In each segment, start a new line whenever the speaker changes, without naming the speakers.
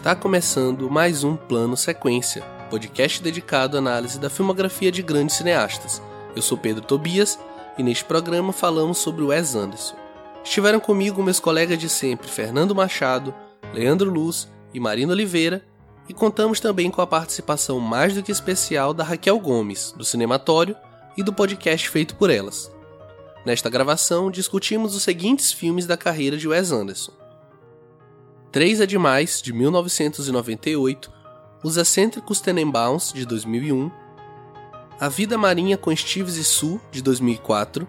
Está começando mais um Plano Sequência, podcast dedicado à análise da filmografia de grandes cineastas. Eu sou Pedro Tobias e neste programa falamos sobre Wes Anderson. Estiveram comigo meus colegas de sempre Fernando Machado, Leandro Luz e Marina Oliveira, e contamos também com a participação mais do que especial da Raquel Gomes, do Cinematório e do podcast feito por elas. Nesta gravação, discutimos os seguintes filmes da carreira de Wes Anderson: Três é Demais, de 1998, Os Excêntricos Tenenbaums, de 2001, A Vida Marinha com Steve Zissou, de 2004,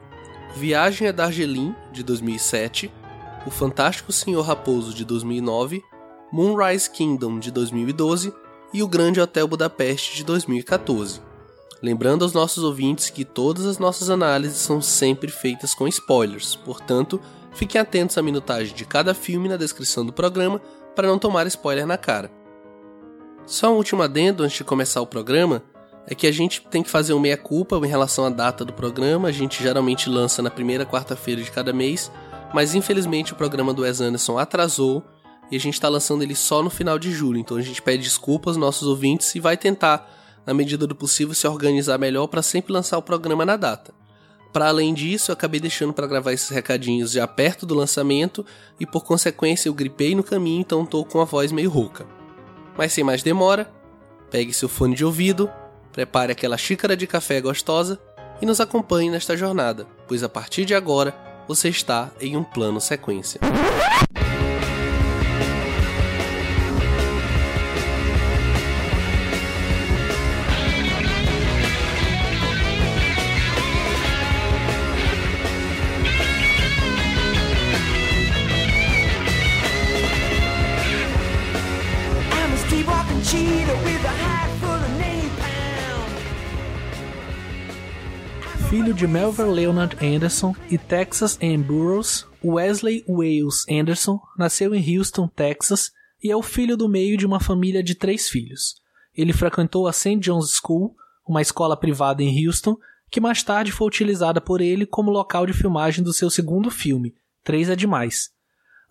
Viagem a Darjeeling, de 2007, O Fantástico Senhor Raposo, de 2009, Moonrise Kingdom, de 2012 e O Grande Hotel Budapeste, de 2014. Lembrando aos nossos ouvintes que todas as nossas análises são sempre feitas com spoilers, portanto, fiquem atentos à minutagem de cada filme na descrição do programa para não tomar spoiler na cara. Só um último adendo antes de começar o programa é que a gente tem que fazer um meia-culpa em relação à data do programa. A gente geralmente lança na primeira quarta-feira de cada mês, mas infelizmente o programa do Wes Anderson atrasou e a gente está lançando ele só no final de julho. Então a gente pede desculpas aos nossos ouvintes e vai tentar na medida do possível, se organizar melhor para sempre lançar o programa na data. Para além disso, eu acabei deixando para gravar esses recadinhos já perto do lançamento e por consequência eu gripei no caminho, então estou com a voz meio rouca. Mas sem mais demora, pegue seu fone de ouvido, prepare aquela xícara de café gostosa e nos acompanhe nesta jornada, pois a partir de agora você está em um plano sequência.
Filho de Melvin Leonard Anderson e Texas Ann Burroughs, Wesley Wales Anderson nasceu em Houston, Texas, e é o filho do meio de uma família de três filhos. Ele frequentou a St. John's School, uma escola privada em Houston, que mais tarde foi utilizada por ele como local de filmagem do seu segundo filme, Três é Demais.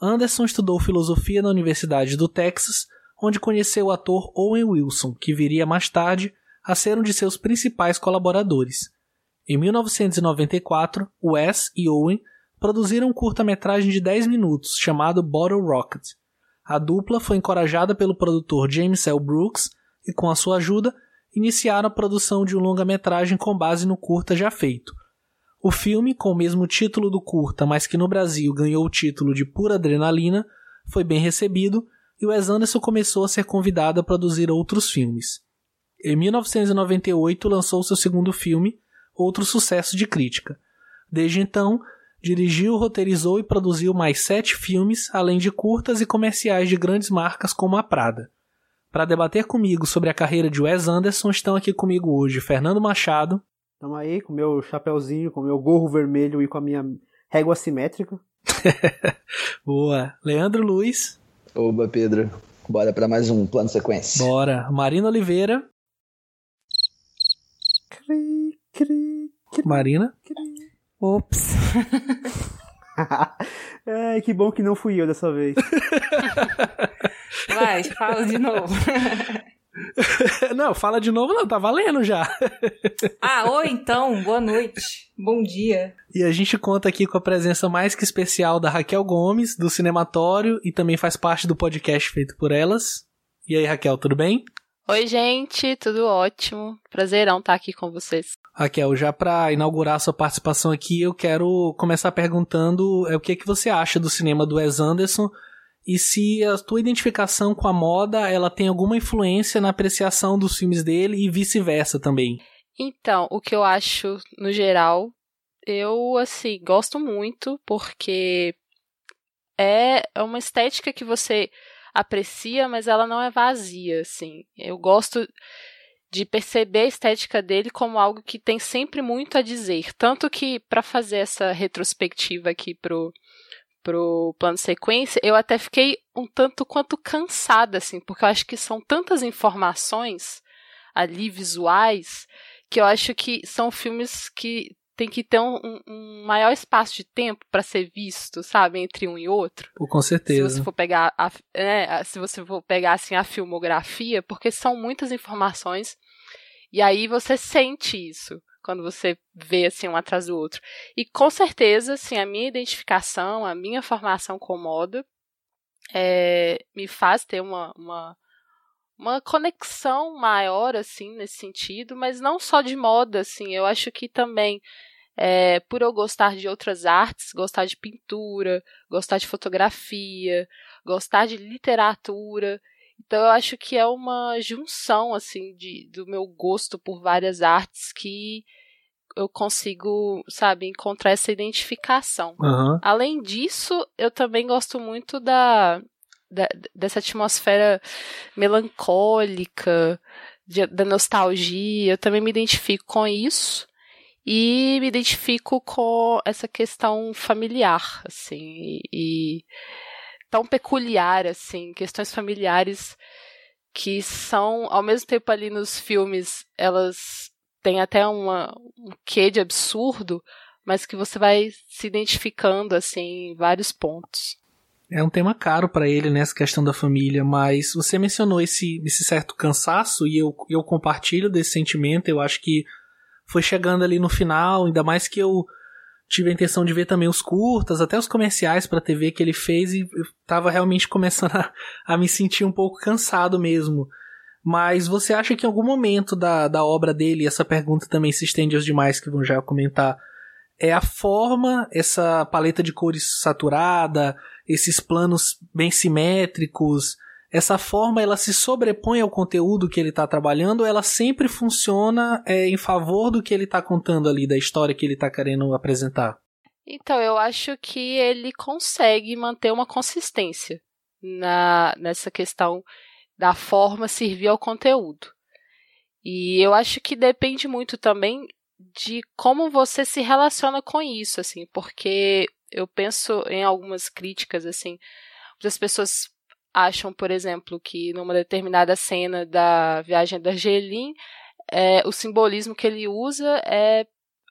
Anderson estudou filosofia na Universidade do Texas, onde conheceu o ator Owen Wilson, que viria mais tarde a ser um de seus principais colaboradores. Em 1994, Wes e Owen produziram um curta-metragem de 10 minutos chamado Bottle Rocket. A dupla foi encorajada pelo produtor James L. Brooks e, com a sua ajuda, iniciaram a produção de um longa-metragem com base no curta já feito. O filme, com o mesmo título do curta, mas que no Brasil ganhou o título de Pura Adrenalina, foi bem recebido e Wes Anderson começou a ser convidado a produzir outros filmes. Em 1998 lançou seu segundo filme, outro sucesso de crítica. Desde então, dirigiu, roteirizou e produziu mais sete filmes, além de curtas e comerciais de grandes marcas como a Prada. Para debater comigo sobre a carreira de Wes Anderson, estão aqui comigo hoje Fernando Machado.
Estamos aí com meu chapéuzinho, com meu gorro vermelho e com a minha régua simétrica.
Boa. Leandro Luiz.
Oba, Pedro. Bora para mais um plano sequência.
Bora. Marina Oliveira.
Cri, cri, cri,
Marina.
cri.
Ops.
Ai, que bom que não fui eu dessa vez.
Vai, fala de novo.
não, fala de novo, não, tá valendo já.
ah, oi então, boa noite, bom dia.
E a gente conta aqui com a presença mais que especial da Raquel Gomes, do Cinematório, e também faz parte do podcast feito por elas. E aí, Raquel, tudo bem?
Oi, gente, tudo ótimo. Prazerão estar aqui com vocês.
Raquel, já para inaugurar sua participação aqui, eu quero começar perguntando é, o que, é que você acha do cinema do Wes Anderson e se a tua identificação com a moda ela tem alguma influência na apreciação dos filmes dele e vice-versa também.
Então, o que eu acho no geral, eu assim gosto muito porque é uma estética que você aprecia, mas ela não é vazia, assim. Eu gosto de perceber a estética dele como algo que tem sempre muito a dizer, tanto que para fazer essa retrospectiva aqui pro pro plano sequência, eu até fiquei um tanto quanto cansada assim, porque eu acho que são tantas informações ali visuais que eu acho que são filmes que tem que ter um, um maior espaço de tempo para ser visto, sabe, entre um e outro.
Com certeza.
Se você for pegar, a, né, se você for pegar assim a filmografia, porque são muitas informações e aí você sente isso quando você vê assim um atrás do outro. E com certeza, assim, a minha identificação, a minha formação com moda é, me faz ter uma, uma uma conexão maior assim nesse sentido, mas não só de moda, assim. Eu acho que também é, por eu gostar de outras artes, gostar de pintura, gostar de fotografia, gostar de literatura, então eu acho que é uma junção assim de, do meu gosto por várias artes que eu consigo, sabe, encontrar essa identificação.
Uhum.
Além disso, eu também gosto muito da da, dessa atmosfera melancólica, de, da nostalgia. Eu também me identifico com isso e me identifico com essa questão familiar, assim, e tão peculiar, assim, questões familiares que são, ao mesmo tempo ali nos filmes, elas têm até uma, um quê de absurdo, mas que você vai se identificando, assim, em vários pontos.
É um tema caro para ele nessa questão da família, mas você mencionou esse, esse certo cansaço e eu, eu compartilho desse sentimento. Eu acho que foi chegando ali no final, ainda mais que eu tive a intenção de ver também os curtas, até os comerciais para TV que ele fez e eu tava realmente começando a, a me sentir um pouco cansado mesmo. Mas você acha que em algum momento da, da obra dele, essa pergunta também se estende aos demais que vão já comentar, é a forma, essa paleta de cores saturada, esses planos bem simétricos, essa forma ela se sobrepõe ao conteúdo que ele está trabalhando, ela sempre funciona é, em favor do que ele está contando ali, da história que ele está querendo apresentar.
Então, eu acho que ele consegue manter uma consistência na, nessa questão da forma servir ao conteúdo. E eu acho que depende muito também de como você se relaciona com isso, assim, porque eu penso em algumas críticas, assim, as pessoas acham, por exemplo, que numa determinada cena da viagem da Argelin, é, o simbolismo que ele usa é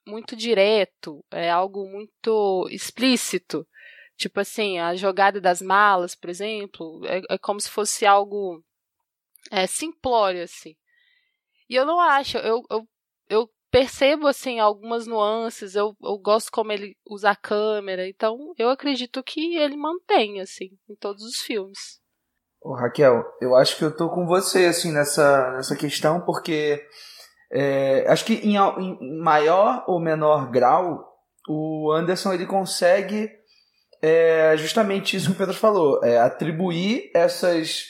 muito direto, é algo muito explícito. Tipo assim, a jogada das malas, por exemplo, é, é como se fosse algo é, simplório, assim. E eu não acho, eu, eu, eu percebo assim algumas nuances, eu, eu gosto como ele usa a câmera, então eu acredito que ele mantém assim em todos os filmes.
Ô, Raquel, eu acho que eu tô com você assim nessa, nessa questão porque é, acho que em, em, maior ou menor grau o Anderson ele consegue é, justamente isso que o Pedro falou, é, atribuir essas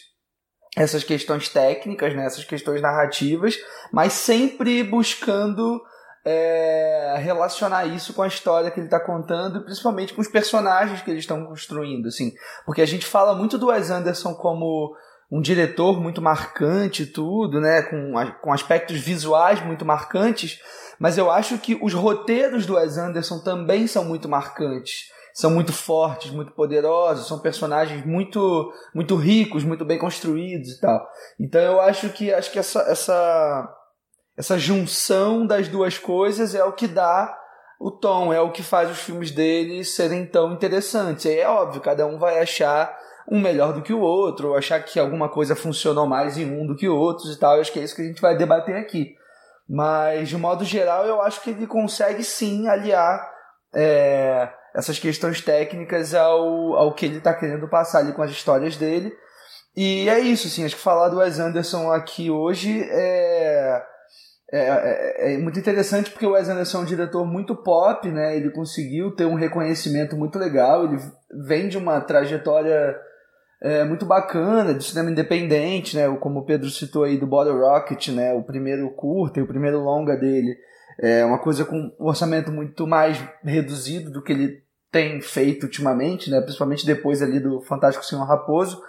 essas questões técnicas, né, essas questões narrativas, mas sempre buscando é, relacionar isso com a história que ele está contando, principalmente com os personagens que eles estão construindo, assim, porque a gente fala muito do Wes Anderson como um diretor muito marcante tudo, né, com, com aspectos visuais muito marcantes, mas eu acho que os roteiros do Wes Anderson também são muito marcantes. São muito fortes, muito poderosos, são personagens muito muito ricos, muito bem construídos e tal. Então eu acho que acho que essa essa essa junção das duas coisas é o que dá o tom, é o que faz os filmes dele serem tão interessantes. E é óbvio, cada um vai achar um melhor do que o outro, ou achar que alguma coisa funcionou mais em um do que outros e tal. Eu acho que é isso que a gente vai debater aqui. Mas, de modo geral, eu acho que ele consegue sim aliar é, essas questões técnicas ao, ao que ele está querendo passar ali com as histórias dele. E é isso, assim, acho que falar do Wes Anderson aqui hoje é, é, é, é, muito interessante porque o Wes Anderson é um diretor muito pop, né? Ele conseguiu ter um reconhecimento muito legal, ele vem de uma trajetória é, muito bacana de cinema independente, né? Como o Pedro citou aí do Bottle Rocket, né? O primeiro curta e o primeiro longa dele. É uma coisa com um orçamento muito mais reduzido do que ele tem feito ultimamente, né? principalmente depois ali do Fantástico Senhor Raposo.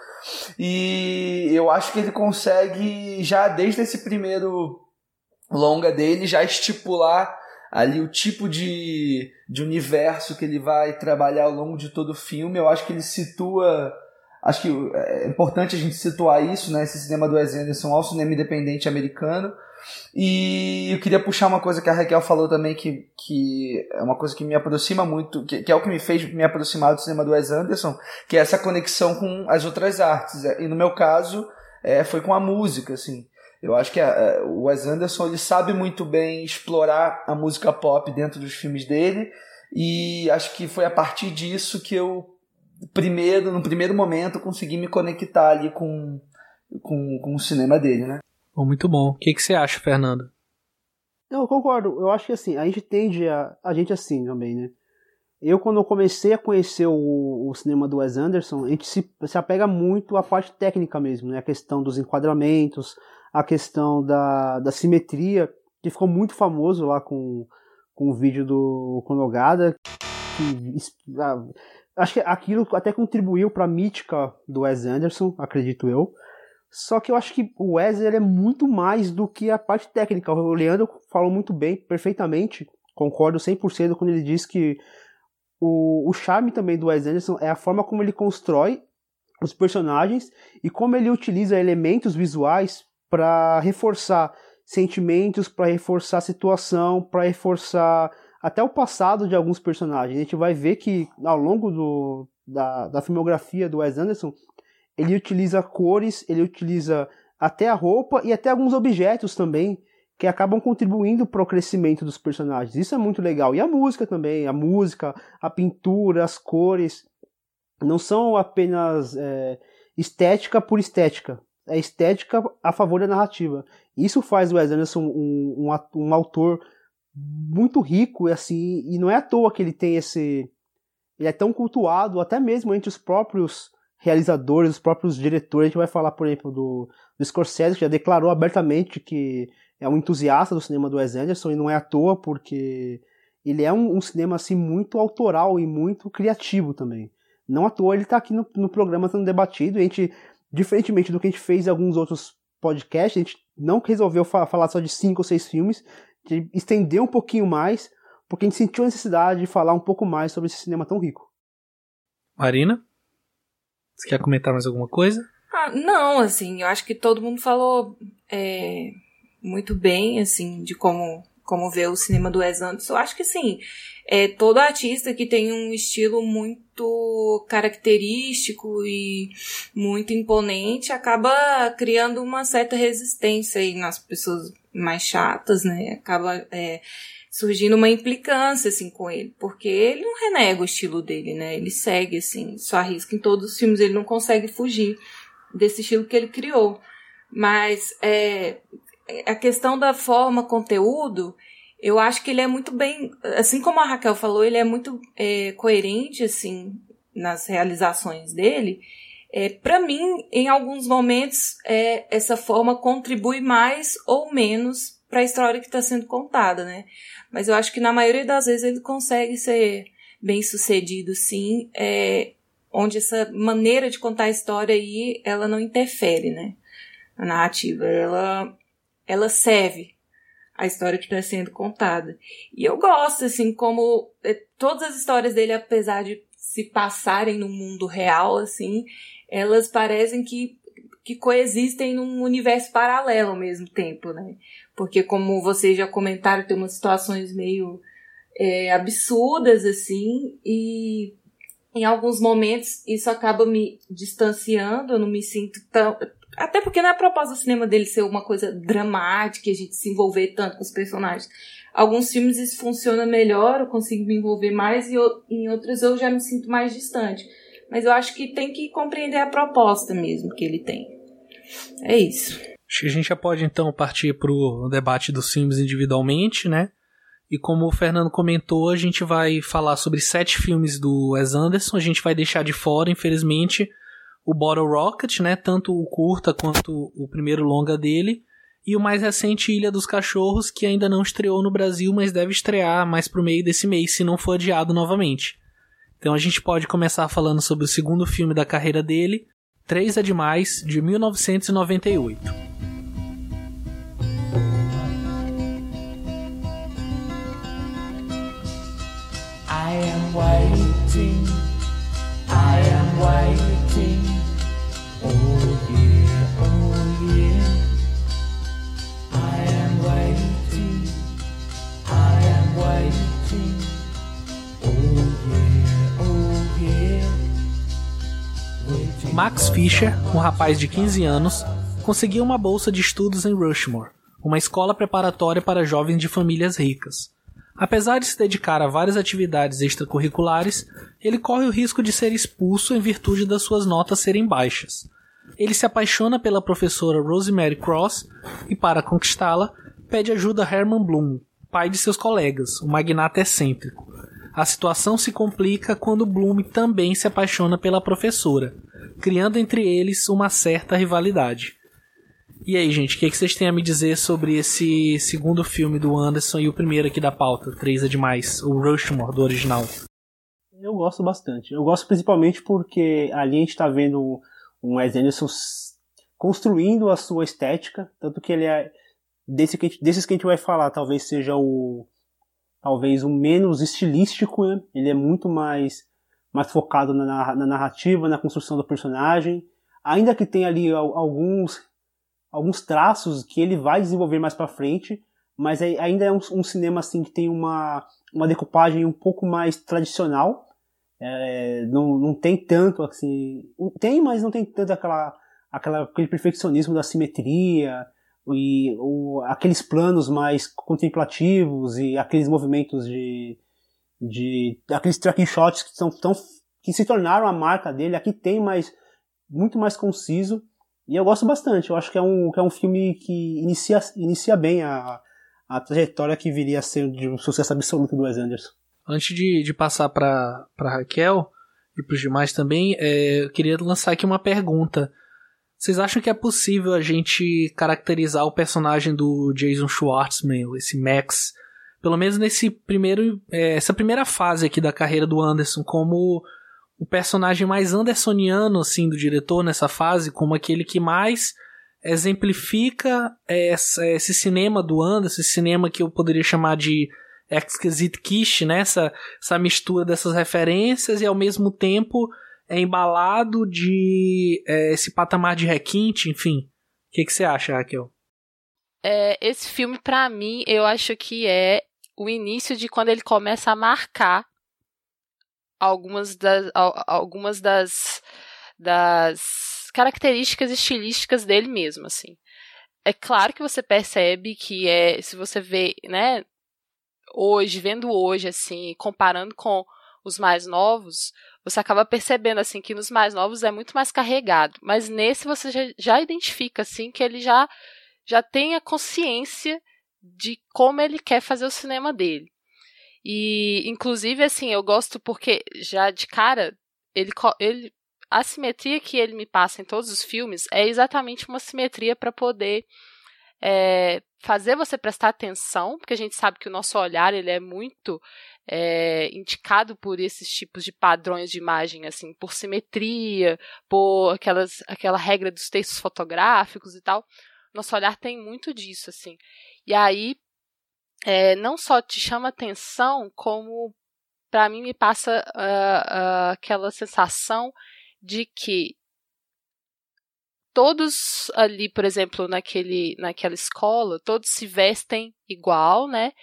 E eu acho que ele consegue, já desde esse primeiro longa dele, já estipular ali o tipo de, de universo que ele vai trabalhar ao longo de todo o filme. Eu acho que ele situa acho que é importante a gente situar isso, né? Esse cinema do Wes Anderson ao cinema independente americano. E eu queria puxar uma coisa que a Raquel falou também, que, que é uma coisa que me aproxima muito, que, que é o que me fez me aproximar do cinema do Wes Anderson, que é essa conexão com as outras artes. E no meu caso, é, foi com a música, assim. Eu acho que a, o Wes Anderson ele sabe muito bem explorar a música pop dentro dos filmes dele, e acho que foi a partir disso que eu, primeiro, no primeiro momento, consegui me conectar ali com, com, com o cinema dele, né?
Bom, muito bom. O que, que você acha, Fernando?
Eu concordo. Eu acho que assim, a gente tende a. A gente assim também, né? Eu, quando eu comecei a conhecer o, o cinema do Wes Anderson, a gente se, se apega muito à parte técnica mesmo, né? A questão dos enquadramentos, a questão da, da simetria, que ficou muito famoso lá com, com o vídeo do Conogada. Que, acho que aquilo até contribuiu para a mítica do Wes Anderson, acredito eu. Só que eu acho que o Wesley é muito mais do que a parte técnica. O Leandro falou muito bem, perfeitamente. Concordo 100% quando ele diz que o, o charme também do Wes Anderson é a forma como ele constrói os personagens e como ele utiliza elementos visuais para reforçar sentimentos, para reforçar a situação, para reforçar até o passado de alguns personagens. A gente vai ver que ao longo do, da, da filmografia do Wes Anderson, ele utiliza cores, ele utiliza até a roupa e até alguns objetos também que acabam contribuindo para o crescimento dos personagens. Isso é muito legal. E a música também, a música, a pintura, as cores, não são apenas é, estética por estética. É estética a favor da narrativa. Isso faz o Wes Anderson um, um, um autor muito rico e assim, e não é à toa que ele tem esse, ele é tão cultuado até mesmo entre os próprios realizadores, os próprios diretores. A gente vai falar, por exemplo, do, do Scorsese, que já declarou abertamente que é um entusiasta do cinema do Wes Anderson, e não é à toa, porque ele é um, um cinema assim, muito autoral e muito criativo também. Não à toa ele está aqui no, no programa sendo debatido, e a gente, diferentemente do que a gente fez em alguns outros podcasts, a gente não resolveu fa falar só de cinco ou seis filmes, de estender um pouquinho mais, porque a gente sentiu a necessidade de falar um pouco mais sobre esse cinema tão rico.
Marina? Você quer comentar mais alguma coisa?
Ah, não, assim, eu acho que todo mundo falou é, muito bem, assim, de como, como vê o cinema do Wes Anderson. Eu acho que, sim, é, todo artista que tem um estilo muito característico e muito imponente acaba criando uma certa resistência aí nas pessoas mais chatas, né? Acaba... É, surgindo uma implicância, assim, com ele, porque ele não renega o estilo dele, né? Ele segue, assim, só arrisca em todos os filmes, ele não consegue fugir desse estilo que ele criou. Mas é, a questão da forma, conteúdo, eu acho que ele é muito bem, assim como a Raquel falou, ele é muito é, coerente, assim, nas realizações dele. É, para mim, em alguns momentos, é, essa forma contribui mais ou menos para a história que está sendo contada, né? Mas eu acho que na maioria das vezes ele consegue ser bem sucedido, sim, é, onde essa maneira de contar a história aí, ela não interfere, né? A narrativa, ela, ela serve a história que está sendo contada. E eu gosto, assim, como é, todas as histórias dele, apesar de se passarem no mundo real, assim, elas parecem que, que coexistem num universo paralelo ao mesmo tempo, né? porque como vocês já comentaram, tem umas situações meio é, absurdas, assim, e em alguns momentos isso acaba me distanciando, eu não me sinto tão. Até porque não é a proposta do cinema dele ser uma coisa dramática, a gente se envolver tanto com os personagens. Alguns filmes isso funciona melhor, eu consigo me envolver mais, e em outros eu já me sinto mais distante. Mas eu acho que tem que compreender a proposta mesmo que ele tem. É isso.
Acho que a gente já pode então partir para o debate dos filmes individualmente, né? E como o Fernando comentou, a gente vai falar sobre sete filmes do Wes Anderson. A gente vai deixar de fora, infelizmente, o Bottle Rocket, né? Tanto o curta quanto o primeiro longa dele. E o mais recente, Ilha dos Cachorros, que ainda não estreou no Brasil, mas deve estrear mais pro meio desse mês, se não for adiado novamente. Então a gente pode começar falando sobre o segundo filme da carreira dele, Três é Demais, de 1998. I am waiting, I am waiting Max Fisher, um rapaz de 15 anos, conseguiu uma bolsa de estudos em Rushmore, uma escola preparatória para jovens de famílias ricas. Apesar de se dedicar a várias atividades extracurriculares, ele corre o risco de ser expulso em virtude das suas notas serem baixas. Ele se apaixona pela professora Rosemary Cross e, para conquistá-la, pede ajuda a Herman Bloom, pai de seus colegas, um magnata excêntrico. A situação se complica quando Bloom também se apaixona pela professora, criando entre eles uma certa rivalidade. E aí, gente, o que, que, vocês têm a me dizer sobre esse segundo filme do Anderson e o primeiro aqui da pauta, Três é Demais, o Rushmore do original?
Eu gosto bastante. Eu gosto principalmente porque ali a gente está vendo um Wes Anderson construindo a sua estética, tanto que ele é desse que gente, desses que a gente vai falar, talvez seja o talvez o menos estilístico, né? Ele é muito mais mais focado na, na narrativa, na construção do personagem, ainda que tenha ali alguns alguns traços que ele vai desenvolver mais para frente, mas é, ainda é um, um, cinema assim que tem uma, uma decupagem um pouco mais tradicional. É, não, não tem tanto assim. Tem, mas não tem tanto aquela, aquela, aquele perfeccionismo da simetria e o, aqueles planos mais contemplativos e aqueles movimentos de. De aqueles tracking shots que, são, tão, que se tornaram a marca dele. Aqui tem, mas muito mais conciso. E eu gosto bastante. Eu acho que é um, que é um filme que inicia, inicia bem a, a trajetória que viria a ser de um sucesso absoluto do Wes Anderson.
Antes de, de passar para Raquel e para os demais também, é, eu queria lançar aqui uma pergunta. Vocês acham que é possível a gente caracterizar o personagem do Jason Schwartzman, esse Max, pelo menos nesse primeiro, é, essa primeira fase aqui da carreira do Anderson, como o personagem mais andersoniano assim do diretor nessa fase, como aquele que mais exemplifica essa, esse cinema do Anderson, esse cinema que eu poderia chamar de exquisite quiche, né? Essa, essa mistura dessas referências e ao mesmo tempo é embalado de é, esse patamar de requinte, enfim. O que, que você acha, Raquel?
É, esse filme, para mim, eu acho que é o início de quando ele começa a marcar algumas das, algumas das, das características estilísticas dele mesmo, assim. É claro que você percebe que é, se você vê, né, hoje, vendo hoje, assim, comparando com os mais novos, você acaba percebendo, assim, que nos mais novos é muito mais carregado. Mas nesse você já, já identifica, assim, que ele já, já tem a consciência de como ele quer fazer o cinema dele. E, inclusive, assim, eu gosto porque já de cara, ele, ele a simetria que ele me passa em todos os filmes é exatamente uma simetria para poder é, fazer você prestar atenção, porque a gente sabe que o nosso olhar ele é muito é, indicado por esses tipos de padrões de imagem, assim, por simetria, por aquelas, aquela regra dos textos fotográficos e tal. Nosso olhar tem muito disso, assim. E aí, é, não só te chama atenção, como para mim me passa uh, uh, aquela sensação de que todos ali, por exemplo, naquele, naquela escola, todos se vestem igual, né?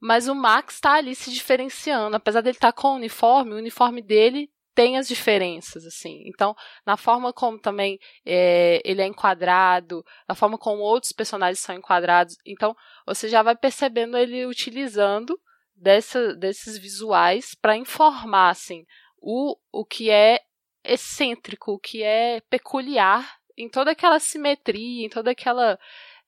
Mas o Max está ali se diferenciando, apesar dele estar tá com o uniforme, o uniforme dele tem as diferenças, assim. Então, na forma como também é, ele é enquadrado, na forma como outros personagens são enquadrados, então você já vai percebendo ele utilizando dessa, desses visuais para informar, assim, o, o que é excêntrico, o que é peculiar em toda aquela simetria, em toda aquela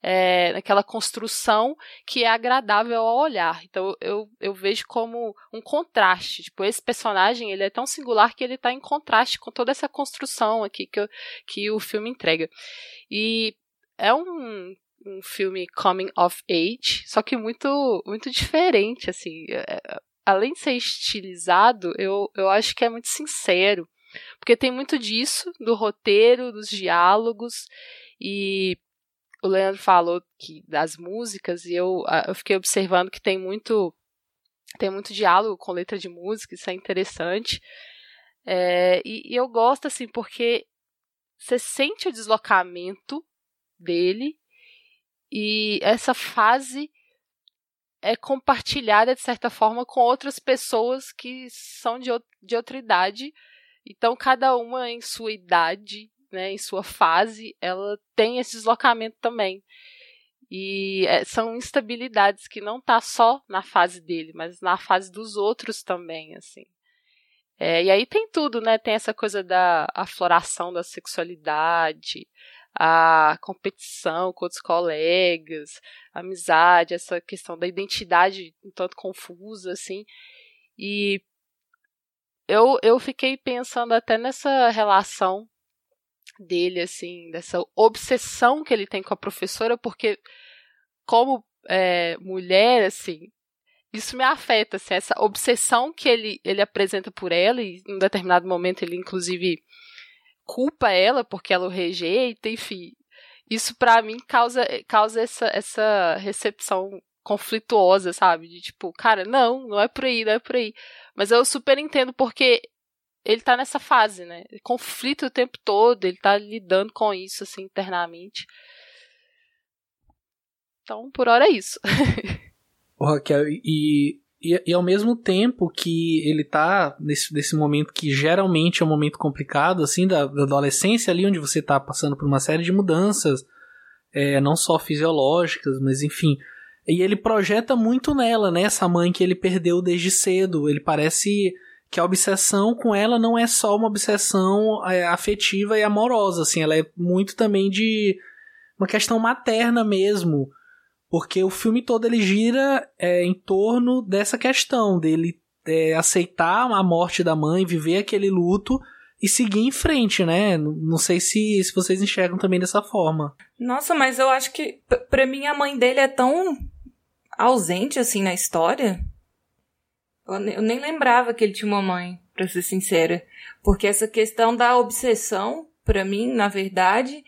é, naquela construção que é agradável ao olhar. Então eu, eu vejo como um contraste. Tipo, esse personagem ele é tão singular que ele está em contraste com toda essa construção aqui que, eu, que o filme entrega. E é um, um filme coming of age, só que muito muito diferente, assim. É, além de ser estilizado, eu, eu acho que é muito sincero. Porque tem muito disso, do roteiro, dos diálogos, e o Leandro falou que das músicas e eu, eu fiquei observando que tem muito tem muito diálogo com letra de música, isso é interessante. É, e, e eu gosto assim porque você sente o deslocamento dele e essa fase é compartilhada de certa forma com outras pessoas que são de, de outra idade Então, cada uma em sua idade, né, em sua fase, ela tem esse deslocamento também. E é, são instabilidades que não tá só na fase dele, mas na fase dos outros também, assim. É, e aí tem tudo, né? Tem essa coisa da afloração da sexualidade, a competição com outros colegas, a amizade, essa questão da identidade um tanto confusa, assim. E eu, eu fiquei pensando até nessa relação dele, assim, dessa obsessão que ele tem com a professora, porque como é, mulher, assim, isso me afeta, assim, essa obsessão que ele, ele apresenta por ela, e em determinado momento ele, inclusive, culpa ela porque ela o rejeita, enfim. Isso para mim causa, causa essa, essa recepção conflituosa, sabe? De tipo, cara, não, não é por aí, não é por aí. Mas eu super entendo porque ele tá nessa fase, né? Conflito o tempo todo, ele tá lidando com isso, assim, internamente. Então, por hora é isso.
Ô, Raquel, e, e, e, ao mesmo tempo que ele tá nesse, nesse momento que geralmente é um momento complicado, assim, da, da adolescência ali, onde você tá passando por uma série de mudanças, é, não só fisiológicas, mas enfim. E ele projeta muito nela, né? Essa mãe que ele perdeu desde cedo. Ele parece que a obsessão com ela não é só uma obsessão é, afetiva e amorosa, assim, ela é muito também de uma questão materna mesmo. Porque o filme todo ele gira é, em torno dessa questão dele é, aceitar a morte da mãe, viver aquele luto e seguir em frente, né? Não sei se, se vocês enxergam também dessa forma.
Nossa, mas eu acho que para mim a mãe dele é tão ausente assim na história. Eu nem lembrava que ele tinha uma mãe, para ser sincera, porque essa questão da obsessão, para mim, na verdade,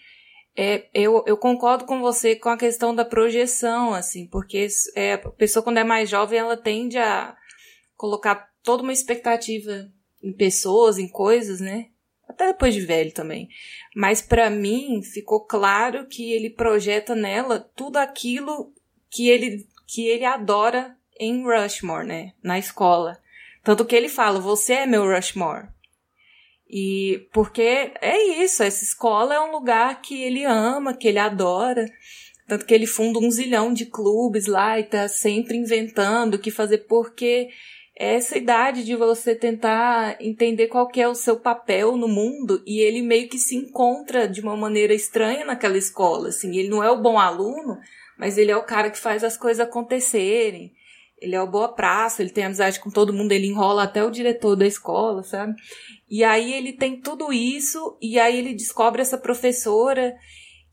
é, eu, eu concordo com você com a questão da projeção, assim, porque é, a pessoa quando é mais jovem, ela tende a colocar toda uma expectativa em pessoas, em coisas, né? Até depois de velho também. Mas para mim ficou claro que ele projeta nela tudo aquilo que ele que ele adora em Rushmore, né? Na escola. Tanto que ele fala: "Você é meu Rushmore". E porque é isso, essa escola é um lugar que ele ama, que ele adora. Tanto que ele funda um zilhão de clubes lá e tá sempre inventando o que fazer, porque é essa idade de você tentar entender qual que é o seu papel no mundo e ele meio que se encontra de uma maneira estranha naquela escola, assim, ele não é o bom aluno, mas ele é o cara que faz as coisas acontecerem. Ele é o boa praça, ele tem amizade com todo mundo, ele enrola até o diretor da escola, sabe? E aí ele tem tudo isso, e aí ele descobre essa professora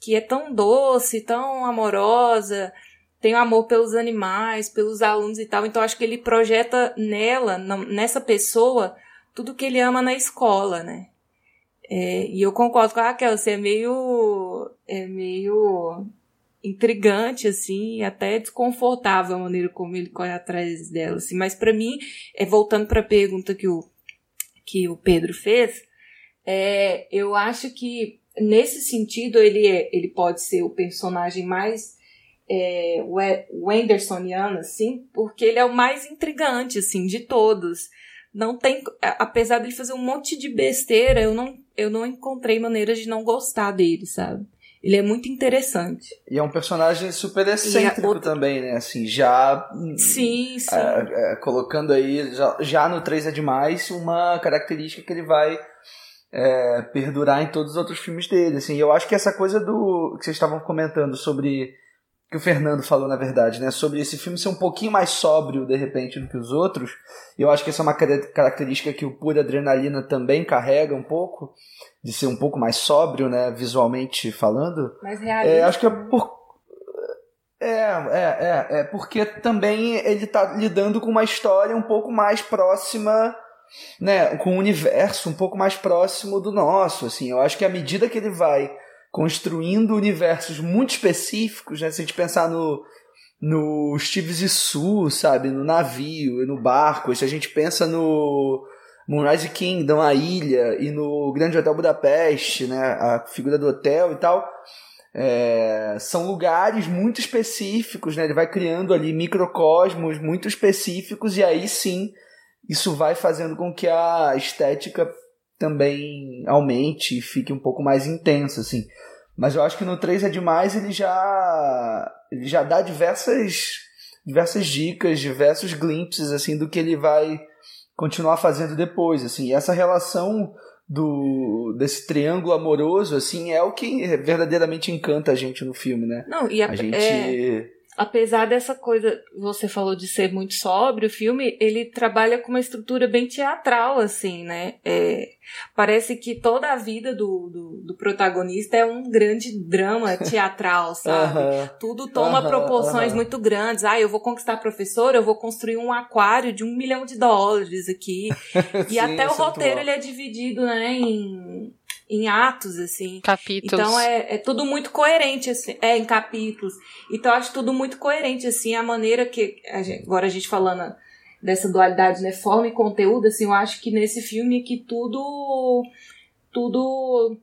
que é tão doce, tão amorosa, tem amor pelos animais, pelos alunos e tal. Então acho que ele projeta nela, nessa pessoa, tudo que ele ama na escola, né? É, e eu concordo com a Raquel, você é meio. é meio intrigante, assim, até desconfortável a maneira como ele corre atrás dela, assim. Mas para mim, é voltando para a pergunta que o que o Pedro fez, é, eu acho que nesse sentido ele é, ele pode ser o personagem mais é, Wendersoniano, assim, porque ele é o mais intrigante, assim, de todos. Não tem, apesar de ele fazer um monte de besteira, eu não, eu não encontrei maneiras de não gostar dele, sabe? Ele é muito interessante.
E é um personagem super excêntrico outra... também, né? Assim, já.
Sim, sim.
É, é, colocando aí, já, já no 3 é demais, uma característica que ele vai é, perdurar em todos os outros filmes dele. Assim, eu acho que essa coisa do. que vocês estavam comentando sobre. Que o Fernando falou, na verdade, né? Sobre esse filme ser um pouquinho mais sóbrio, de repente, do que os outros. Eu acho que essa é uma característica que o Pura Adrenalina também carrega um pouco de ser um pouco mais sóbrio, né, visualmente falando.
Mais realista.
É, acho que é por é, é, é, é porque também ele está lidando com uma história um pouco mais próxima, né, com um universo um pouco mais próximo do nosso, assim. Eu acho que à medida que ele vai construindo universos muito específicos, né, se a gente pensar no no Steve Zissou, sabe, no navio e no barco, se a gente pensa no Moonrise Kingdom, a ilha, e no Grande Hotel Budapeste, né, a figura do hotel e tal, é, são lugares muito específicos, né, ele vai criando ali microcosmos muito específicos, e aí sim, isso vai fazendo com que a estética também aumente e fique um pouco mais intenso, assim. Mas eu acho que no 3 é demais ele já ele já dá diversas diversas dicas, diversos glimpses assim do que ele vai continuar fazendo depois, assim. E essa relação do desse triângulo amoroso assim é o que verdadeiramente encanta a gente no filme, né?
Não, e a,
a gente
é apesar dessa coisa, você falou de ser muito sóbrio, o filme, ele trabalha com uma estrutura bem teatral, assim, né? É, parece que toda a vida do, do, do, protagonista é um grande drama teatral, sabe? Tudo toma proporções muito grandes. Ah, eu vou conquistar a professora, eu vou construir um aquário de um milhão de dólares aqui. e Sim, até o é roteiro, ele é dividido, né, em em atos, assim.
Capítulos.
Então é, é tudo muito coerente, assim. É, em capítulos. Então eu acho tudo muito coerente, assim, a maneira que. A gente, agora a gente falando dessa dualidade, né? Forma e conteúdo, assim, eu acho que nesse filme que tudo. Tudo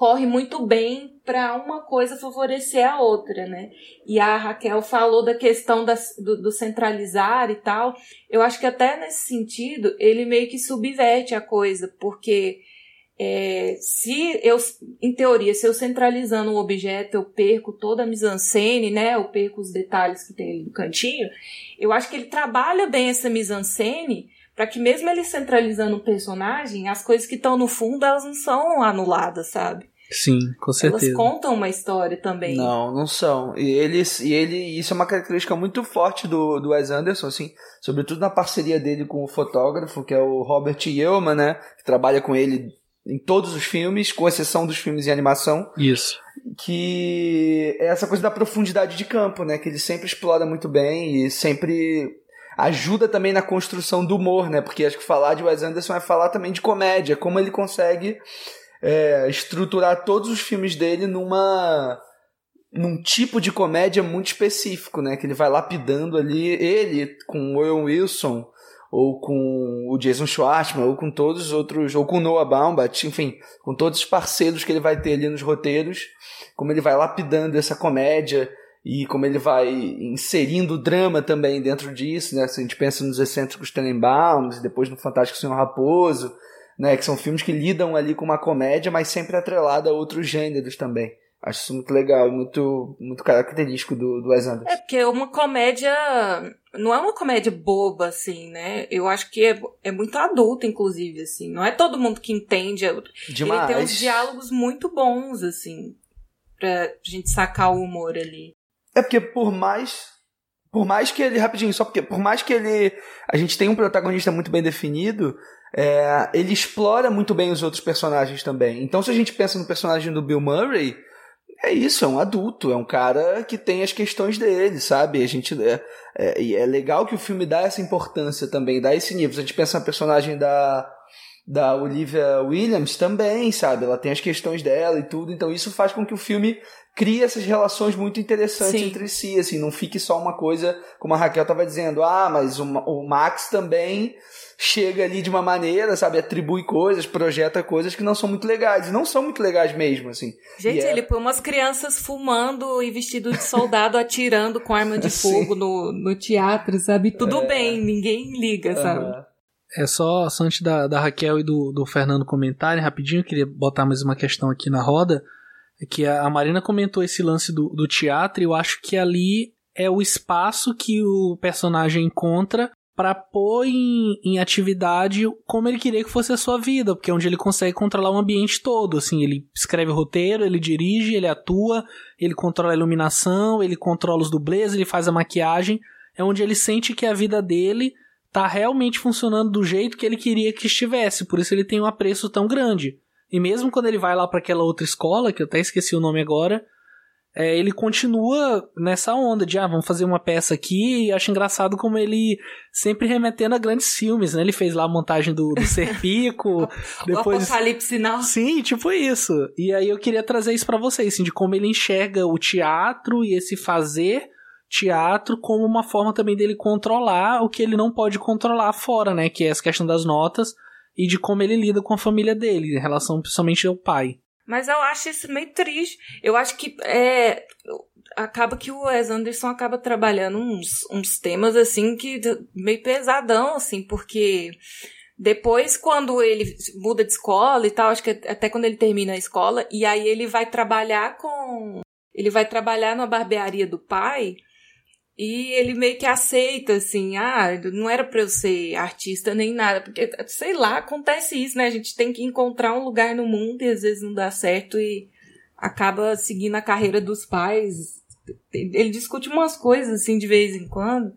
corre muito bem para uma coisa favorecer a outra, né? E a Raquel falou da questão das, do, do, centralizar e tal. Eu acho que até nesse sentido ele meio que subverte a coisa, porque é, se eu, em teoria, se eu centralizando um objeto, eu perco toda a mise-en-scène, né? Eu perco os detalhes que tem ali no cantinho. Eu acho que ele trabalha bem essa mise-en-scène para que mesmo ele centralizando o personagem, as coisas que estão no fundo, elas não são anuladas, sabe?
Sim, com certeza.
Elas contam uma história também.
Não, não são. E eles, e ele, isso é uma característica muito forte do, do Wes Anderson, assim, sobretudo na parceria dele com o fotógrafo, que é o Robert Yeoman, né, que trabalha com ele em todos os filmes, com exceção dos filmes em animação.
Isso.
Que é essa coisa da profundidade de campo, né? Que ele sempre explora muito bem e sempre ajuda também na construção do humor, né? Porque acho que falar de Wes Anderson é falar também de comédia, como ele consegue é, estruturar todos os filmes dele numa num tipo de comédia muito específico, né? Que ele vai lapidando ali ele com o Owen Wilson ou com o Jason Schwartzman, ou com todos os outros, ou com o Noah Baumbach, enfim, com todos os parceiros que ele vai ter ali nos roteiros, como ele vai lapidando essa comédia e como ele vai inserindo o drama também dentro disso, né? Se a gente pensa nos excêntricos Tenenbaums, depois no Fantástico Senhor Raposo, né? Que são filmes que lidam ali com uma comédia, mas sempre atrelada a outros gêneros também. Acho isso muito legal, muito, muito característico do, do Wes Anderson.
É porque é uma comédia. Não é uma comédia boba, assim, né? Eu acho que é, é muito adulta, inclusive, assim. Não é todo mundo que entende.
Demais.
Ele tem uns diálogos muito bons, assim, pra gente sacar o humor ali.
É porque por mais. Por mais que ele. Rapidinho, só porque. Por mais que ele. A gente tem um protagonista muito bem definido. É, ele explora muito bem os outros personagens também. Então, se a gente pensa no personagem do Bill Murray é isso, é um adulto, é um cara que tem as questões dele, sabe? A gente é, é, e é legal que o filme dá essa importância também, dá esse nível. Se a gente pensa na personagem da da Olivia Williams também, sabe? Ela tem as questões dela e tudo, então isso faz com que o filme crie essas relações muito interessantes Sim. entre si, assim, não fique só uma coisa, como a Raquel estava dizendo, ah, mas o, o Max também chega ali de uma maneira, sabe, atribui coisas, projeta coisas que não são muito legais, e não são muito legais mesmo, assim.
Gente, é... ele põe umas crianças fumando e vestido de soldado atirando com arma de fogo no, no teatro, sabe? Tudo é... bem, ninguém liga, sabe? Uhum.
É só, só antes da, da Raquel e do, do Fernando comentarem rapidinho, eu queria botar mais uma questão aqui na roda. É que a, a Marina comentou esse lance do, do teatro, e eu acho que ali é o espaço que o personagem encontra para pôr em, em, atividade como ele queria que fosse a sua vida, porque é onde ele consegue controlar o ambiente todo, assim, ele escreve o roteiro, ele dirige, ele atua, ele controla a iluminação, ele controla os dublês, ele faz a maquiagem, é onde ele sente que a vida dele tá realmente funcionando do jeito que ele queria que estivesse, por isso ele tem um apreço tão grande. E mesmo quando ele vai lá para aquela outra escola, que eu até esqueci o nome agora, é, ele continua nessa onda de, ah, vamos fazer uma peça aqui, e acho engraçado como ele sempre remetendo a grandes filmes, né? Ele fez lá a montagem do, do Serpico, depois...
O Apocalipse Now.
Sim, tipo isso. E aí eu queria trazer isso para vocês, assim, de como ele enxerga o teatro e esse fazer teatro como uma forma também dele controlar o que ele não pode controlar fora, né? Que é essa questão das notas e de como ele lida com a família dele, em relação principalmente ao pai.
Mas eu acho isso meio triste. Eu acho que é, acaba que o Wes Anderson acaba trabalhando uns, uns temas assim que meio pesadão, assim, porque Depois, quando ele muda de escola e tal, acho que até quando ele termina a escola, e aí ele vai trabalhar com. Ele vai trabalhar na barbearia do pai. E ele meio que aceita, assim, ah, não era pra eu ser artista nem nada, porque, sei lá, acontece isso, né? A gente tem que encontrar um lugar no mundo e às vezes não dá certo e acaba seguindo a carreira dos pais. Ele discute umas coisas, assim, de vez em quando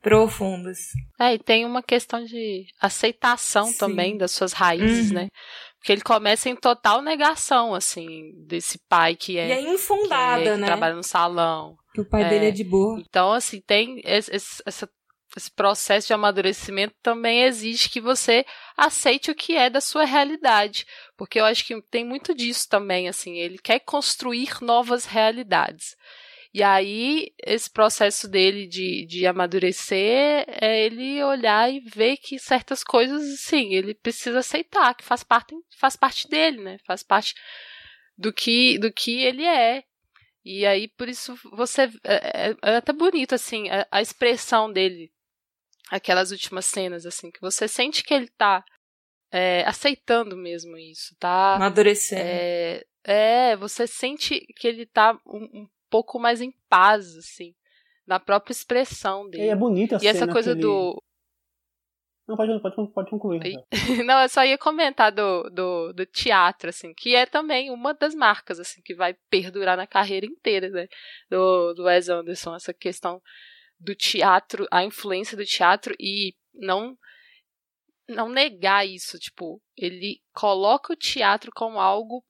profundas.
É, e tem uma questão de aceitação Sim. também das suas raízes, uhum. né? Porque ele começa em total negação, assim, desse pai que é.
E é infundada,
que, é, que
né?
trabalha no salão.
Que o pai é. dele é de boa.
Então, assim, tem esse, esse, esse processo de amadurecimento também exige que você aceite o que é da sua realidade. Porque eu acho que tem muito disso também, assim. Ele quer construir novas realidades. E aí, esse processo dele de, de amadurecer é ele olhar e ver que certas coisas, sim, ele precisa aceitar, que faz parte, faz parte dele, né? Faz parte do que, do que ele é. E aí, por isso, você. É, é, é até bonito, assim, a, a, expressão dele, aquelas últimas cenas, assim, que você sente que ele tá é, aceitando mesmo isso, tá?
Amadurecendo.
É, é, você sente que ele tá um, um pouco mais em paz, assim, na própria expressão dele.
E é bonita a
E
cena
essa coisa
ele...
do.
Não, pode, pode, pode concluir.
Não, eu só ia comentar do, do, do, teatro, assim, que é também uma das marcas, assim, que vai perdurar na carreira inteira, né, do, do Wes Anderson, essa questão do teatro, a influência do teatro e não não negar isso, tipo, ele coloca o teatro como algo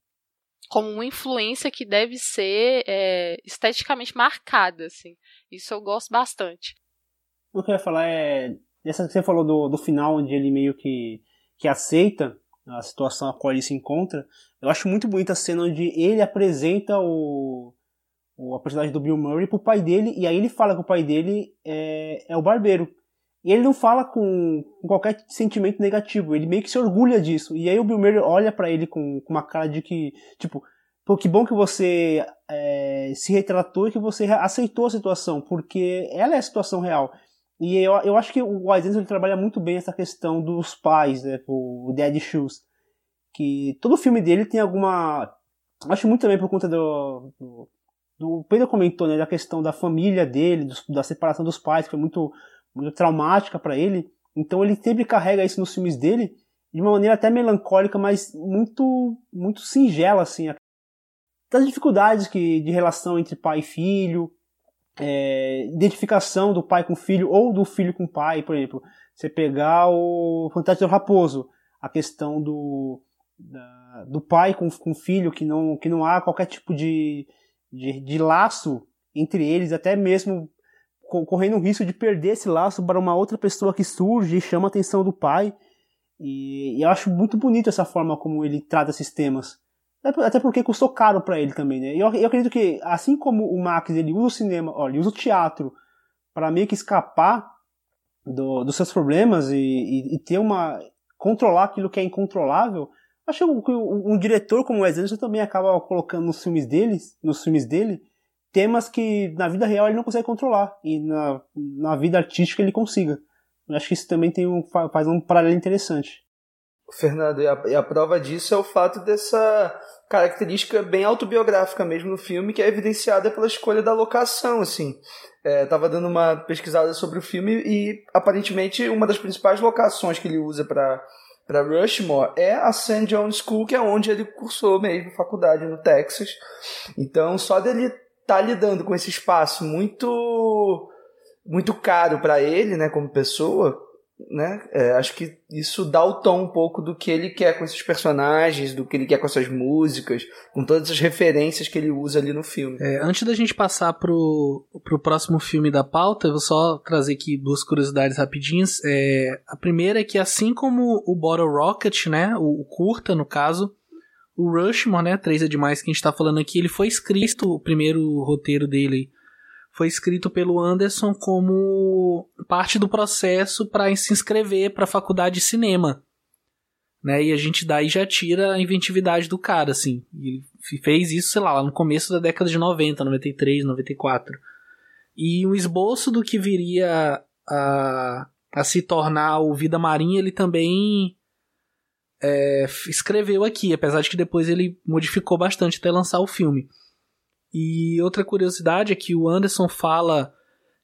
como uma influência que deve ser é, esteticamente marcada, assim. Isso eu gosto bastante.
O que eu ia falar é essa que você falou do, do final, onde ele meio que, que aceita a situação a qual ele se encontra. Eu acho muito bonita a cena onde ele apresenta o, o a personagem do Bill Murray pro pai dele e aí ele fala que o pai dele é, é o barbeiro. E ele não fala com, com, qualquer sentimento negativo, ele meio que se orgulha disso. E aí o Bill Murray olha para ele com, com, uma cara de que, tipo, pô, que bom que você é, se retratou e que você aceitou a situação, porque ela é a situação real. E eu, eu acho que o Wise ele trabalha muito bem essa questão dos pais, né, o Dead Shoes. Que todo filme dele tem alguma. Acho muito também por conta do. do, do Pedro comentou, né, da questão da família dele, do, da separação dos pais, que foi muito muito traumática para ele. Então ele sempre carrega isso nos filmes dele de uma maneira até melancólica, mas muito muito singela assim. Das dificuldades que de relação entre pai e filho, é, identificação do pai com o filho ou do filho com o pai, por exemplo. Você pegar o Fantástico Raposo, a questão do da, do pai com, com o filho que não que não há qualquer tipo de, de, de laço entre eles, até mesmo correndo o risco de perder esse laço para uma outra pessoa que surge e chama a atenção do pai. E, e eu acho muito bonito essa forma como ele trata esses temas. Até porque custou caro para ele também, né? Eu, eu acredito que, assim como o Max ele usa o cinema, ó, ele usa o teatro para meio que escapar do, dos seus problemas e, e, e, ter uma. controlar aquilo que é incontrolável. Acho que um, um diretor como o Wes Anderson também acaba colocando nos filmes deles, nos filmes dele, temas que na vida real ele não consegue controlar e na, na vida artística ele consiga. Eu acho que isso também tem um, faz um paralelo interessante.
Fernando, e a, e a, prova disso é o fato dessa característica bem autobiográfica mesmo no filme, que é evidenciada pela escolha da locação, assim. É, tava dando uma pesquisada sobre o filme e aparentemente uma das principais locações que ele usa para para Rushmore é a St. John School, que é onde ele cursou mesmo faculdade no Texas. Então, só dele tá lidando com esse espaço muito muito caro para ele, né, como pessoa, né? É, acho que isso dá o tom um pouco do que ele quer com esses personagens, do que ele quer com essas músicas, com todas as referências que ele usa ali no filme.
É, antes da gente passar pro, pro próximo filme da pauta, eu vou só trazer aqui duas curiosidades rapidinhas. É, a primeira é que assim como o Bottle Rocket, né, o, o curta no caso, o Rushmore, né, 3 é demais que a gente tá falando aqui, ele foi escrito, o primeiro roteiro dele foi escrito pelo Anderson como parte do processo para se inscrever para a faculdade de cinema. Né? E a gente daí já tira a inventividade do cara, assim. Ele fez isso, sei lá, lá no começo da década de 90, 93, 94. E um esboço do que viria a, a se tornar o Vida Marinha, ele também é, escreveu aqui, apesar de que depois ele modificou bastante até lançar o filme. E outra curiosidade é que o Anderson fala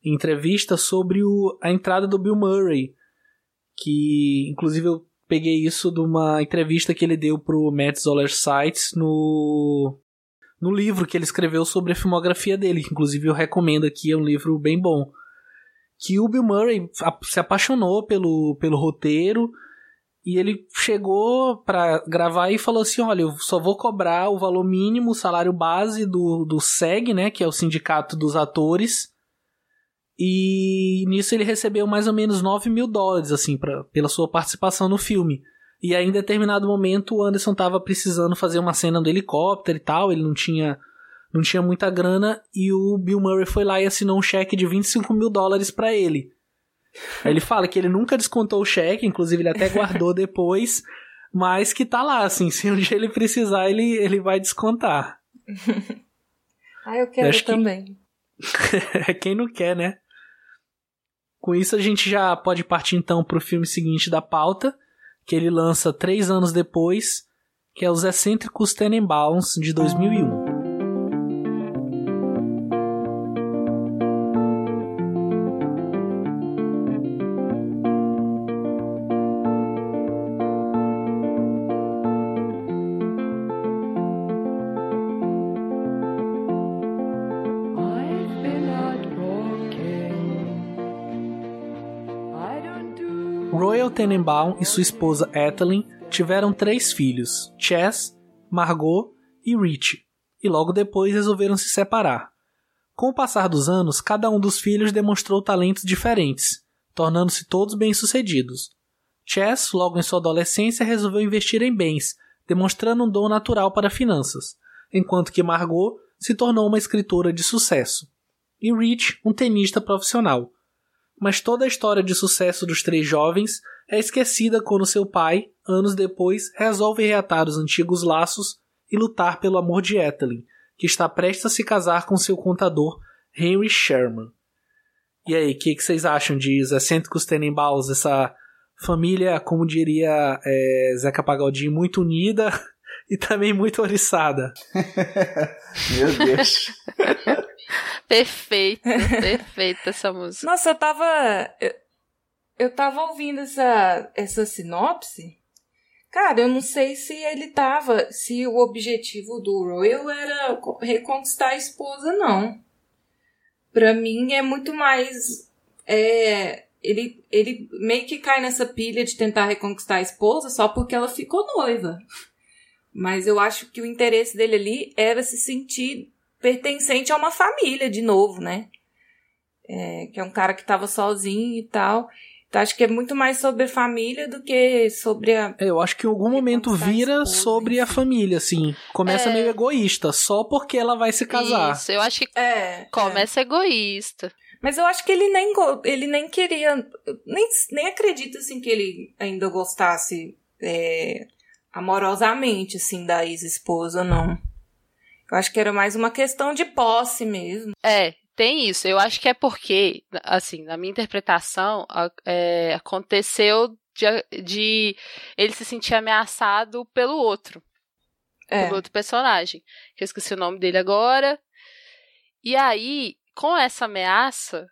em entrevista sobre o, a entrada do Bill Murray, que inclusive eu peguei isso de uma entrevista que ele deu pro Matt Zoller Sites no no livro que ele escreveu sobre a filmografia dele, que inclusive eu recomendo aqui, é um livro bem bom. Que o Bill Murray se apaixonou pelo, pelo roteiro e ele chegou para gravar e falou assim: Olha, eu só vou cobrar o valor mínimo, o salário base do, do SEG, né? Que é o Sindicato dos Atores. E nisso ele recebeu mais ou menos 9 mil dólares, assim, pra, pela sua participação no filme. E aí, em determinado momento, o Anderson tava precisando fazer uma cena do helicóptero e tal, ele não tinha, não tinha muita grana, e o Bill Murray foi lá e assinou um cheque de 25 mil dólares para ele. Ele fala que ele nunca descontou o cheque, inclusive ele até guardou depois, mas que tá lá, assim, se um dia ele precisar, ele, ele vai descontar.
ah, eu quero eu também.
Que... Quem não quer, né? Com isso, a gente já pode partir então para o filme seguinte da pauta, que ele lança três anos depois, que é Os Excêntricos Tenenbaums, de 2001. Tenenbaum e sua esposa Ethelyn tiveram três filhos, Chess, Margot e Rich, e logo depois resolveram se separar. Com o passar dos anos, cada um dos filhos demonstrou talentos diferentes, tornando-se todos bem-sucedidos. Chess, logo em sua adolescência, resolveu investir em bens, demonstrando um dom natural para finanças, enquanto que Margot se tornou uma escritora de sucesso, e Rich, um tenista profissional. Mas toda a história de sucesso dos três jovens é esquecida quando seu pai, anos depois, resolve reatar os antigos laços e lutar pelo amor de Ethelyn, que está prestes a se casar com seu contador Henry Sherman. E aí, o que, que, vocês acham de Os Excêntricos Tenenbaums, essa família, como diria é, Zeca Pagodinho, muito unida e também muito oriçada?
Meu Deus.
perfeito, perfeita essa música.
Nossa, eu tava. Eu tava ouvindo essa, essa sinopse. Cara, eu não sei se ele tava. Se o objetivo do Royal era reconquistar a esposa, não. Pra mim é muito mais. É, ele, ele meio que cai nessa pilha de tentar reconquistar a esposa só porque ela ficou noiva. Mas eu acho que o interesse dele ali era se sentir pertencente a uma família de novo, né? É, que é um cara que tava sozinho e tal. Então, acho que é muito mais sobre família do que sobre a.
É, eu acho que em algum momento vira sobre a família, assim. Começa é... meio egoísta, só porque ela vai se casar.
Isso, eu acho que é, começa é. egoísta.
Mas eu acho que ele nem, ele nem queria. Nem, nem acredito, assim, que ele ainda gostasse é, amorosamente, assim, da ex-esposa, não. Eu acho que era mais uma questão de posse mesmo.
É, tem isso. Eu acho que é porque, assim, na minha interpretação, é, aconteceu de, de, ele se sentir ameaçado pelo outro. É. Pelo outro personagem. Que eu esqueci o nome dele agora. E aí, com essa ameaça,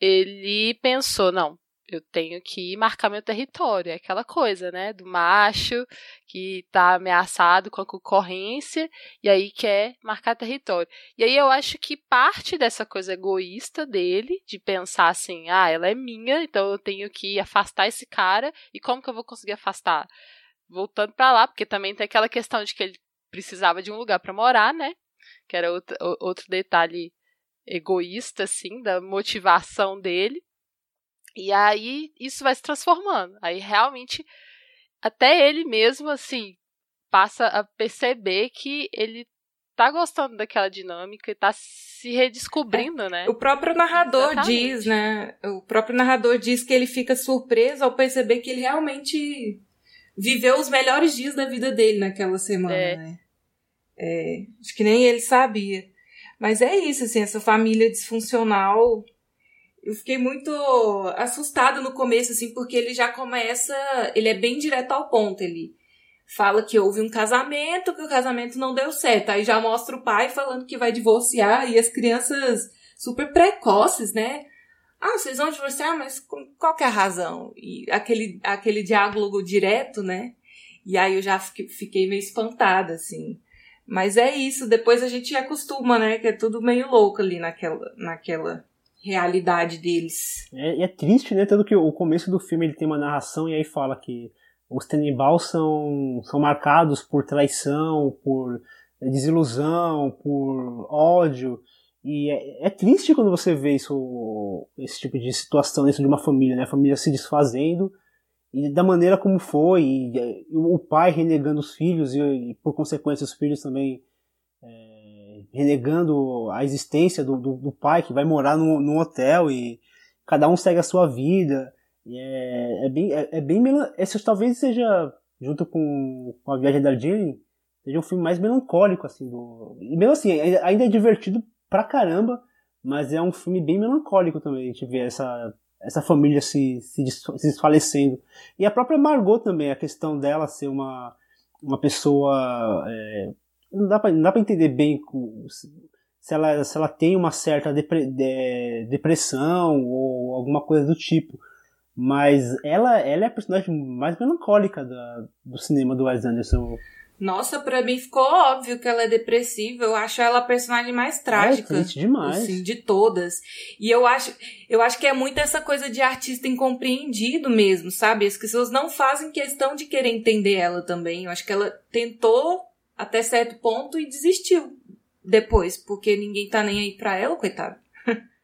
ele pensou: não, eu tenho que marcar meu território. É aquela coisa, né? Do macho que está ameaçado com a concorrência e aí quer marcar território. E aí eu acho que parte dessa coisa egoísta dele, de pensar assim, ah, ela é minha, então eu tenho que afastar esse cara. E como que eu vou conseguir afastar? Voltando para lá, porque também tem aquela questão de que ele precisava de um lugar para morar, né? Que era outro, outro detalhe egoísta, assim, da motivação dele. E aí isso vai se transformando. Aí realmente até ele mesmo assim passa a perceber que ele tá gostando daquela dinâmica e tá se redescobrindo,
é.
né?
O próprio narrador Exatamente. diz, né? O próprio narrador diz que ele fica surpreso ao perceber que ele realmente viveu os melhores dias da vida dele naquela semana, é. né? É, acho que nem ele sabia. Mas é isso, assim, essa família disfuncional eu fiquei muito assustada no começo, assim, porque ele já começa. Ele é bem direto ao ponto. Ele fala que houve um casamento, que o casamento não deu certo. Aí já mostra o pai falando que vai divorciar e as crianças super precoces, né? Ah, vocês vão divorciar, mas qual que é razão? E aquele, aquele diálogo direto, né? E aí eu já fiquei meio espantada, assim. Mas é isso, depois a gente acostuma, né? Que é tudo meio louco ali naquela, naquela realidade deles.
É, é triste, né? Tanto que o começo do filme ele tem uma narração e aí fala que os Tenenbaum são, são marcados por traição, por desilusão, por ódio. E é, é, triste quando você vê isso, esse tipo de situação dentro de uma família, né? A família se desfazendo e da maneira como foi, e, e o pai renegando os filhos e, e, por consequência os filhos também é, renegando a existência do, do, do, pai que vai morar no hotel e cada um segue a sua vida. É, é, bem, é, é bem esse talvez seja junto com, com a viagem da Darjeeling seja um filme mais melancólico assim do e mesmo assim ainda é divertido pra caramba mas é um filme bem melancólico também a gente vê essa essa família se, se, se desfalecendo e a própria Margot também a questão dela ser uma uma pessoa é, não dá para entender bem se ela, se ela tem uma certa depre, de, depressão ou alguma coisa do tipo mas ela, ela é a personagem mais melancólica da, do cinema do Wes Anderson.
Nossa, pra mim ficou óbvio que ela é depressiva. Eu acho ela a personagem mais trágica.
É demais.
Assim, de todas. E eu acho, eu acho que é muito essa coisa de artista incompreendido mesmo, sabe? As pessoas não fazem questão de querer entender ela também. Eu acho que ela tentou até certo ponto e desistiu depois, porque ninguém tá nem aí pra ela, coitada.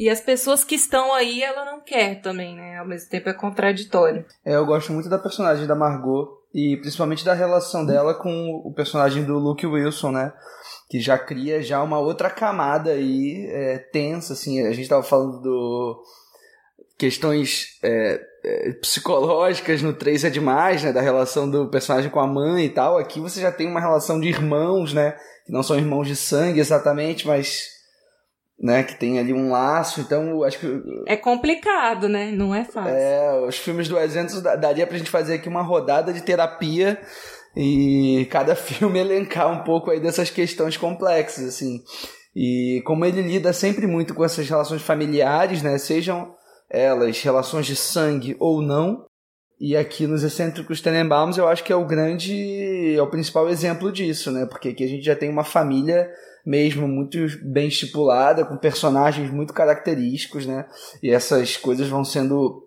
E as pessoas que estão aí, ela não quer também, né? Ao mesmo tempo é contraditório.
É, eu gosto muito da personagem da Margot e principalmente da relação dela com o personagem do Luke Wilson, né? Que já cria já uma outra camada aí é, tensa, assim. A gente tava falando do questões é, psicológicas no 3 é demais, né? Da relação do personagem com a mãe e tal. Aqui você já tem uma relação de irmãos, né? Que não são irmãos de sangue exatamente, mas né, que tem ali um laço, então acho que...
É complicado, né? Não é fácil.
É, os filmes do Exentos daria pra gente fazer aqui uma rodada de terapia e cada filme elencar um pouco aí dessas questões complexas, assim. E como ele lida sempre muito com essas relações familiares, né, sejam elas relações de sangue ou não, e aqui nos Excêntricos Tenenbaums eu acho que é o grande, é o principal exemplo disso, né, porque aqui a gente já tem uma família mesmo muito bem estipulada, com personagens muito característicos, né? E essas coisas vão sendo.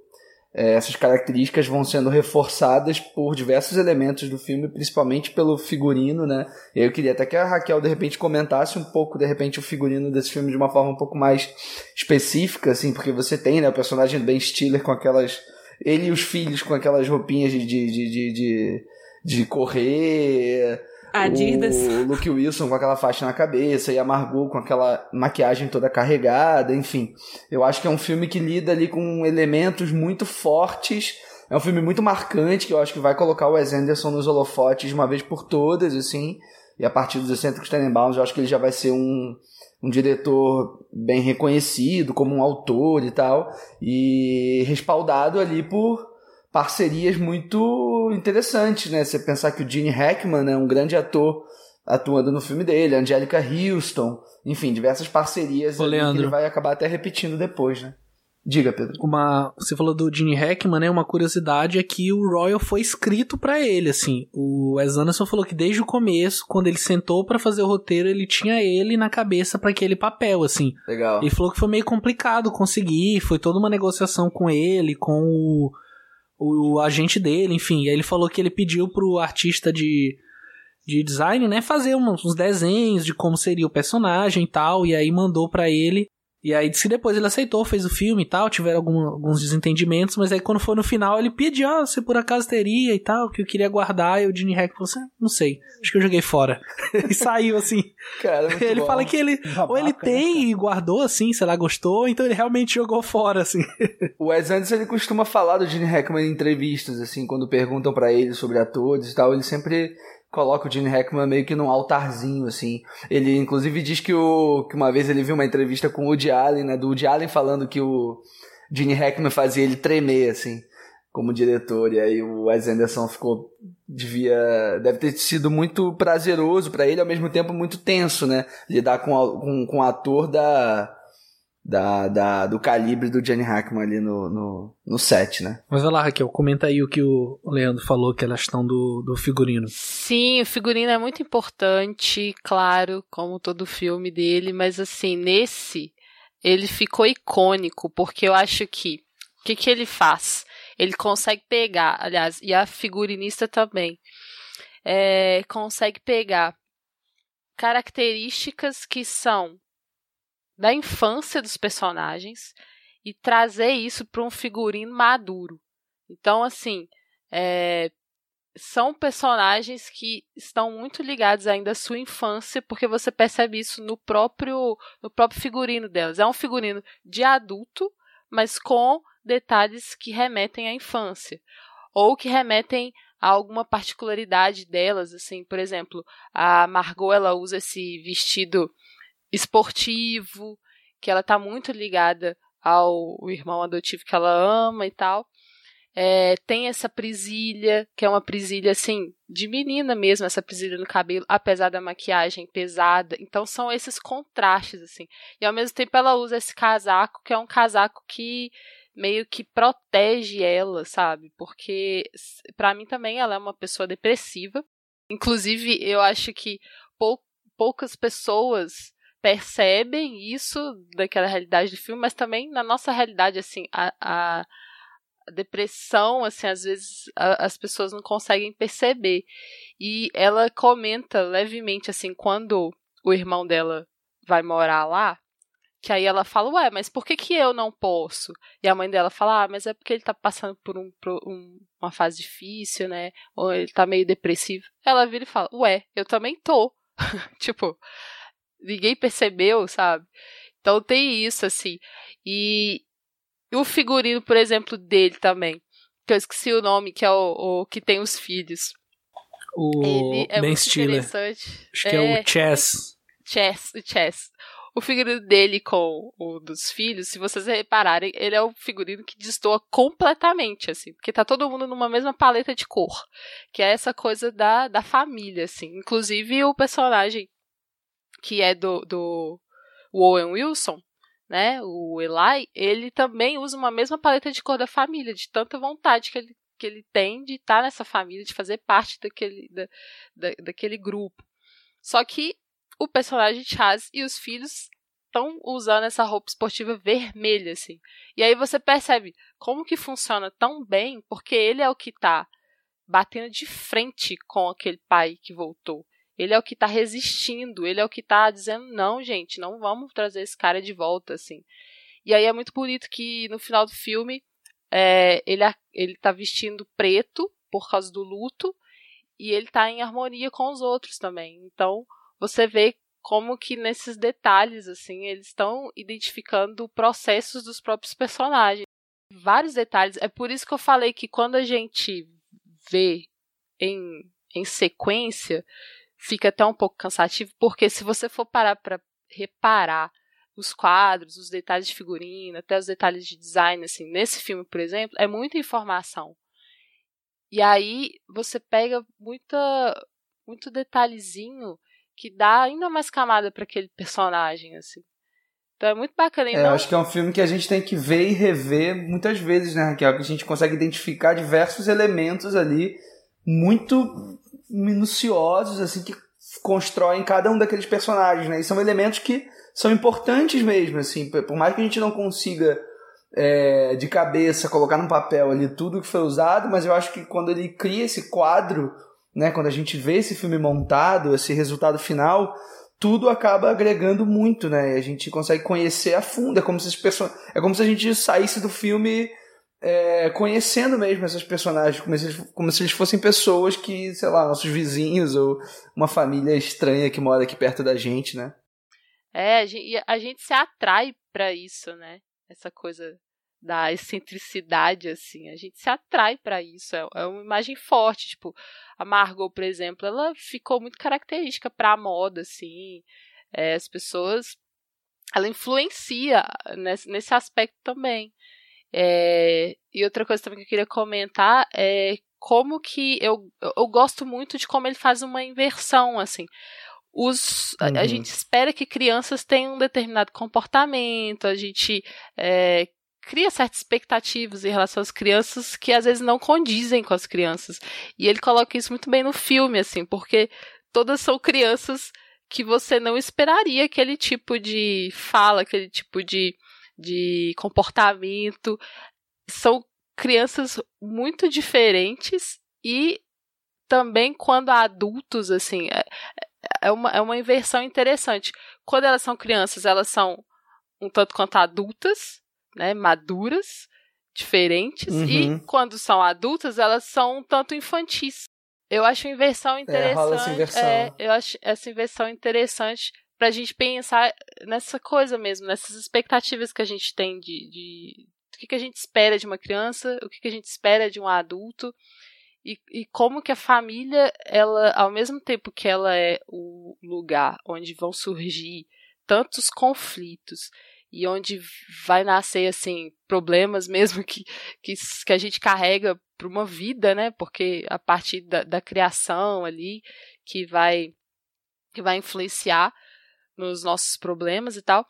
É, essas características vão sendo reforçadas por diversos elementos do filme, principalmente pelo figurino, né? Eu queria até que a Raquel de repente comentasse um pouco, de repente, o figurino desse filme de uma forma um pouco mais específica, assim, porque você tem, né, o personagem do Ben Stiller com aquelas. Ele e os filhos com aquelas roupinhas de, de, de, de, de, de correr
Adidas.
O Luke Wilson com aquela faixa na cabeça e a Margot com aquela maquiagem toda carregada, enfim. Eu acho que é um filme que lida ali com elementos muito fortes. É um filme muito marcante que eu acho que vai colocar o Wes Anderson nos holofotes de uma vez por todas, assim. E a partir dos Excêntricos Tenenbaums eu acho que ele já vai ser um, um diretor bem reconhecido como um autor e tal. E respaldado ali por parcerias muito interessantes, né? Você pensar que o Gene Hackman é um grande ator atuando no filme dele, Angélica Houston, enfim, diversas parcerias
Ô,
que ele vai acabar até repetindo depois, né? Diga, Pedro.
Uma, você falou do Gene Hackman, né? Uma curiosidade é que o Royal foi escrito para ele, assim. O Wes Anderson falou que desde o começo, quando ele sentou para fazer o roteiro, ele tinha ele na cabeça para aquele papel, assim.
Legal.
Ele falou que foi meio complicado conseguir, foi toda uma negociação com ele, com o o, o agente dele, enfim. Ele falou que ele pediu pro artista de, de design, né, fazer uns, uns desenhos de como seria o personagem e tal, e aí mandou para ele. E aí disse que depois ele aceitou, fez o filme e tal, tiveram algum, alguns desentendimentos, mas aí quando foi no final ele pediu, ah, você por acaso teria e tal, que eu queria guardar, e o Gene Hack falou assim, ah, não sei, acho que eu joguei fora. e saiu assim.
Cara,
ele
bom.
fala que ele, ou ele tem né, e guardou assim, sei lá, gostou, então ele realmente jogou fora, assim.
o Wes Anderson, ele costuma falar do Gene Hackman em entrevistas, assim, quando perguntam para ele sobre atores e tal, ele sempre coloca o Gene Hackman meio que num altarzinho, assim. Ele, inclusive, diz que, o, que uma vez ele viu uma entrevista com o Woody Allen, né? Do Woody Allen falando que o Gene Hackman fazia ele tremer, assim, como diretor. E aí o Wes Anderson ficou... Devia... Deve ter sido muito prazeroso para ele, ao mesmo tempo muito tenso, né? Lidar com, com, com ator da da, da, do calibre do Johnny Hackman ali no, no, no set, né?
Mas vai lá, Raquel, comenta aí o que o Leandro falou, que é a questão do, do figurino.
Sim, o figurino é muito importante, claro, como todo filme dele, mas assim, nesse, ele ficou icônico, porque eu acho que, o que, que ele faz? Ele consegue pegar, aliás, e a figurinista também, é, consegue pegar características que são da infância dos personagens e trazer isso para um figurino maduro. Então, assim, é, são personagens que estão muito ligados ainda à sua infância, porque você percebe isso no próprio, no próprio figurino delas. É um figurino de adulto, mas com detalhes que remetem à infância, ou que remetem a alguma particularidade delas, assim, por exemplo, a Margot ela usa esse vestido esportivo, que ela tá muito ligada ao irmão adotivo que ela ama e tal. É, tem essa prisilha, que é uma prisilha assim, de menina mesmo, essa prisilha no cabelo, apesar da maquiagem pesada. Então são esses contrastes, assim. E ao mesmo tempo ela usa esse casaco, que é um casaco que meio que protege ela, sabe? Porque para mim também ela é uma pessoa depressiva. Inclusive, eu acho que pou, poucas pessoas percebem isso daquela realidade do filme, mas também na nossa realidade, assim, a, a depressão, assim, às vezes a, as pessoas não conseguem perceber. E ela comenta levemente, assim, quando o irmão dela vai morar lá, que aí ela fala, ué, mas por que, que eu não posso? E a mãe dela fala, ah, mas é porque ele tá passando por, um, por um, uma fase difícil, né? Ou ele tá meio depressivo. Ela vira e fala, ué, eu também tô. tipo, ninguém percebeu, sabe? Então tem isso, assim. E o figurino, por exemplo, dele também, que eu esqueci o nome, que é o, o que tem os filhos.
O Ele é Ben Stiller. Acho que é, é o Chess.
Chess, o Chess. O figurino dele com o dos filhos, se vocês repararem, ele é o figurino que destoa completamente, assim, porque tá todo mundo numa mesma paleta de cor, que é essa coisa da, da família, assim. Inclusive o personagem que é do, do Owen Wilson, né, o Eli, ele também usa uma mesma paleta de cor da família, de tanta vontade que ele, que ele tem de estar nessa família, de fazer parte daquele, da, da, daquele grupo. Só que o personagem Chaz e os filhos estão usando essa roupa esportiva vermelha, assim. E aí você percebe como que funciona tão bem, porque ele é o que está batendo de frente com aquele pai que voltou. Ele é o que tá resistindo, ele é o que tá dizendo, não, gente, não vamos trazer esse cara de volta, assim. E aí é muito bonito que no final do filme é, ele, ele tá vestindo preto por causa do luto e ele tá em harmonia com os outros também. Então você vê como que nesses detalhes, assim, eles estão identificando processos dos próprios personagens. Vários detalhes. É por isso que eu falei que quando a gente vê em, em sequência, fica até um pouco cansativo, porque se você for parar para reparar os quadros, os detalhes de figurino, até os detalhes de design, assim, nesse filme, por exemplo, é muita informação. E aí você pega muita, muito detalhezinho que dá ainda mais camada para aquele personagem, assim. Então é muito bacana.
É, não... acho que é um filme que a gente tem que ver e rever muitas vezes, né, Raquel? Que a gente consegue identificar diversos elementos ali muito minuciosos, assim, que constroem cada um daqueles personagens, né? E são elementos que são importantes mesmo, assim, por mais que a gente não consiga é, de cabeça colocar no papel ali tudo que foi usado, mas eu acho que quando ele cria esse quadro, né, quando a gente vê esse filme montado, esse resultado final, tudo acaba agregando muito, né? A gente consegue conhecer a fundo, é como se, é como se a gente saísse do filme é, conhecendo mesmo essas personagens, como se, eles, como se eles fossem pessoas que, sei lá, nossos vizinhos ou uma família estranha que mora aqui perto da gente, né?
É, a gente, a gente se atrai para isso, né? Essa coisa da excentricidade, assim. A gente se atrai para isso. É, é, uma imagem forte. Tipo, a Margot, por exemplo, ela ficou muito característica para a moda, assim. É, as pessoas. Ela influencia nesse, nesse aspecto também. É, e outra coisa também que eu queria comentar é como que eu, eu gosto muito de como ele faz uma inversão, assim. Os, uhum. a, a, uhum. gente espera que crianças tenham um determinado comportamento, a gente é, cria certas expectativas em relação às crianças que às vezes não condizem com as crianças. E ele coloca isso muito bem no filme, assim, porque todas são crianças que você não esperaria aquele tipo de fala, aquele tipo de, de comportamento. São crianças muito diferentes e também quando adultos, assim, é, é, uma, é uma inversão interessante. Quando elas são crianças, elas são um tanto quanto adultas, né, maduras, diferentes, uhum. e quando são adultas, elas são um tanto infantis. Eu acho a inversão interessante. É, inversão. É, eu acho essa inversão interessante pra gente pensar nessa coisa mesmo, nessas expectativas que a gente tem de, de o que, que a gente espera de uma criança, o que, que a gente espera de um adulto e, e como que a família, ela, ao mesmo tempo que ela é o lugar onde vão surgir tantos conflitos e onde vai nascer assim problemas mesmo que, que, que a gente carrega para uma vida, né? Porque a partir da, da criação ali que vai que vai influenciar nos nossos problemas e tal.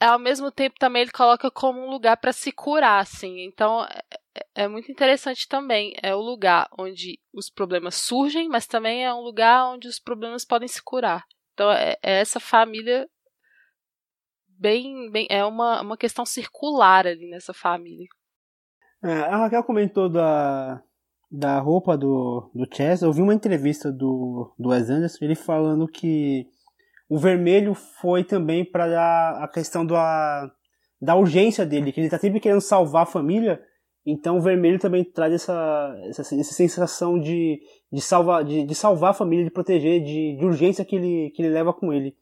Ao mesmo tempo também ele coloca como um lugar para se curar, assim. Então é, é, é muito interessante também. É o lugar onde os problemas surgem, mas também é um lugar onde os problemas podem se curar. Então é, é essa família bem, bem é uma, uma questão circular ali nessa família.
É, a Raquel comentou da, da roupa do, do Chess. Eu vi uma entrevista do, do Wes Anderson, ele falando que o vermelho foi também para a questão da, da urgência dele, que ele está sempre querendo salvar a família, então o vermelho também traz essa, essa, essa sensação de, de, salva, de, de salvar a família, de proteger, de, de urgência que ele, que ele leva com ele.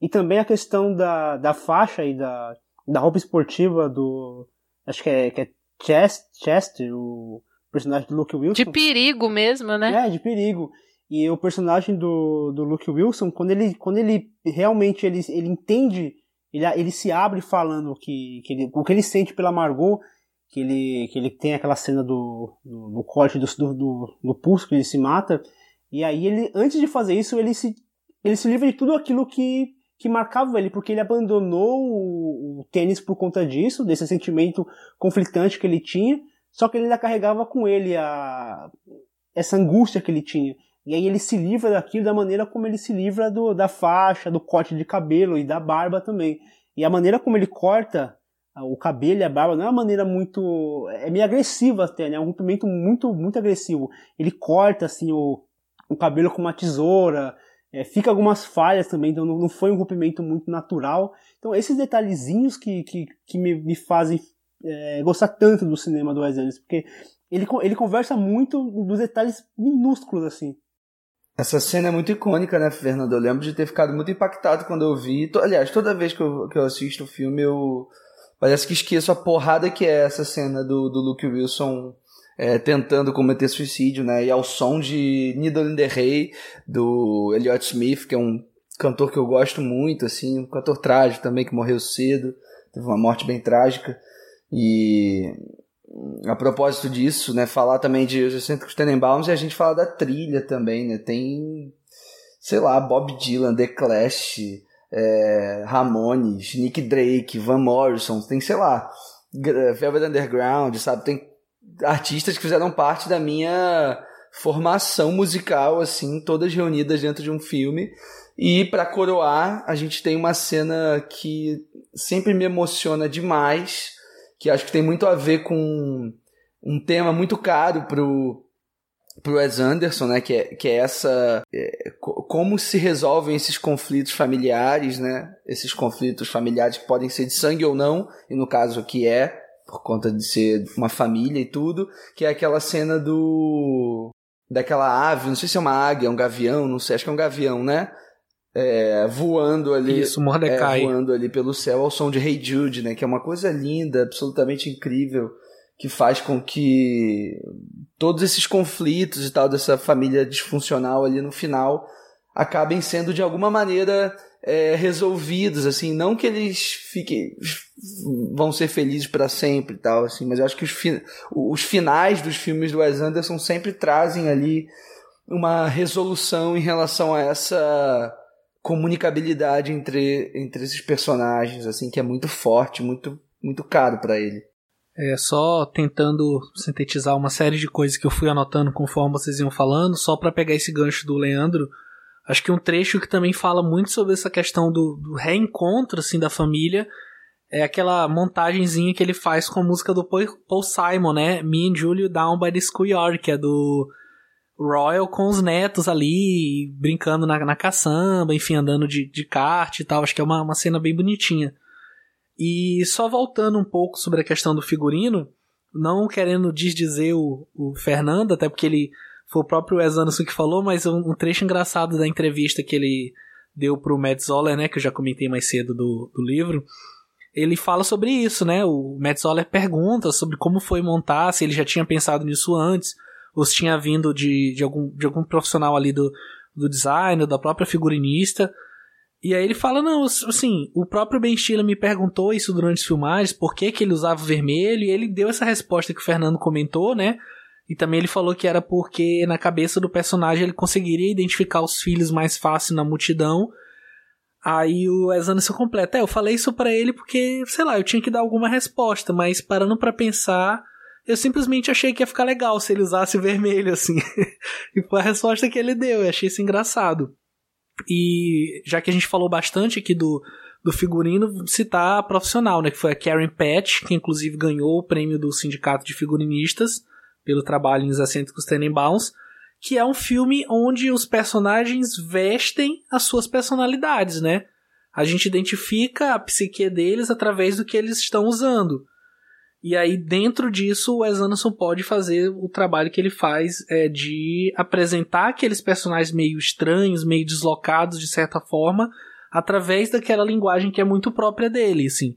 E também a questão da, da faixa e da, da roupa esportiva do. Acho que é, que é Chest, Chester, o personagem do Luke Wilson.
De perigo mesmo, né?
É, de perigo. E o personagem do, do Luke Wilson, quando ele, quando ele realmente ele, ele entende, ele, ele se abre falando que, que ele, o que ele sente pela Margot, que ele, que ele tem aquela cena do, do, do corte do, do, do pulso, que ele se mata. E aí ele, antes de fazer isso, ele se, ele se livra de tudo aquilo que que marcava ele, porque ele abandonou o, o, tênis por conta disso, desse sentimento conflitante que ele tinha, só que ele ainda carregava com ele a, essa angústia que ele tinha. E aí ele se livra daquilo da maneira como ele se livra do, da faixa, do corte de cabelo e da barba também. E a maneira como ele corta o cabelo e a barba não é uma maneira muito. é meio agressiva até, né? É um rompimento muito, muito agressivo. Ele corta assim o, o cabelo com uma tesoura, é, fica algumas falhas também, então não, não, foi um rompimento muito natural. Então esses detalhezinhos que, que, que me, me fazem é, gostar tanto do cinema do Wes Anderson, porque ele, ele conversa muito dos detalhes minúsculos assim.
Essa cena é muito icônica, né, Fernando? Eu lembro de ter ficado muito impactado quando eu vi. Aliás, toda vez que eu, que eu assisto o filme, eu parece que esqueço a porrada que é essa cena do, do Luke Wilson é, tentando cometer suicídio, né? E ao som de Needle in the do Elliot Smith, que é um cantor que eu gosto muito, assim, um cantor trágico também, que morreu cedo, teve uma morte bem trágica. E a propósito disso, né, falar também de Os Excêntricos Tenenbaums e a gente fala da trilha também, né? Tem, sei lá, Bob Dylan, The Clash, é, Ramones, Nick Drake, Van Morrison, tem, sei lá, Velvet Underground, sabe? Tem artistas que fizeram parte da minha formação musical, assim, todas reunidas dentro de um filme. E para coroar, a gente tem uma cena que sempre me emociona demais, que acho que tem muito a ver com um tema muito caro pro pro Wes Anderson, né, que é, que é essa é, como se resolvem esses conflitos familiares, né, esses conflitos familiares que podem ser de sangue ou não, e no caso aqui é, por conta de ser uma família e tudo, que é aquela cena do daquela ave, não sei se é uma águia, um gavião, não sei, acho que é um gavião, né? É, voando ali.
Isso, Mordecai.
É, voando ali pelo céu ao som de Hey Jude, né? Que é uma coisa linda, absolutamente incrível, que faz com que todos esses conflitos e tal dessa família disfuncional ali no final acabem sendo de alguma maneira é, resolvidos, assim, não que eles fiquem vão ser felizes para sempre e tal, assim, mas eu acho que os, fi os finais dos filmes do Wes Anderson sempre trazem ali uma resolução em relação a essa comunicabilidade entre, entre esses personagens, assim, que é muito forte, muito muito caro para ele.
É só tentando sintetizar uma série de coisas que eu fui anotando conforme vocês iam falando, só para pegar esse gancho do Leandro. Acho que um trecho que também fala muito sobre essa questão do, do reencontro assim da família é aquela montagenzinha que ele faz com a música do Paul Simon, né? Me and Julio Down by the Schoolyard, que é do Royal com os netos ali, brincando na, na caçamba, enfim, andando de, de kart e tal. Acho que é uma, uma cena bem bonitinha. E só voltando um pouco sobre a questão do figurino, não querendo desdizer o, o Fernando, até porque ele foi o próprio Wes Anderson que falou, mas um, um, trecho engraçado da entrevista que ele deu pro Matt Zoller, né, que eu já comentei mais cedo do, do livro, ele fala sobre isso, né, o Matt Zoller pergunta sobre como foi montar, se ele já tinha pensado nisso antes, ou se tinha vindo de, de, algum, de algum profissional ali do, do design, da própria figurinista, e aí ele fala, não, assim, o próprio Ben Stiller me perguntou isso durante as filmagens, por que, que ele usava vermelho, e ele deu essa resposta que o Fernando comentou, né? E também ele falou que era porque na cabeça do personagem ele conseguiria identificar os filhos mais fácil na multidão. Aí o Wes Anderson completa, é, eu falei isso para ele porque, sei lá, eu tinha que dar alguma resposta, mas parando para pensar, eu simplesmente achei que ia ficar legal se ele usasse vermelho, assim. e foi a resposta que ele deu, eu achei isso engraçado. E já que a gente falou bastante aqui do, do figurino, citar a profissional, né? Que foi a Karen Patch, que inclusive ganhou o prêmio do Sindicato de Figurinistas pelo trabalho em Os Excêntricos Tenenbaums, que é um filme onde os personagens vestem as suas personalidades, né? A gente identifica a psique deles através do que eles estão usando. E aí, dentro disso, o Wes Anderson pode fazer o trabalho que ele faz é, de apresentar aqueles personagens meio estranhos, meio deslocados de certa forma, através daquela linguagem que é muito própria dele, assim.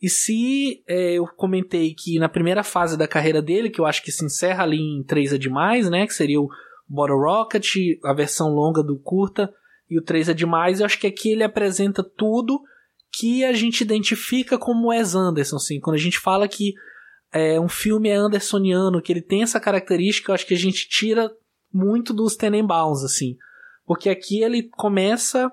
E se é, eu comentei que na primeira fase da carreira dele, que eu acho que se encerra ali em 3 é demais, né? Que seria o Bottle Rocket, a versão longa do curta, e o 3 é demais, eu acho que aqui ele apresenta tudo que a gente identifica como Wes Anderson, assim. Quando a gente fala que é, um filme é andersoniano, que ele tem essa característica, eu acho que a gente tira muito dos Tenenbaums, assim. Porque aqui ele começa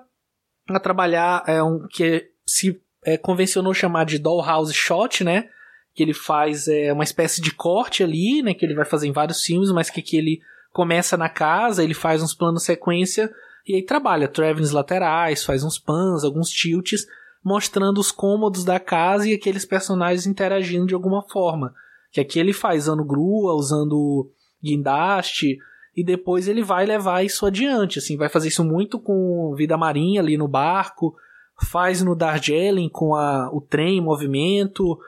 a trabalhar é, um, que se é, convencionou chamar de Dollhouse Shot, né? Que ele faz é, uma espécie de corte ali, né? Que ele vai fazer em vários filmes, mas que aqui ele começa na casa, ele faz uns planos sequência e aí trabalha travelings laterais, faz uns pans, alguns tilts, mostrando os cômodos da casa e aqueles personagens interagindo de alguma forma. Que aqui ele faz usando grua, usando guindaste, e depois ele vai levar isso adiante, assim, vai fazer isso muito com vida marinha ali no barco, faz no Darjeeling com a, o trem em movimento,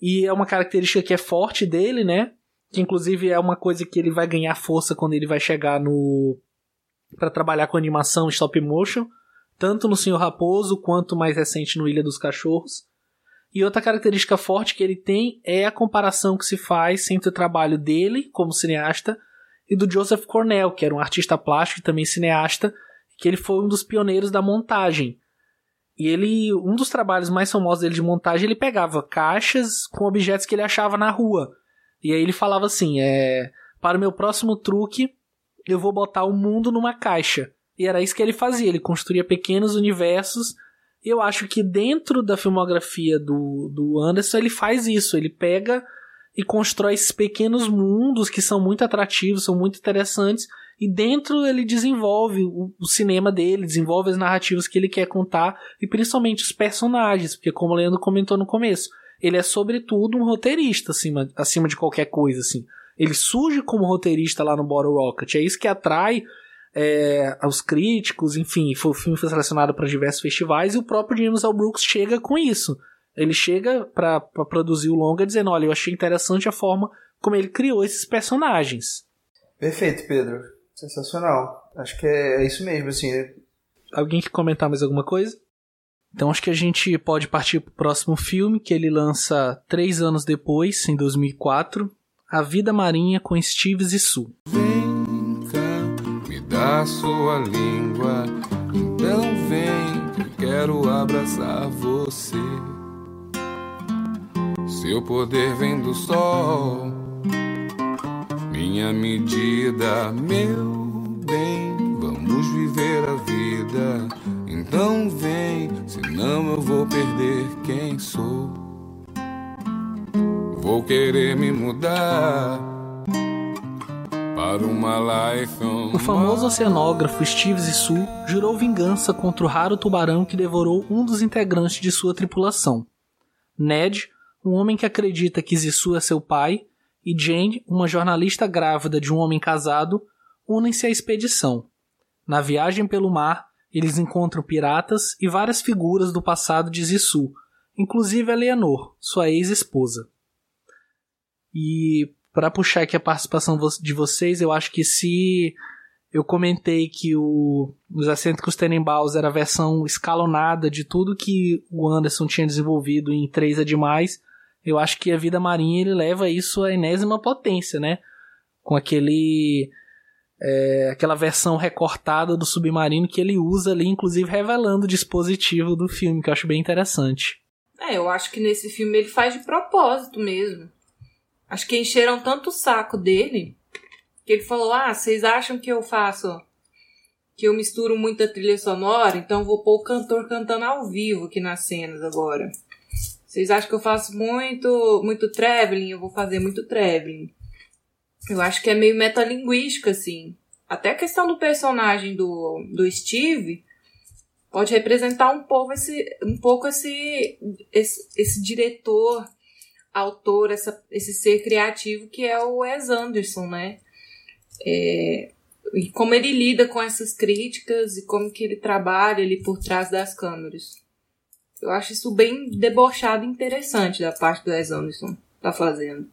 e é uma característica que é forte dele, né? Que inclusive é uma coisa que ele vai ganhar força quando ele vai chegar no para trabalhar com animação stop motion, tanto no Senhor Raposo quanto mais recente no Ilha dos Cachorros. E outra característica forte que ele tem é a comparação que se faz entre o trabalho dele como cineasta e do Joseph Cornell, que era um artista plástico e também cineasta, que ele foi um dos pioneiros da montagem. E ele, um dos trabalhos mais famosos dele de montagem, ele pegava caixas com objetos que ele achava na rua. E aí ele falava assim: é, para o meu próximo truque, eu vou botar o mundo numa caixa. E era isso que ele fazia, ele construía pequenos universos. Eu acho que dentro da filmografia do, do Anderson, ele faz isso. Ele pega e constrói esses pequenos mundos que são muito atrativos, são muito interessantes. E dentro ele desenvolve o, o, cinema dele, desenvolve as narrativas que ele quer contar e principalmente os personagens, porque como o Leandro comentou no começo, ele é sobretudo um roteirista acima, acima de qualquer coisa, assim. Ele surge como roteirista lá no Bottle Rocket, é isso que atrai é, aos críticos, enfim, o filme foi selecionado para diversos festivais e o próprio James L. Brooks chega com isso. Ele chega para produzir o longa dizendo: Olha, eu achei interessante a forma como ele criou esses personagens.
Perfeito, Pedro. Sensacional. Acho que é, é isso mesmo, assim.
Alguém quer comentar mais alguma coisa? Então acho que a gente pode partir para o próximo filme, que ele lança três anos depois, em 2004, A Vida Marinha com Steve Zissou.
Vem dá sua língua, então vem, eu quero abraçar você. Seu poder vem do sol, minha medida, meu bem, vamos viver a vida. Então vem, senão eu vou perder quem sou. Vou querer me mudar
O famoso oceanógrafo Steve Zissou jurou vingança contra o raro tubarão que devorou um dos integrantes de sua tripulação. Ned, um homem que acredita que Zissou é seu pai, e Jane, uma jornalista grávida de um homem casado, unem-se à expedição. Na viagem pelo mar, eles encontram piratas e várias figuras do passado de Zissou, inclusive a Leonor, sua ex-esposa. E para puxar aqui a participação de vocês, eu acho que se eu comentei que o, os Excêntricos Tenenbaums era a versão escalonada de tudo que o Anderson tinha desenvolvido em Três é Demais, eu acho que a Vida Marinha ele leva isso à enésima potência, né? Com aquele é, aquela versão recortada do submarino que ele usa ali, inclusive revelando o dispositivo do filme, que eu acho bem interessante.
É, eu acho que nesse filme ele faz de propósito mesmo. Acho que encheram tanto o saco dele que ele falou: Ah, vocês acham que eu faço. que eu misturo muita trilha sonora, então vou pôr o cantor cantando ao vivo aqui nas cenas agora. Vocês acham que eu faço muito, muito traveling? Eu vou fazer muito traveling. Eu acho que é meio metalinguístico, assim. Até a questão do personagem do, do Steve pode representar um pouco esse, um pouco esse, esse, esse diretor, autor, essa, esse ser criativo que é o Wes Anderson, né? É, e como ele lida com essas críticas e como que ele trabalha ali por trás das câmeras. Eu acho isso bem debochado e interessante da parte do Wes Anderson tá fazendo.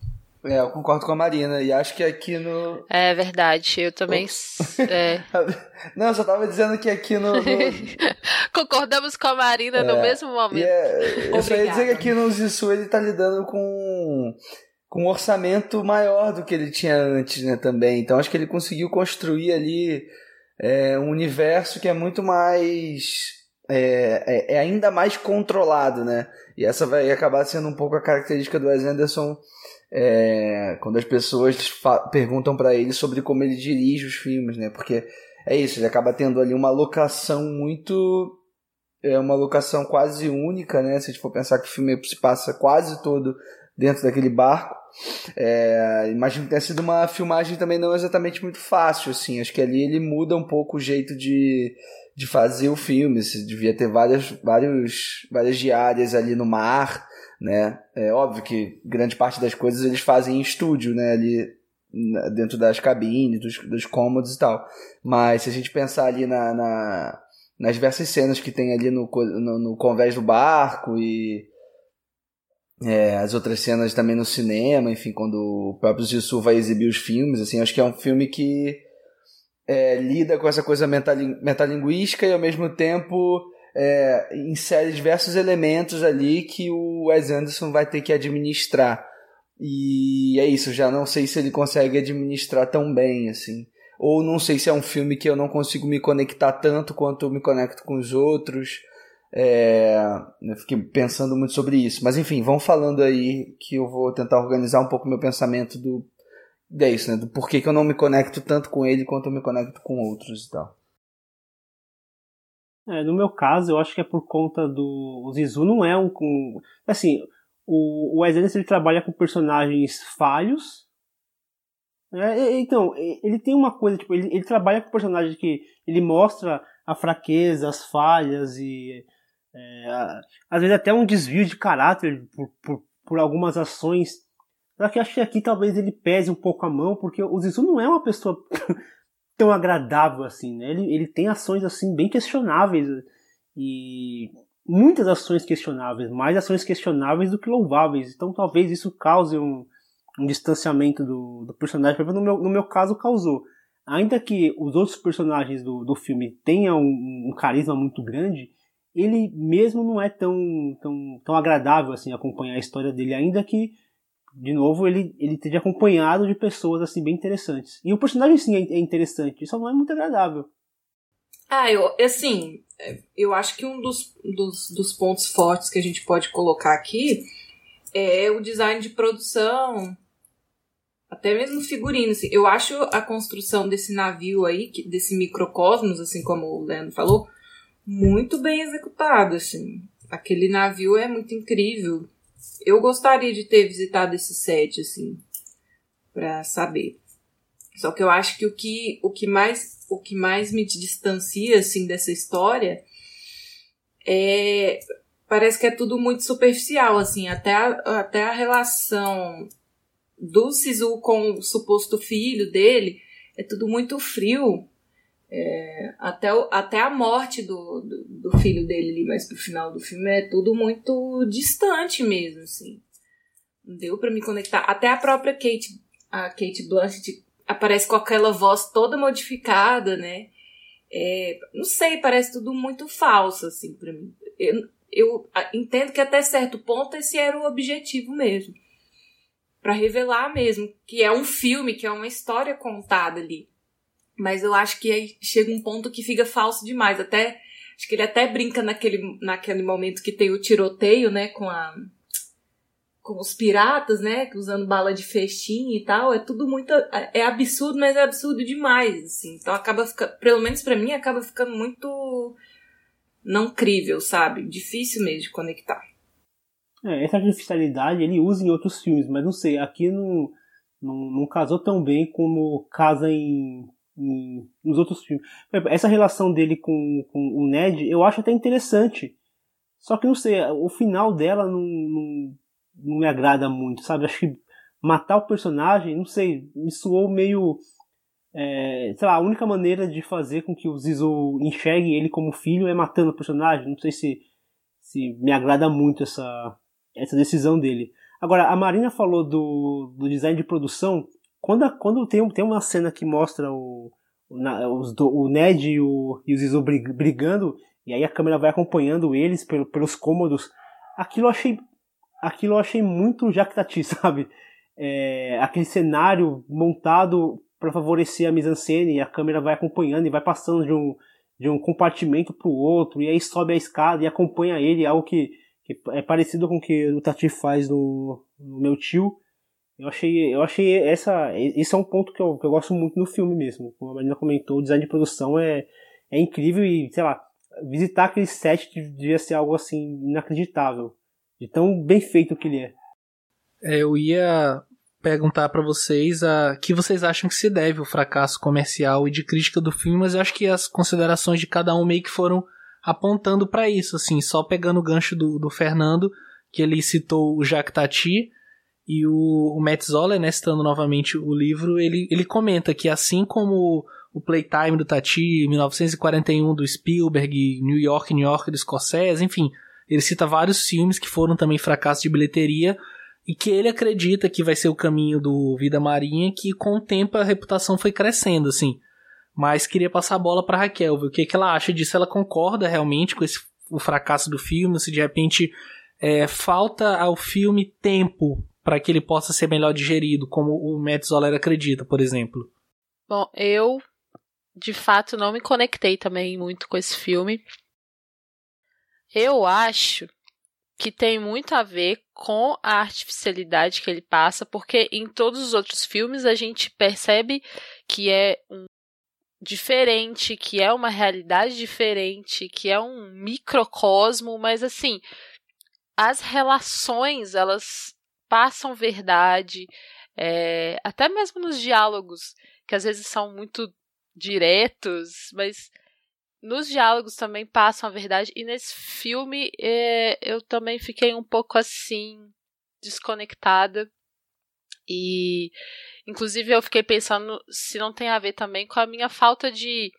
É, eu concordo com a Marina. E acho que aqui no.
É verdade, eu também. é.
Não, eu só tava dizendo que aqui no. no...
Concordamos com a Marina é, no mesmo momento.
É, eu só ia dizer que aqui no Zissu ele tá lidando com. Com um orçamento maior do que ele tinha antes, né, também. Então acho que ele conseguiu construir ali é, um universo que é muito mais é, é, é, ainda mais controlado, né? E essa vai acabar sendo um pouco a característica do Wes Anderson é, quando as pessoas perguntam para ele sobre como ele dirige os filmes, né? Porque é isso, ele acaba tendo ali uma locação muito. É uma locação quase única, né? Se a gente for pensar que o filme se passa quase todo dentro daquele barco. É, imagino que tenha sido uma filmagem também não exatamente muito fácil, assim. Acho que ali ele muda um pouco o jeito de de fazer o filme. Você devia ter várias, vários, várias diárias ali no mar, né? É óbvio que grande parte das coisas eles fazem em estúdio, né? Ali dentro das cabines, dos, dos cômodos e tal. Mas se a gente pensar ali na, na nas diversas cenas que tem ali no, no, no convés do barco e é, as outras cenas também no cinema, enfim, quando o próprio Zissou vai exibir os filmes, assim, acho que é um filme que é, lida com essa coisa metalinguística e ao mesmo tempo é, insere diversos elementos ali que o Wes Anderson vai ter que administrar. E é isso, já não sei se ele consegue administrar tão bem assim. Ou não sei se é um filme que eu não consigo me conectar tanto quanto eu me conecto com os outros. É, eu fiquei pensando muito sobre isso. Mas enfim, vão falando aí que eu vou tentar organizar um pouco meu pensamento do é isso, né? Do porquê que eu não me conecto tanto com ele quanto eu me conecto com outros e tal.
É, no meu caso, eu acho que é por conta do. O Zizu não é um. um assim, o, o Wes Anderson ele trabalha com personagens falhos. É, então, ele tem uma coisa, tipo, ele, ele trabalha com personagens que ele mostra a fraqueza, as falhas e. É, às vezes até um desvio de caráter por, por, por algumas ações só que acho que aqui talvez ele pese um pouco a mão, porque o Zizou não é uma pessoa tão agradável assim, né? Ele, ele tem ações assim bem questionáveis e muitas ações questionáveis, mais ações questionáveis do que louváveis. Então talvez isso cause um, um distanciamento do, do personagem. No meu, no meu caso causou. ainda que os outros personagens do, do filme tenham um, um carisma muito grande, ele mesmo não é tão, tão, tão agradável assim acompanhar a história dele, ainda que de novo ele ele esteja acompanhado de pessoas assim bem interessantes. E o personagem sim é, é interessante, só não é muito agradável.
Ah, eu assim, eu acho que um dos, dos, dos pontos fortes que a gente pode colocar aqui é o design de produção, até mesmo figurino. Assim. Eu acho a construção desse navio aí, desse microcosmos, assim como o Leandro falou, muito bem executado, assim. Aquele navio é muito incrível. Eu gostaria de ter visitado esse set, assim, para saber. Só que eu acho que o que, o que mais o que mais me distancia assim dessa história é parece que é tudo muito superficial assim, até a, até a relação do Sisu com o suposto filho dele é tudo muito frio. É, até, o, até a morte do, do, do, filho dele ali, mas pro final do filme é tudo muito distante mesmo, assim. Não deu para me conectar. Até a própria Kate, a Kate Blanchett aparece com aquela voz toda modificada, né? É, não sei, parece tudo muito falso, assim, pra mim. Eu, eu entendo que até certo ponto esse era o objetivo mesmo. para revelar mesmo que é um filme, que é uma história contada ali. Mas eu acho que aí chega um ponto que fica falso demais. Até acho que ele até brinca naquele, naquele momento que tem o tiroteio, né, com a com os piratas, né, usando bala de festim e tal, é tudo muito é absurdo, mas é absurdo demais, assim. Então acaba ficando, pelo menos para mim, acaba ficando muito não crível, sabe? Difícil mesmo de conectar.
É, essa artificialidade ele usa em outros filmes, mas não sei, aqui não, não, não casou tão bem como casa em, nos outros filmes. Essa relação dele com, com o Ned eu acho até interessante. Só que não sei, o final dela não, não não me agrada muito, sabe? Acho que matar o personagem, não sei, me soou meio. É, sei lá, a única maneira de fazer com que o Zizo enxergue ele como filho é matando o personagem. Não sei se, se me agrada muito essa, essa decisão dele. Agora, a Marina falou do, do design de produção. Quando, quando tem, tem uma cena que mostra o, o, o Ned e o, e o Zizo brigando, e aí a câmera vai acompanhando eles pelo, pelos cômodos, aquilo eu achei aquilo eu achei muito Jactati, sabe? É, aquele cenário montado para favorecer a mise-en-scène, a câmera vai acompanhando e vai passando de um, de um compartimento para o outro, e aí sobe a escada e acompanha ele, algo que, que é parecido com o que o Tati faz no, no, meu tio. Eu achei, eu achei essa, esse é um ponto que eu, que eu gosto muito no filme mesmo. Como a Marina comentou, o design de produção é, é incrível e, sei lá, visitar aquele set devia ser algo assim inacreditável. De tão bem feito que ele é.
é eu ia perguntar para vocês a que vocês acham que se deve o fracasso comercial e de crítica do filme, mas eu acho que as considerações de cada um meio que foram apontando para isso, assim, só pegando o gancho do, do Fernando, que ele citou o Jacques Tati, e o, o Matt Zoller, né, citando novamente o livro, ele, ele comenta que assim como o Playtime do Tati, 1941 do Spielberg, New York, New York do Scorsese, enfim, ele cita vários filmes que foram também fracassos de bilheteria e que ele acredita que vai ser o caminho do Vida Marinha, que com o tempo a reputação foi crescendo, assim. Mas queria passar a bola para Raquel, ver o que, que ela acha disso. Ela concorda realmente com esse, o fracasso do filme? Se de repente é, falta ao filme tempo para que ele possa ser melhor digerido, como o Matt Zoller acredita, por exemplo?
Bom, eu de fato não me conectei também muito com esse filme. Eu acho que tem muito a ver com a artificialidade que ele passa, porque em todos os outros filmes a gente percebe que é um diferente, que é uma realidade diferente, que é um microcosmo, mas assim, as relações elas passam verdade, é, até mesmo nos diálogos, que às vezes são muito diretos, mas nos diálogos também passam a verdade. E nesse filme é, eu também fiquei um pouco assim, desconectada. E inclusive eu fiquei pensando se não tem a ver também com a minha falta de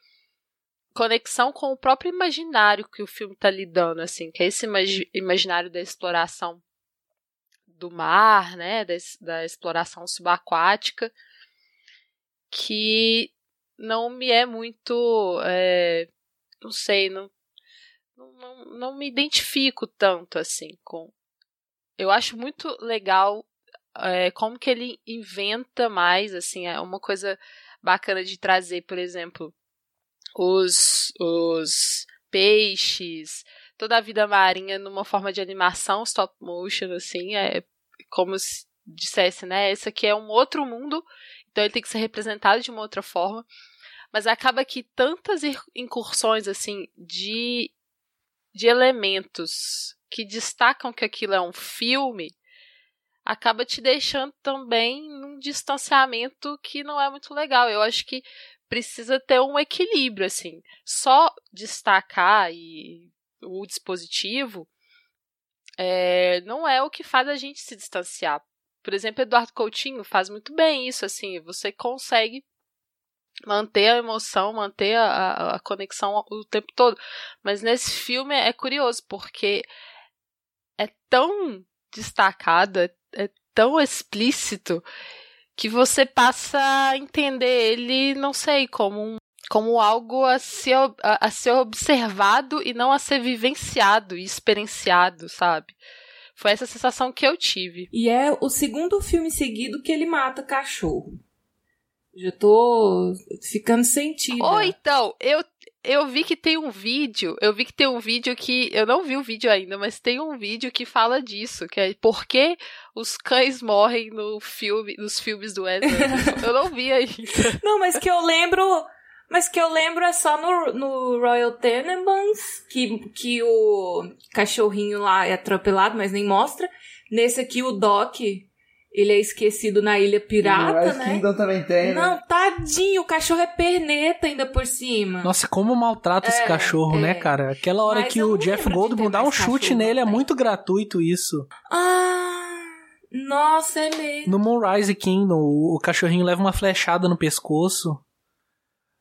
conexão com o próprio imaginário que o filme está lidando, assim, que é esse imaginário da exploração do mar, né, da, da exploração subaquática, que não me é muito. É, não sei, não, não, não me identifico tanto assim com. Eu acho muito legal é, como que ele inventa mais, assim, é uma coisa bacana de trazer, por exemplo, os, os peixes, toda a vida marinha numa forma de animação stop motion, assim, é como se dissesse, né, esse aqui é um outro mundo, então ele tem que ser representado de uma outra forma, mas acaba que tantas incursões, assim, de, de elementos que destacam que aquilo é um filme, acaba te deixando também num distanciamento que não é muito legal. Eu acho que precisa ter um equilíbrio, assim. Só destacar e o dispositivo é, não é o que faz a gente se distanciar. Por exemplo, Eduardo Coutinho faz muito bem isso, assim, você consegue manter a emoção, manter a, a conexão o tempo todo. Mas nesse filme é curioso, porque é tão destacado, é é tão explícito que você passa a entender ele, não sei, como um, como algo a ser, a, a ser observado e não a ser vivenciado e experienciado, sabe? Foi essa sensação que eu tive.
E é o segundo filme seguido que ele mata cachorro. Já tô ficando sentido.
Ou então, eu eu vi que tem um vídeo, eu vi que tem um vídeo que eu não vi o vídeo ainda, mas tem um vídeo que fala disso, que é por que os cães morrem no filme, nos filmes do Wesley. eu não vi ainda.
Não, mas que eu lembro, mas que eu lembro é só no, no Royal Tenenbaums que que o cachorrinho lá é atropelado, mas nem mostra. Nesse aqui o Doc ele é esquecido na Ilha Pirata,
no
né?
Kingdom também tem, né?
Não, tadinho, o cachorro é perneta ainda por cima.
Nossa, como maltrata esse
É,
cachorro,
é.
né, cara? Aquela hora
Mas
que o Jeff Goldblum dá um chute nele, é
né?
muito gratuito isso.
Ah, nossa, é mesmo.
No Moonrise Kingdom, o, o cachorrinho leva uma flechada no pescoço.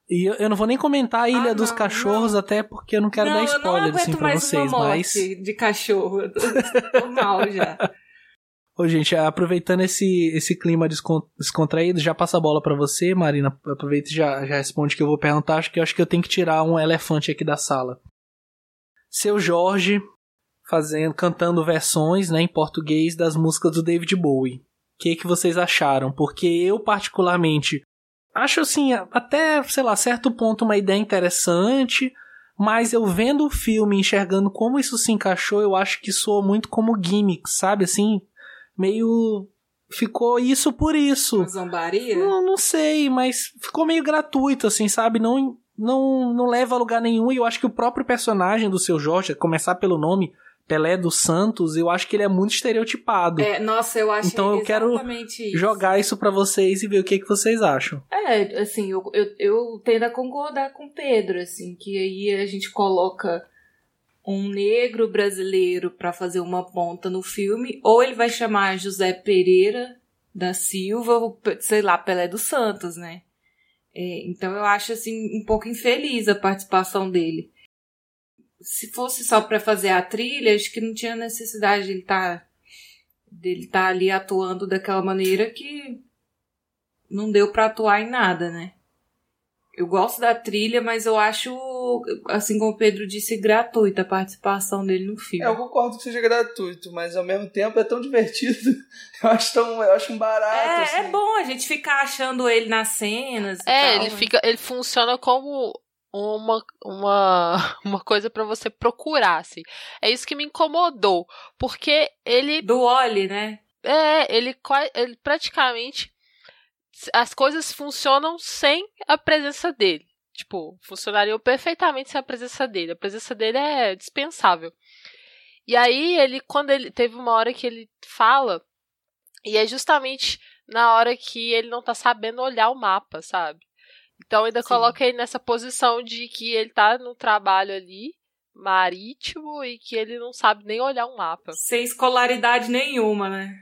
E eu, eu não vou nem comentar a Ilha
Ah,
dos
não,
Cachorros, até porque eu não quero
não,
dar
eu não
spoiler
aguento
assim pra
mais
vocês,
uma
mas.
de cachorro. Eu tô, tô mal já.
Ô, gente, aproveitando esse, esse clima descon- descontraído, já passa a bola pra você, Marina. Aproveita e já, já responde que eu vou perguntar. Acho que eu acho que eu tenho que tirar um elefante aqui da sala. Seu Jorge fazendo, cantando versões, né, em português das músicas do David Bowie. O que que vocês acharam? Porque eu particularmente acho assim, até, sei lá, certo ponto uma ideia interessante, mas eu vendo o filme, enxergando como isso se encaixou, eu acho que soa muito como gimmick, sabe assim? Meio ficou isso por isso.
Uma zombaria?
Não, não sei, mas ficou meio gratuito, assim, sabe? Não, não, não leva a lugar nenhum. E eu acho que o próprio personagem do seu Jorge, começar pelo nome, Pelé dos Santos, eu acho que ele é muito estereotipado.
É, nossa, eu acho
Então eu quero
isso.
Jogar isso pra vocês e ver o que, que vocês acham.
É, assim, eu, eu, eu tendo a concordar com o Pedro, assim, que aí a gente coloca um negro brasileiro pra fazer uma ponta no filme, ou ele vai chamar José Pereira da Silva, ou, sei lá, Pelé dos Santos, né? É, então eu acho, assim, um pouco infeliz a participação dele. Se fosse só pra fazer a trilha, acho que não tinha necessidade de ele estar dele tá ali atuando daquela maneira que não deu pra atuar em nada, né? Eu gosto da trilha, mas eu acho, assim como o Pedro disse, gratuita a participação dele no filme.
É, eu concordo que seja gratuito, mas ao mesmo tempo é tão divertido. Eu acho tão, eu acho um barato.
É,
assim.
é bom a gente ficar achando ele nas cenas. e
É,
tal,
ele
mas-
fica, ele funciona como uma uma uma coisa pra você procurar, assim. É isso que me incomodou, porque ele
Do Oli, né?
é, ele, ele praticamente as coisas funcionam sem a presença dele. Tipo, funcionariam perfeitamente sem a presença dele. A presença dele é dispensável. E aí ele quando ele teve uma hora que ele fala e é justamente na hora que ele não tá sabendo olhar o mapa, sabe? Então ainda
Sim.
coloca ele nessa posição de que ele tá no trabalho ali marítimo e que ele não sabe nem olhar um mapa.
Sem escolaridade nenhuma, né?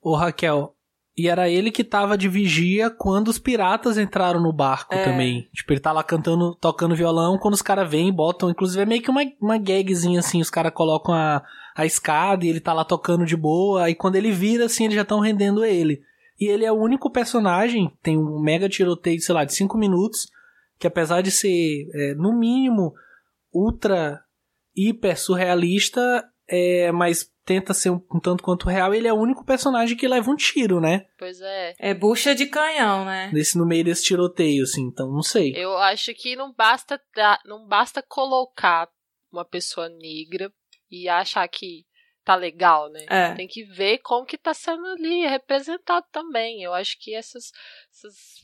Ô Raquel, e era ele que tava de vigia quando os piratas entraram no barco
É.
também. Tipo, ele tá lá cantando, tocando violão, quando os caras vêm e botam, inclusive é meio que uma, uma gagzinha assim, os caras colocam a, a escada e ele tá lá tocando de boa, aí quando ele vira assim, eles já estão rendendo ele. E ele é o único personagem, tem um mega tiroteio, sei lá, de 5 minutos, que apesar de ser, é, no mínimo, ultra, hiper surrealista, é, mas tenta ser um, um, tanto quanto real, ele é o único personagem que leva um tiro, né?
Pois é.
É bucha de canhão, né?
Nesse, no meio desse tiroteio, assim, então não sei.
Eu acho que não basta, não basta colocar uma pessoa negra e achar que tá legal, né?
É.
Tem que ver como que tá sendo ali representado também. Eu acho que essas, essas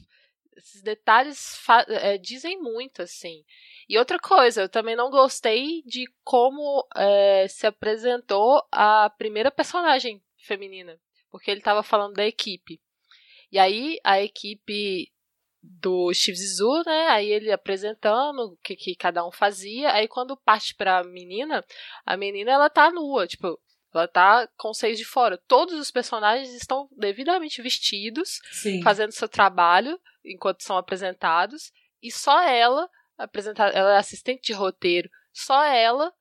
esses detalhes é, dizem muito, assim. E outra coisa, eu também não gostei de como é, se apresentou a primeira personagem feminina. Porque ele estava falando da equipe. E aí, a equipe do Steve Zissou, né? Aí ele apresentando o que, que cada um fazia. Aí quando parte pra menina, a menina ela tá nua, tipo, ela tá com os seios de fora. Todos os personagens estão devidamente vestidos,
Sim.
fazendo seu trabalho enquanto são apresentados. E só ela, apresentada, ela é assistente de roteiro, só ela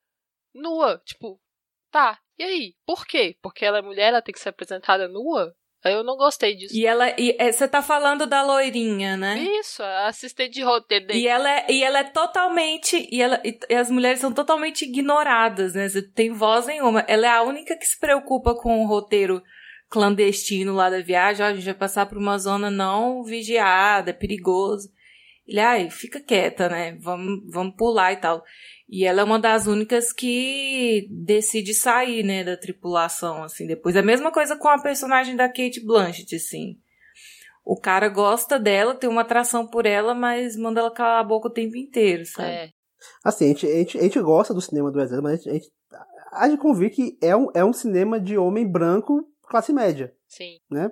nua. Tipo, tá, e aí? Por quê? Porque ela é mulher, ela tem que ser apresentada nua? Eu não gostei disso.
E ela. E, você tá falando da loirinha, né?
Isso, a assistente de roteiro dele.
E ela é, e ela é totalmente. E, ela, e as mulheres são totalmente ignoradas, né? Você tem voz nenhuma. Ela é a única que se preocupa com o roteiro clandestino lá da viagem. Ó, a gente vai passar por uma zona não vigiada, é perigoso. Ele, ai, fica quieta, né? Vamos, vamos pular e tal. E ela é uma das únicas que decide sair, né, da tripulação, assim, depois. A mesma coisa com a personagem da Kate Blanchett, assim. O cara gosta dela, tem uma atração por ela, mas manda ela calar a boca o tempo inteiro, sabe?
É.
Assim, a gente, a gente, a gente gosta do cinema do exército, mas a gente, a gente convir que é um, é um cinema de homem branco classe média.
Sim.
Né?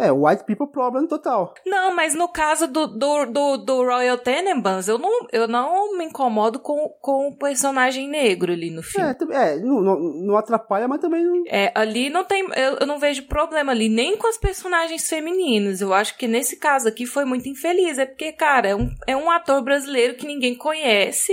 É, white people problem total.
Não, mas no caso do, do, do, do Royal Tenenbaums, eu não, eu não me incomodo com, com o personagem negro ali no filme.
É, é não, não, atrapalha, mas também não...
É, ali não tem, eu, eu não vejo problema ali, nem com as personagens femininas. Eu acho que nesse caso aqui foi muito infeliz. É porque, cara, é um, é um ator brasileiro que ninguém conhece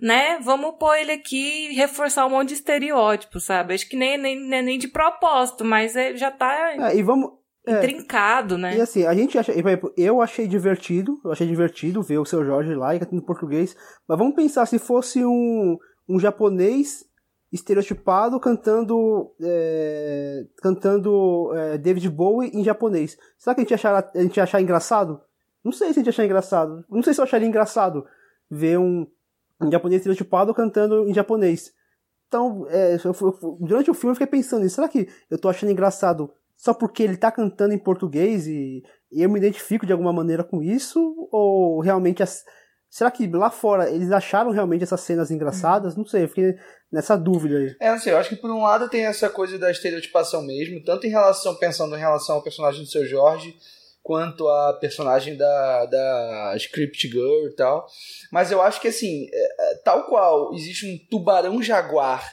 né? Vamos pôr ele aqui e reforçar um monte de estereótipo, sabe? Acho que nem, nem, nem de propósito, mas é, já tá
é, e vamos,
intrincado, é. né?
E assim, a gente acha, eu achei divertido, eu achei divertido ver o seu Jorge lá cantando em português, mas vamos pensar se fosse um, um japonês estereotipado cantando é, cantando é, David Bowie em japonês. Será que a gente, achar, a gente achar engraçado? Não sei se a gente achar engraçado. Não sei se eu acharia engraçado ver um, um japonês estereotipado cantando em japonês. Então, é, eu, eu, durante o filme eu fiquei pensando nisso. Será que eu tô achando engraçado só porque ele tá cantando em português e, e eu me identifico de alguma maneira com isso? Ou realmente. As, será que lá fora eles acharam realmente essas cenas engraçadas? Não sei, eu fiquei nessa dúvida aí.
É, não sei, eu acho que por um lado tem essa coisa da estereotipação mesmo, tanto em relação, pensando em relação ao personagem do seu Jorge, quanto a personagem da, da Script Girl e tal. Mas eu acho que, assim, é, tal qual existe um tubarão jaguar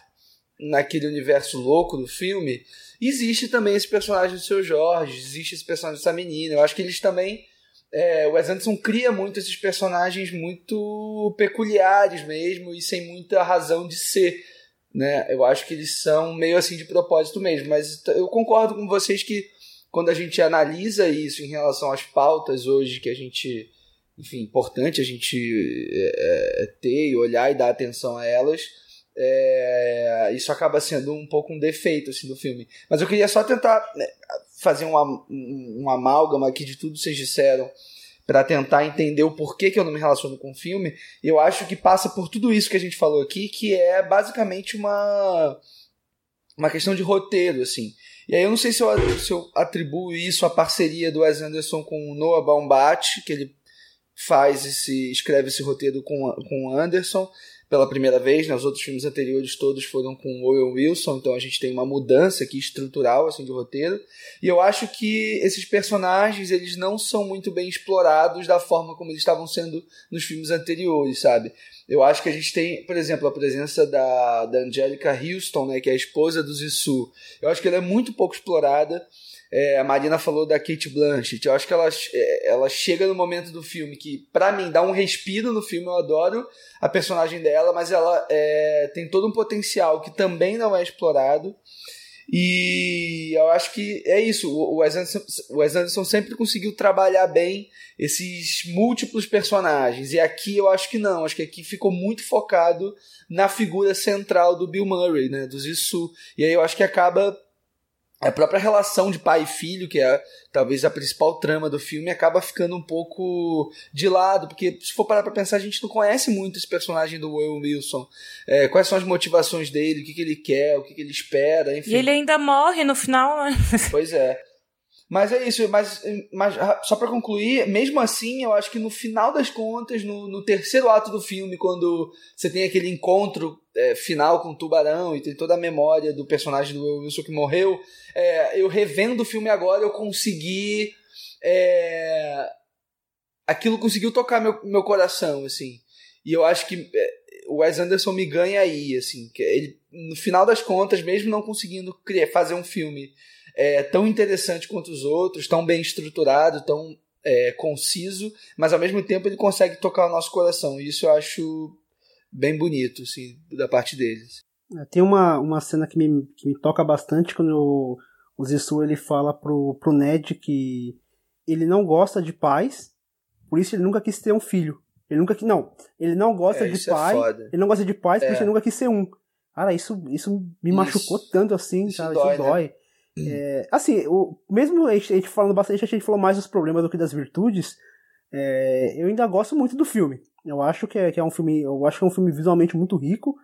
naquele universo louco do filme, existe também esse personagem do seu Jorge, existe esse personagem dessa menina. Eu acho que eles também. É, o Wes Anderson cria muito esses personagens muito peculiares mesmo e sem muita razão de ser. Né? Eu acho que eles são meio assim de propósito mesmo, mas eu concordo com vocês que quando a gente analisa isso em relação às pautas hoje que a gente, enfim, importante a gente é, é ter e olhar e dar atenção a elas, é, isso acaba sendo um pouco um defeito assim, do filme. Mas eu queria só tentar né, fazer um, um, um amálgama aqui de tudo que vocês disseram para tentar entender o porquê que eu não me relaciono com o filme. Eu acho que passa por tudo isso que a gente falou aqui, que é basicamente uma uma questão de roteiro, assim. E aí eu não sei se eu, se eu atribuo isso à parceria do Wes Anderson com o Noah Baumbach, que ele faz esse escreve esse roteiro com com o Anderson pela primeira vez, nos né? outros filmes anteriores todos foram com Owen Wilson, então a gente tem uma mudança aqui estrutural assim de roteiro. E eu acho que esses personagens, eles não são muito bem explorados da forma como eles estavam sendo nos filmes anteriores, sabe? Eu acho que a gente tem, por exemplo, a presença da, da Angelica Houston, né, que é a esposa do Zissou. Eu acho que ela é muito pouco explorada. É, a Marina falou da Kate Blanchett. Eu acho que ela, é, ela chega no momento do filme que, para mim, dá um respiro no filme. Eu adoro a personagem dela, mas ela é, tem todo um potencial que também não é explorado. E eu acho que é isso. O Wes Anderson, Wes Anderson sempre conseguiu trabalhar bem esses múltiplos personagens. E aqui eu acho que não. Acho que aqui ficou muito focado na figura central do Bill Murray, né? Do Zissou. E aí eu acho que acaba a própria relação de pai e filho, que é talvez a principal trama do filme, acaba ficando um pouco de lado, porque se for parar pra pensar, a gente não conhece muito esse personagem do Will Wilson. É, quais são as motivações dele, o que, que ele quer, o que, que ele espera, enfim.
E ele ainda morre no final, né?
Pois é. Mas é isso, mas, mas só para concluir, mesmo assim, eu acho que no final das contas, no, no terceiro ato do filme, quando você tem aquele encontro é, final com o tubarão e tem toda a memória do personagem do Wilson que morreu, é, eu revendo o filme agora, eu consegui. É, aquilo conseguiu tocar meu, meu coração, assim. E eu acho que é, o Wes Anderson me ganha aí, assim. Que ele, no final das contas, mesmo não conseguindo criar, fazer um filme é, tão interessante quanto os outros, tão bem estruturado, tão é, conciso, mas ao mesmo tempo ele consegue tocar o nosso coração. E isso eu acho bem bonito, assim, da parte deles.
É, tem uma, uma cena que me, que me toca bastante quando o, o Zissou ele fala pro, pro Ned que ele não gosta de pais, por isso ele nunca quis ter um filho. Ele nunca quis. Não, ele não gosta
É,
de
é
pai.
foda.
ele não gosta de pais, por
É.
isso ele nunca quis ser um. Cara, isso, isso me
Isso.
machucou tanto assim,
Isso
cara.
dói,
isso
né?
É, assim, o, mesmo a gente, a gente falando bastante, a gente falou mais dos problemas do que das virtudes. é, eu ainda gosto muito do filme. Eu acho que é, que é um filme. Eu acho que é um filme visualmente muito rico,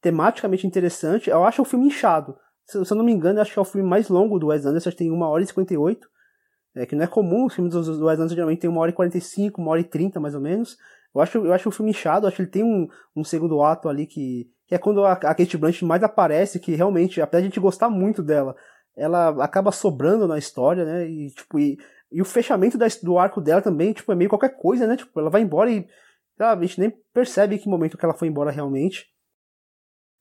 tematicamente interessante. Eu acho o filme inchado. Se, se eu não me engano, acho que é o filme mais longo do Wes Anderson, acho que tem 1 hora e 58. É, que não é comum, os filmes do, do Wes Anderson geralmente tem 1 hora e 45, 1 hora e 30 mais ou menos. Eu acho, eu acho o filme inchado, acho que ele tem um, um segundo ato ali que, que é quando a, a Kate Blanchett mais aparece, que realmente, apesar de a gente gostar muito dela, ela acaba sobrando na história, né? E, tipo, e, e o fechamento da, do arco dela também, tipo, é meio qualquer coisa, né? Tipo, ela vai embora e sabe, a gente nem percebe em que momento que ela foi embora realmente.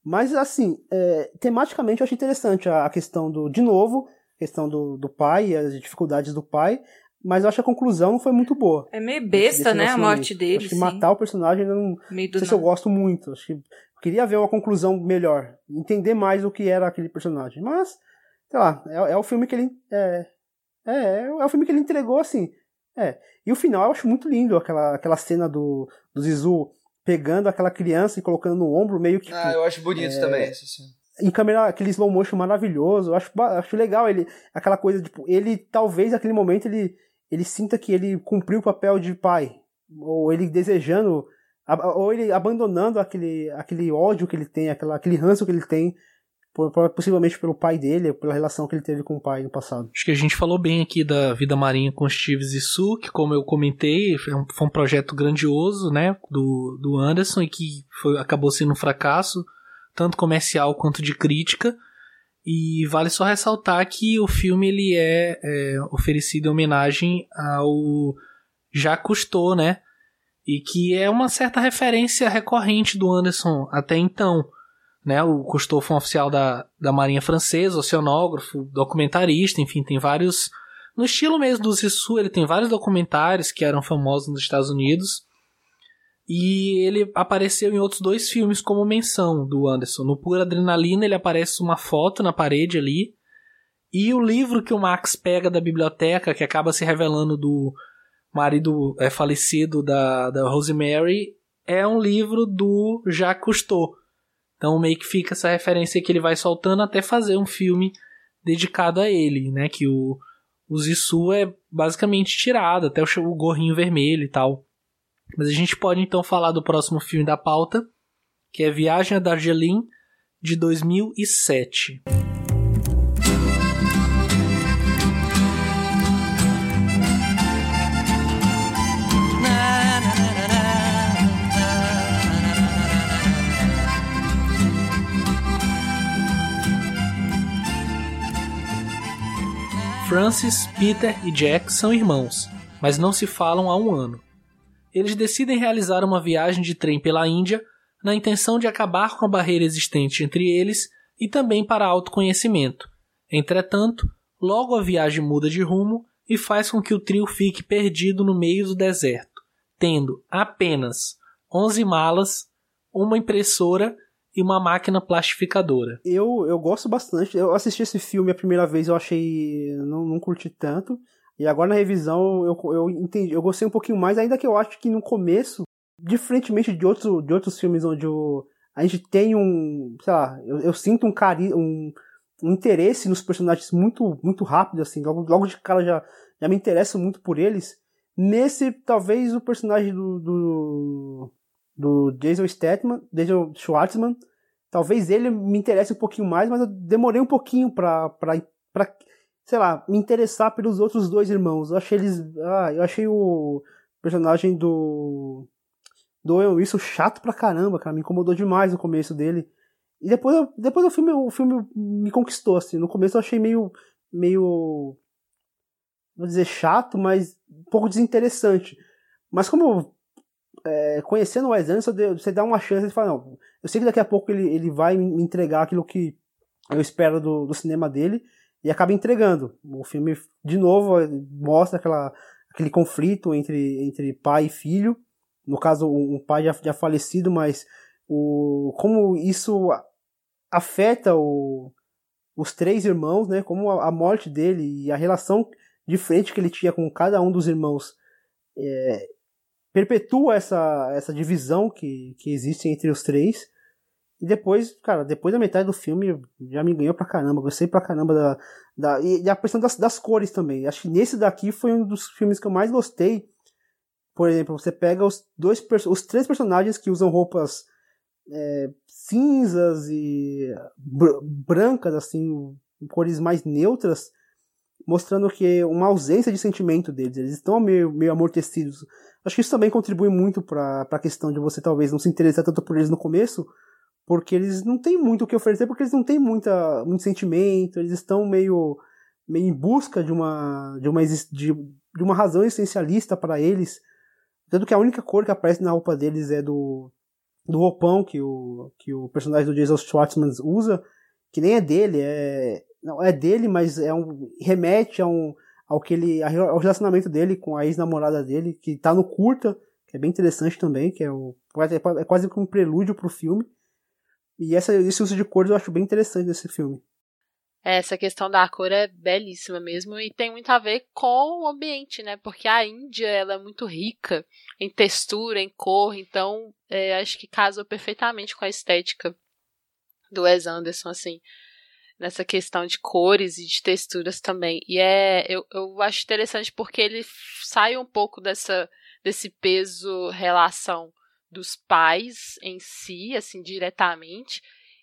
Mas, assim, é, tematicamente eu acho interessante a, a questão do, de novo, a questão do, do pai, as dificuldades do pai, mas eu acho que a conclusão não foi muito boa.
É meio besta, né? A morte dele.
Acho que
sim.
matar o personagem eu não,
Meio
não sei se eu gosto muito. Acho que eu queria ver uma conclusão melhor, entender mais o que era aquele personagem. Mas, sei lá, é, é o filme que ele. É, é, é o filme que ele entregou assim. É. E o final eu acho muito lindo, aquela, aquela cena do, do Zizu pegando aquela criança e colocando no ombro, meio que.
Ah, eu acho bonito
É,
também cena.
em câmera, aquele slow motion maravilhoso. Eu acho, acho legal ele, aquela coisa, tipo, ele talvez naquele momento ele, ele sinta que ele cumpriu o papel de pai. Ou ele desejando, ou ele abandonando aquele, aquele ódio que ele tem, aquela, aquele ranço que ele tem, possivelmente pelo pai dele, pela relação que ele teve com o pai no passado.
Acho que a gente falou bem aqui da vida marinha com Steve Zissou, que como eu comentei, foi um, foi um projeto grandioso, né, do, do Anderson e que foi, acabou sendo um fracasso, tanto comercial quanto de crítica. E vale só ressaltar que o filme ele é, é oferecido em homenagem ao Jacques Cousteau, né, e que é uma certa referência recorrente do Anderson até então. Né, o Cousteau foi um oficial da, da Marinha Francesa, oceanógrafo, documentarista, enfim, tem vários. No estilo mesmo do Zissou, ele tem vários documentários que eram famosos nos Estados Unidos. E ele apareceu em outros dois filmes como menção do Anderson. No Pura Adrenalina, ele aparece uma foto na parede ali. E o livro que o Max pega da biblioteca, que acaba se revelando do marido é, falecido da, da Rosemary, é um livro do Jacques Cousteau. Então meio que fica essa referência que ele vai soltando até fazer um filme dedicado a ele, né? Que o, o é basicamente tirado, até o, o gorrinho vermelho e tal. Mas a gente pode então falar do próximo filme da pauta, que é Viagem a Darjeeling, de 2007. Francis, Peter e Jack são irmãos, mas não se falam há um ano. Eles decidem realizar uma viagem de trem pela Índia na intenção de acabar com a barreira existente entre eles e também para autoconhecimento. Entretanto, logo a viagem muda de rumo e faz com que o trio fique perdido no meio do deserto, tendo apenas 11 malas, uma impressora e uma máquina plastificadora.
Eu, eu gosto bastante. Eu assisti esse filme a primeira vez, eu achei. Não, não curti tanto. E agora na revisão eu, eu entendi, eu gostei um pouquinho mais, ainda que eu acho que no começo, diferentemente de, outro, de outros filmes onde a gente tem um. sei lá, eu, eu sinto um carinho. Um, um interesse nos personagens muito muito rápido, assim. Logo, logo de cara já, já me interesso muito por eles. Nesse, talvez o personagem do, do, do Jason Statham, Jason Schwartzman, talvez ele me interesse um pouquinho mais, mas eu demorei um pouquinho pra, pra, pra sei lá, me interessar pelos outros dois irmãos. Eu achei eles. Ah, eu achei o personagem do. Do Owen Wilson chato pra caramba, cara. Me incomodou demais no começo dele. E depois, depois do filme, o filme me conquistou, assim. No começo eu achei meio. meio. vou dizer chato, mas um pouco desinteressante. Mas como. É, conhecendo o Wes Anderson, você dá uma chance de falar, não, eu sei que daqui a pouco ele, ele vai me entregar aquilo que eu espero do, do cinema dele e acaba entregando. O filme, de novo, mostra aquela, aquele conflito entre, entre pai e filho. No caso, um pai já, já falecido, mas o, como isso afeta o, os três irmãos, né? Como a, a, morte dele e a relação de frente que ele tinha com cada um dos irmãos é, perpetua essa, essa divisão que, que existe entre os três. E depois, cara, depois da metade do filme já me ganhou pra caramba. Gostei pra caramba da. da e a questão das, das cores também. Acho que nesse daqui foi um dos filmes que eu mais gostei. Por exemplo, você pega os dois os três personagens que usam roupas é, cinzas e br brancas, assim, cores mais neutras, mostrando que uma ausência de sentimento deles. Eles estão meio, meio amortecidos. Acho que isso também contribui muito para a questão de você talvez não se interessar tanto por eles no começo, porque eles não têm muito o que oferecer, porque eles não têm muita, muito sentimento, eles estão meio, meio em busca de uma, de uma, de, de uma razão essencialista para eles. Tanto que a única cor que aparece na roupa deles é do, do roupão que o, que o personagem do Jason Schwartzman usa, que nem é dele, é, não, é dele, mas é um, remete a um, ao, que ele, ao relacionamento dele com a ex-namorada dele, que tá no curta, que é bem interessante também, que é, o, é quase como um prelúdio pro filme. E essa, esse uso de cores eu acho bem interessante nesse filme.
Essa questão da cor é belíssima mesmo e tem muito a ver com o ambiente, né? Porque a Índia ela é muito rica em textura, em cor, então é, acho que casou perfeitamente com a estética do Wes Anderson, assim, nessa questão de cores e de texturas também. E é, eu, eu acho interessante porque ele sai um pouco dessa desse peso relação dos pais em si, assim, diretamente,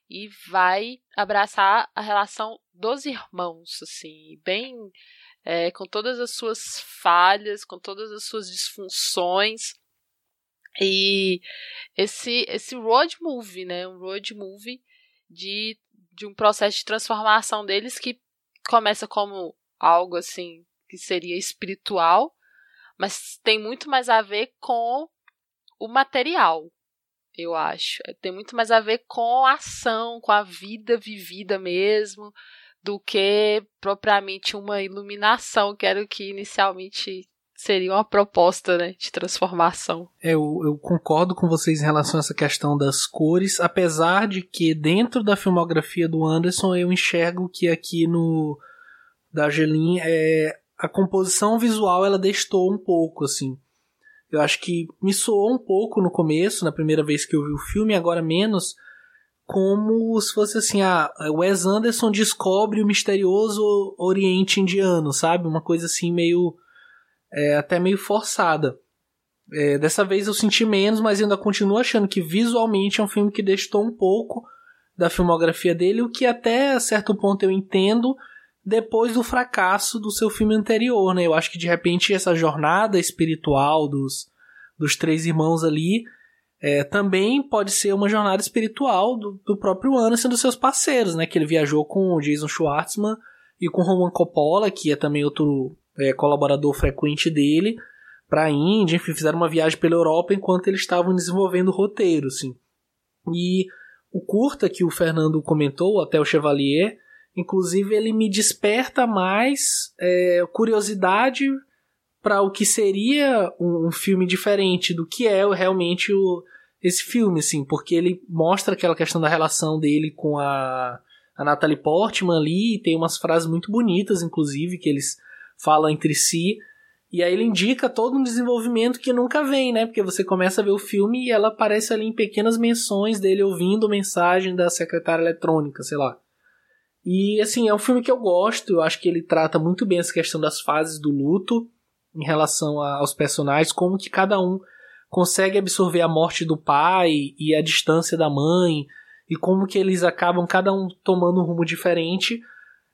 e vai abraçar a relação dos irmãos, assim, bem é, com todas as suas falhas, com todas as suas disfunções. E esse esse road movie, né, um road movie de, de um processo de transformação deles que começa como algo assim que seria espiritual, mas tem muito mais a ver com o material, eu acho. Tem muito mais a ver com a ação, com a vida vivida mesmo, do que propriamente uma iluminação, que era o que inicialmente seria uma proposta né, de transformação.
É, eu, eu concordo com vocês em relação a essa questão das cores, apesar de que dentro da filmografia do Anderson eu enxergo que aqui no da Angelin é, a composição visual ela destou um pouco assim. Eu acho que me soou um pouco no começo, na primeira vez que eu vi o filme, agora menos, como se fosse assim, ah, Wes Anderson descobre o misterioso Oriente Indiano, sabe? Uma coisa assim meio é, até meio forçada. É, dessa vez eu senti menos, mas ainda continuo achando que visualmente é um filme que destou um pouco da filmografia dele, o que até certo ponto eu entendo, depois do fracasso do seu filme anterior, né? Eu acho que de repente essa jornada espiritual dos, dos três irmãos ali é, também pode ser uma jornada espiritual do, do próprio Anderson e dos seus parceiros, né? Que ele viajou com o Jason Schwartzman e com Roman Coppola, que é também outro é, colaborador frequente dele, para a Índia, enfim, fizeram uma viagem pela Europa enquanto eles estavam desenvolvendo o roteiro, assim. E o curta que o Fernando comentou, até o Chevalier, Inclusive, ele me desperta mais é, curiosidade para o que seria um, um, filme diferente do que é realmente o esse filme, assim, porque ele mostra aquela questão da relação dele com a, a Natalie Portman ali, e tem umas frases muito bonitas, inclusive, que eles falam entre si. E aí ele indica todo um desenvolvimento que nunca vem, né? Porque você começa a ver o filme e ela aparece ali em pequenas menções dele ouvindo mensagem da secretária eletrônica, sei lá. E assim, é um filme que eu gosto, eu acho que ele trata muito bem essa questão das fases do luto em relação a, aos personagens, como que cada um consegue absorver a morte do pai e a distância da mãe, e como que eles acabam cada um tomando um rumo diferente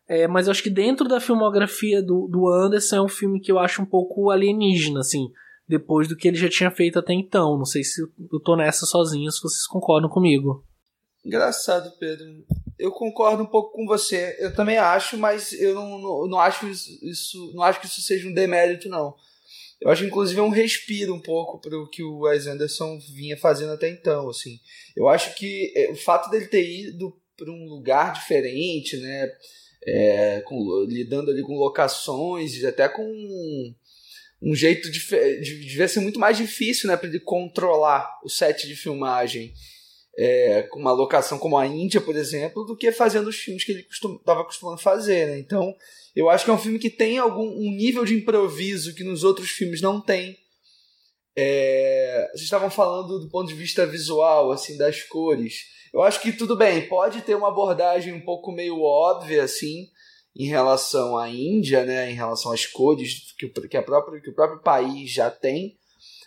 é, mas eu acho que dentro da filmografia do, do Anderson é um filme que eu acho um pouco alienígena, assim, depois do que ele já tinha feito até então. Não sei se eu tô nessa sozinho, se vocês concordam comigo.
Engraçado, Pedro. Eu concordo um pouco com você. Eu também acho, mas eu não, não, não acho isso, não acho que isso seja um demérito, não. Eu acho, inclusive, um respiro um pouco para o que o Wes Anderson vinha fazendo até então, assim. Eu acho que é, o fato dele ter ido para um lugar diferente, né? É, com, lidando ali com locações, até com um, jeito de, de, devia ser muito mais difícil, né, para ele controlar o set de filmagem é, com uma locação como a Índia, por exemplo, do que fazendo os filmes que ele estava costumando fazer, né? Então, eu acho que é um filme que tem algum um nível de improviso que nos outros filmes não tem. É, vocês estavam falando do ponto de vista visual, assim, das cores. Eu acho que tudo bem, pode ter uma abordagem um pouco meio óbvia, assim, em relação à Índia, né, em relação às cores que, que, a própria, que o próprio país já tem,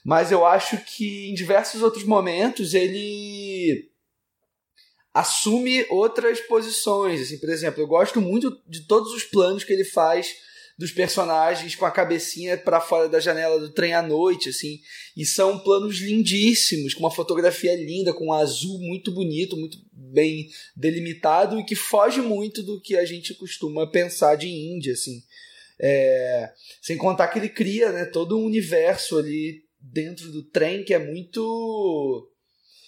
mas eu acho que em diversos outros momentos ele assume outras posições. Assim, por exemplo, eu gosto muito de todos os planos que ele faz dos personagens com a cabecinha para fora da janela do trem à noite, assim. E são planos lindíssimos, com uma fotografia linda, com um azul muito bonito, muito bem delimitado e que foge muito do que a gente costuma pensar de Índia, assim. É, sem contar que ele cria né, todo um universo ali dentro do trem que é muito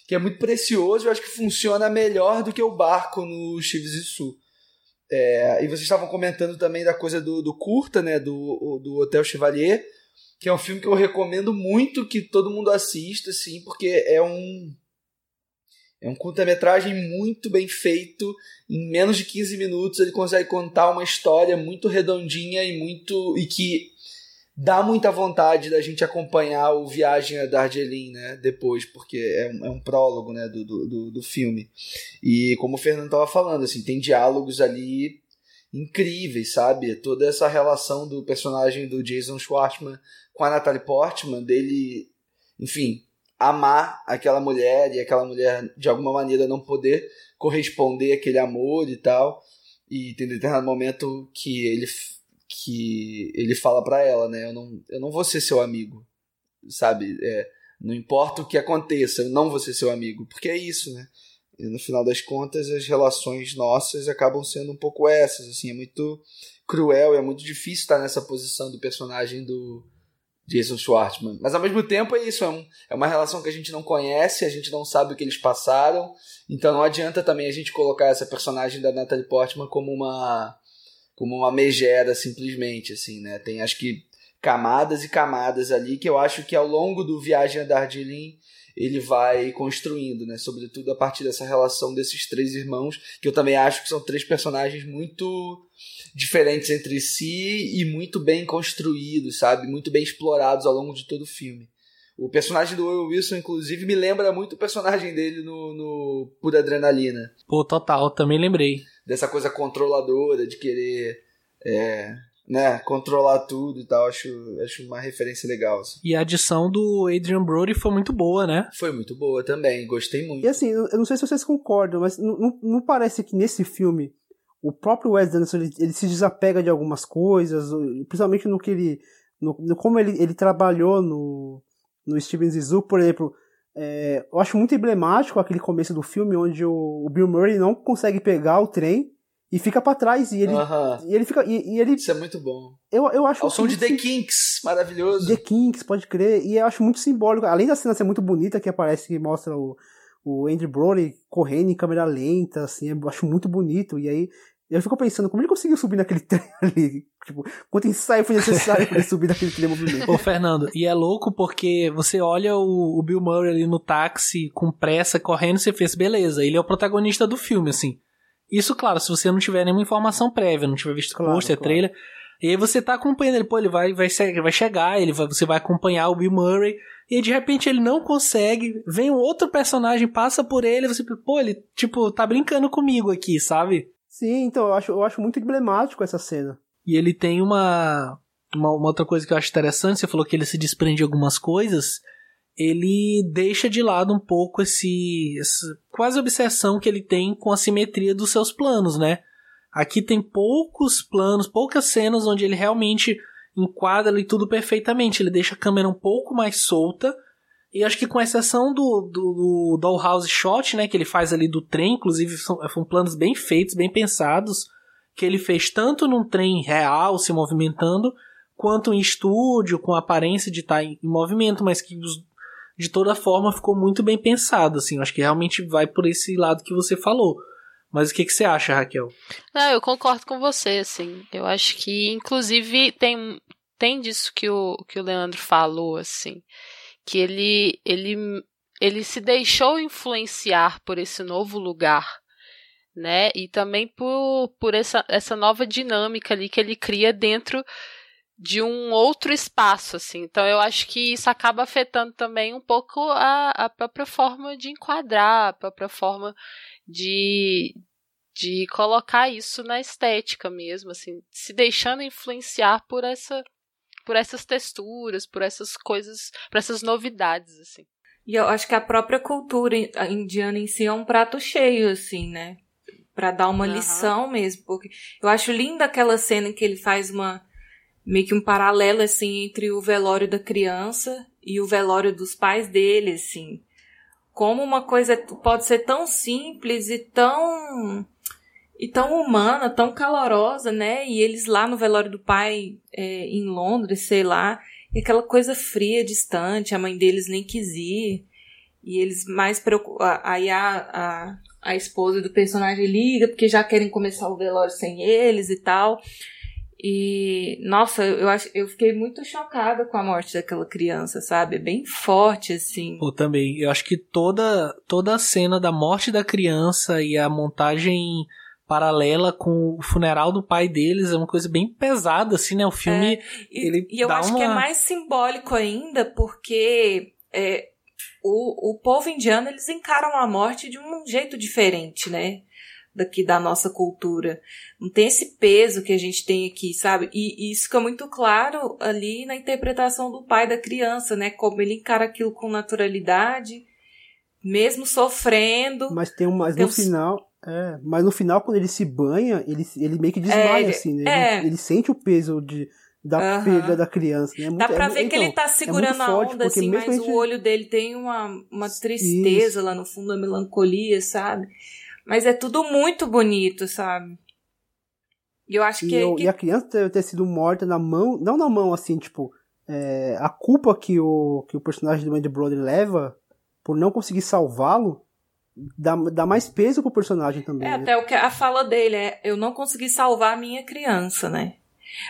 que é muito precioso, eu acho que funciona melhor do que o barco no Sul. É, e vocês estavam comentando também da coisa do, do curta, né? Do, do Hotel Chevalier, que é um filme que eu recomendo muito que todo mundo assista, assim, porque é um. É um curta-metragem muito bem feito. Em menos de 15 minutos ele consegue contar uma história muito redondinha e muito. e que dá muita vontade da gente acompanhar o Viagem a Darjeeling, né, depois, porque é um, é um prólogo, né, do, do, do filme. E como o Fernando estava falando, assim, tem diálogos ali incríveis, sabe? Toda essa relação do personagem do Jason Schwartzman com a Natalie Portman, dele, enfim, amar aquela mulher e aquela mulher de alguma maneira não poder corresponder àquele amor e tal. E tem determinado momento que ele que ele fala para ela, né? Eu não, eu não vou ser seu amigo, sabe? É, não importa o que aconteça, eu não vou ser seu amigo, porque é isso, né? E no final das contas, as relações nossas acabam sendo um pouco essas, assim, é muito cruel, é muito difícil estar nessa posição do personagem do Jason Schwartzman. Mas ao mesmo tempo é isso, é, um, é uma relação que a gente não conhece, a gente não sabe o que eles passaram, então não adianta também a gente colocar essa personagem da Natalie Portman como uma como uma megera simplesmente, assim, né? Tem acho que camadas e camadas ali que eu acho que ao longo do Viagem a Darjeeling ele vai construindo, né? Sobretudo a partir dessa relação desses três irmãos, que eu também acho que são três personagens muito diferentes entre si e muito bem construídos, sabe? Muito bem explorados ao longo de todo o filme. O personagem do Will Wilson, inclusive, me lembra muito o personagem dele no, no Pura Adrenalina.
Pô, total, também lembrei
dessa coisa controladora, de querer é, né, controlar tudo e tal. Acho, acho uma referência legal. Assim.
E a adição do Adrian Brody foi muito boa, né?
Foi muito boa também, gostei muito.
E assim, eu não sei se vocês concordam, mas não, não parece que nesse filme o próprio Wes Anderson ele, ele, se desapega de algumas coisas, principalmente no que ele. No, no como ele, ele trabalhou no, no Steven Zissou, por exemplo. É, eu acho muito emblemático aquele começo do filme onde o, o Bill Murray não consegue pegar o trem e fica para trás e ele uh -huh. e ele fica e, e, ele
isso é muito bom
eu, eu acho
o som de The Kinks maravilhoso
The Kinks pode crer e eu acho muito simbólico além da cena ser muito bonita que aparece que mostra o, o Andrew Brody correndo em câmera lenta assim eu acho muito bonito e aí Eu fico pensando, como ele conseguiu subir naquele trem ali? Tipo, quanto ensaio foi necessário para ele subir naquele trem movimento?
Ô, Fernando, e é louco porque você olha o, o, Bill Murray ali no táxi, com pressa, correndo, você fez, beleza, ele é o protagonista do filme, assim. Isso, claro, se você não tiver nenhuma informação prévia, não tiver visto claro, pôster, claro. trailer, e aí você tá acompanhando ele, pô, ele vai, vai, vai chegar, ele vai, você vai acompanhar o Bill Murray, e de repente ele não consegue, vem um outro personagem, passa por ele, você, pô, ele, tipo, tá brincando comigo aqui, sabe?
Sim, então eu acho, eu acho muito emblemático essa cena.
E ele tem uma, uma, uma outra coisa que eu acho interessante, você falou que ele se desprende de algumas coisas, ele deixa de lado um pouco esse essa quase obsessão que ele tem com a simetria dos seus planos, né? Aqui tem poucos planos, poucas cenas onde ele realmente enquadra ali tudo perfeitamente. Ele deixa a câmera um pouco mais solta. E acho que com exceção do, do, do Dollhouse Shot, né, que ele faz ali do trem, inclusive são, são planos bem feitos, bem pensados, que ele fez tanto num trem real se movimentando, quanto em estúdio, com a aparência de estar em, em movimento, mas que os, de toda forma ficou muito bem pensado, assim. Acho que realmente vai por esse lado que você falou. Mas o que, que você acha, Raquel?
Não, eu concordo com você, assim. Eu acho que, inclusive, tem, tem disso que o, que o Leandro falou, assim. Que ele, ele, ele se deixou influenciar por esse novo lugar, né? E também por, por essa, essa nova dinâmica ali que ele cria dentro de um outro espaço, assim. Então eu acho que isso acaba afetando também um pouco a, a própria forma de enquadrar, a própria forma de, de colocar isso na estética mesmo, assim, se deixando influenciar por essa por essas texturas, por essas coisas, por essas novidades, assim.
E eu acho que a própria cultura indiana em si é um prato cheio, assim, né? Para dar uma uhum. lição mesmo, porque eu acho linda aquela cena em que ele faz uma meio que um paralelo assim entre o velório da criança e o velório dos pais dele, assim. Como uma coisa pode ser tão simples e tão e tão humana, tão calorosa, né? E eles lá no velório do pai é, em Londres, sei lá, e aquela coisa fria, distante, a mãe deles nem quis ir. E eles mais preocupados. Aí a, a, a esposa do personagem liga, porque já querem começar o velório sem eles e tal. E, nossa, eu, acho, eu fiquei muito chocada com a morte daquela criança, sabe? É bem forte, assim.
Eu também. Eu acho que toda, toda a cena da morte da criança e a montagem paralela com o funeral do pai deles é uma coisa bem pesada, assim, né? O filme. É,
e,
ele
e eu acho
uma...
que é mais simbólico ainda, porque é, o, o povo indiano eles encaram a morte de um jeito diferente, né? daqui da nossa cultura. Não tem esse peso que a gente tem aqui, sabe? E, e, isso fica muito claro ali na interpretação do pai da criança, né? Como ele encara aquilo com naturalidade, mesmo sofrendo.
Mas tem um, mas tem no um... final, é, mas no final quando ele se banha, ele, ele meio que desmaia é, assim, né? É. Ele, ele, sente o peso de da uhum. perda da criança, né? É
muito, Dá pra é, ver então, que ele então, tá é segurando a onda, assim, mas gente... o olho dele tem uma, uma tristeza Isso. lá no fundo, a melancolia, sabe? Mas é tudo muito bonito, sabe? E eu acho
e
que,
eu,
que...
E a criança ter, ter sido morta na mão, não na mão assim, tipo, é, a culpa que o, que o personagem do Andy Brody leva por não conseguir salvá-lo dá, dá mais peso pro personagem também.
É,
né?
até o que a fala dele é: eu não consegui salvar a minha criança, né?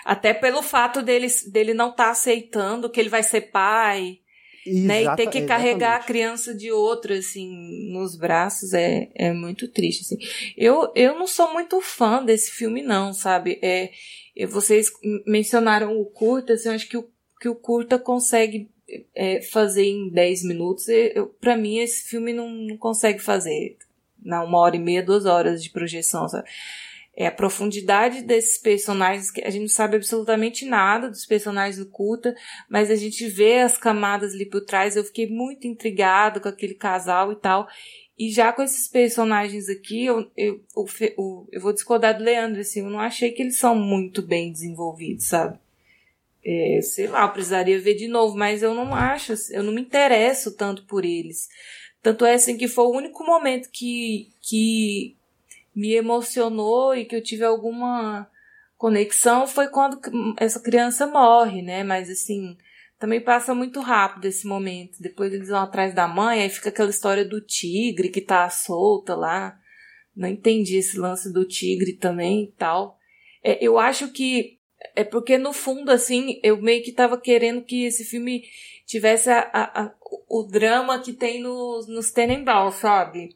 Até pelo fato dele, dele não estar tá aceitando que ele vai ser pai, né? E ter que carregar a criança de outro, assim, nos braços é, é muito triste, assim. Eu, eu não sou muito fã desse filme, não, sabe? É, vocês mencionaram o curta, assim, eu acho que o, que o curta consegue é, fazer em 10 minutos. Pra mim, esse filme não, não consegue fazer na uma hora e meia, duas horas de projeção, sabe? é a profundidade desses personagens, que a gente não sabe absolutamente nada dos personagens do Kuta, mas a gente vê as camadas ali por trás. Eu fiquei muito intrigado com aquele casal e tal. E já com esses personagens aqui, eu, eu, eu, eu vou discordar do Leandro, assim, eu não achei que eles são muito bem desenvolvidos, sabe? É, sei lá, eu precisaria ver de novo, mas eu não acho, eu não me interesso tanto por eles. Tanto é assim que foi o único momento que, que me emocionou e que eu tive alguma conexão foi quando essa criança morre, né? Mas assim, também passa muito rápido esse momento. Depois eles vão atrás da mãe, aí fica aquela história do tigre que tá solta lá Não entendi esse lance do tigre também e tal. É, eu acho que é porque no fundo, assim, eu meio que tava querendo que esse filme tivesse a, a, a, o drama que tem nos, nos Tenenbaum, sabe?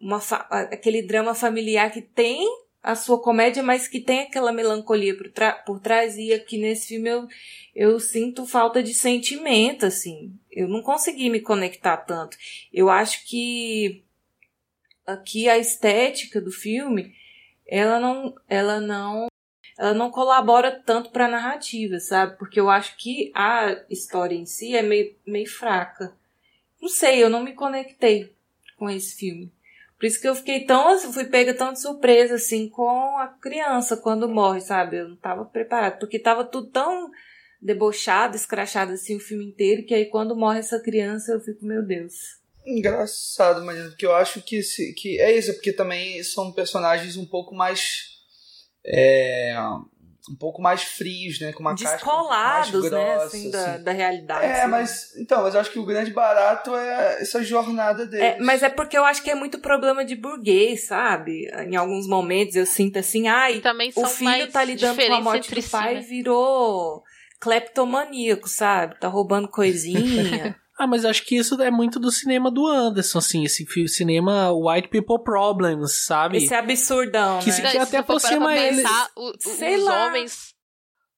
Uma aquele drama familiar que tem a sua comédia, mas que tem aquela melancolia por, por trás, e aqui nesse filme eu, eu sinto falta de sentimento, assim. Eu não consegui me conectar tanto. Eu acho que aqui a estética do filme, ela não, ela não, ela não colabora tanto para a narrativa, sabe? Porque eu acho que a história em si é meio, meio fraca. Não sei, eu não me conectei com esse filme. Por isso que eu fiquei tão, fui pega tão de surpresa, assim, com a criança quando morre, sabe? Eu não tava preparada, porque tava tudo tão debochado, escrachado, assim, o filme inteiro, que aí quando morre essa criança eu fico, meu Deus.
Engraçado, mas que eu acho que, que é isso, porque também são personagens um pouco mais. É, um pouco mais frios, né? Com uma
Descolados,
casca
né?
Grossa,
assim, da, assim. da realidade.
É, assim. mas. Então, mas eu acho que o grande barato é essa jornada deles.
É, mas é porque eu acho que é muito problema de burguês, sabe? Em alguns momentos eu sinto assim, ai, o filho tá lidando com a morte do pai e virou cleptomaníaco, sabe? Tá roubando coisinha.
Ah, mas acho que isso é muito do cinema do Anderson, assim, esse cinema White People Problems, sabe?
Esse absurdão,
que,
né?
Que até aproxima ele.
O, Sei os lá. homens.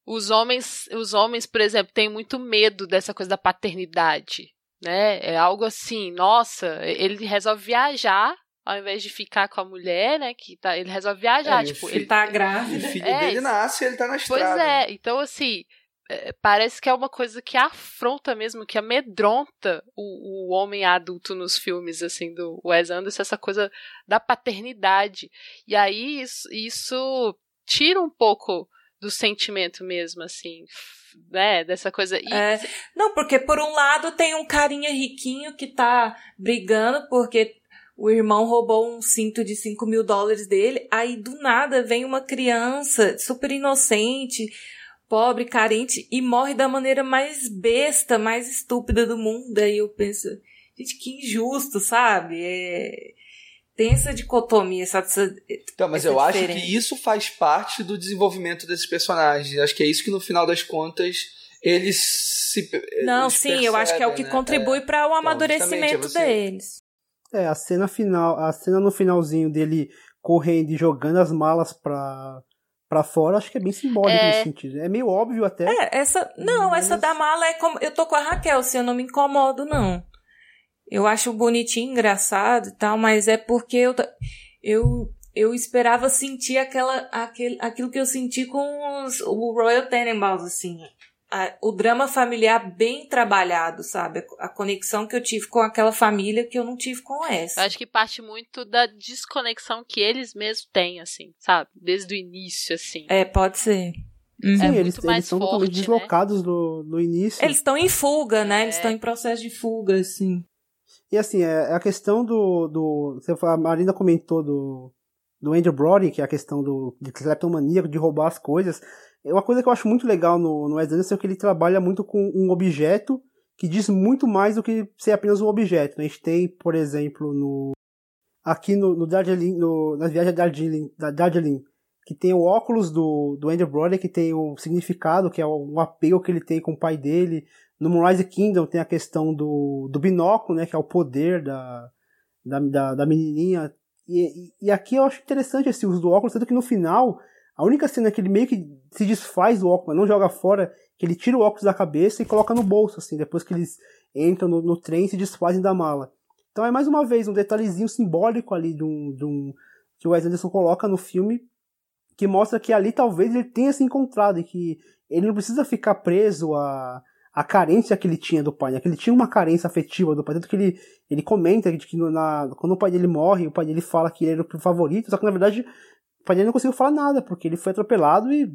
Os homens, os homens, por exemplo, têm muito medo dessa coisa da paternidade, né? É algo assim, nossa, ele resolve viajar ao invés de ficar com a mulher, né? Que tá, ele resolve viajar,
é,
tipo,
ele tá grávida.
O filho é, dele nasce e ele tá na estrada.
Pois é, então assim, parece que é uma coisa que afronta mesmo, que amedronta o, o homem adulto nos filmes, assim, do Wes Anderson, essa coisa da paternidade. E aí isso, isso tira um pouco do sentimento mesmo, assim, né, dessa coisa. E...
É, não, porque por um lado tem um carinha riquinho que tá brigando porque o irmão roubou um cinto de 5 mil dólares dele, aí do nada vem uma criança super inocente pobre, carente e morre da maneira mais besta, mais estúpida do mundo. Aí eu penso, gente, que injusto, sabe? É... Tem essa dicotomia, essa, essa
Então, mas eu diferença. acho que isso faz parte do desenvolvimento desses personagens. Acho que é isso que no final das contas eles se.
Não,
eles
sim,
percebem,
eu acho que é o que
né?
contribui
é.
para o amadurecimento então, é você... deles.
É, a cena final, a cena no finalzinho dele correndo e jogando as malas pra, para fora, acho que é bem simbólico é... nesse sentido. É meio óbvio até.
É, essa. Não, mas... essa da mala é como. Eu tô com a Raquel, se eu não me incomodo, não. Eu acho bonitinho, engraçado e tal, mas é porque eu. Eu, eu esperava sentir aquela, aquele, aquilo que eu senti com os, o Royal Tenenbaums, assim a, o drama familiar bem trabalhado, sabe? A, a, conexão que eu tive com aquela família que eu não tive com essa.
Eu acho que parte muito da desconexão que eles mesmos têm, assim, sabe? Desde o início, assim.
É, pode ser.
Uhum. Sim, é eles, eles são forte, totalmente né? deslocados no, no início.
Eles estão em fuga, né? É. Eles estão em processo de fuga, assim.
E assim, é, é a questão do. do a Marina comentou do, do Andrew Brody, que é a questão do, de cleptomaníaco, de roubar as coisas. É uma coisa que eu acho muito legal no, no Wes Anderson é que ele trabalha muito com um objeto que diz muito mais do que ser apenas um objeto. A gente tem, por exemplo, no aqui no, no Darjeeling, no, na viagem Darjeeling, da Darjeeling, que tem o óculos do, do Andrew Brother, que tem o significado, que é um apego que ele tem com o pai dele. No Moonrise Kingdom tem a questão do, do binóculo, né, que é o poder da, da, da, da menininha. E, e, aqui eu acho interessante esse uso do óculos, tanto que no final a única cena que ele meio que se desfaz do óculos, não joga fora, que ele tira o óculos da cabeça e coloca no bolso, assim, depois que eles entram no, no trem e se desfazem da mala. Então é mais uma vez um detalhezinho simbólico ali de um, de um, que o Wes Anderson coloca no filme, que mostra que ali talvez ele tenha se encontrado e que ele não precisa ficar preso a, a carência que ele tinha do pai, né? que ele tinha uma carência afetiva do pai, tanto que ele, ele comenta que na, quando o pai dele morre, o pai dele fala que ele era o favorito, só que na verdade dele não conseguiu falar nada, porque ele foi atropelado e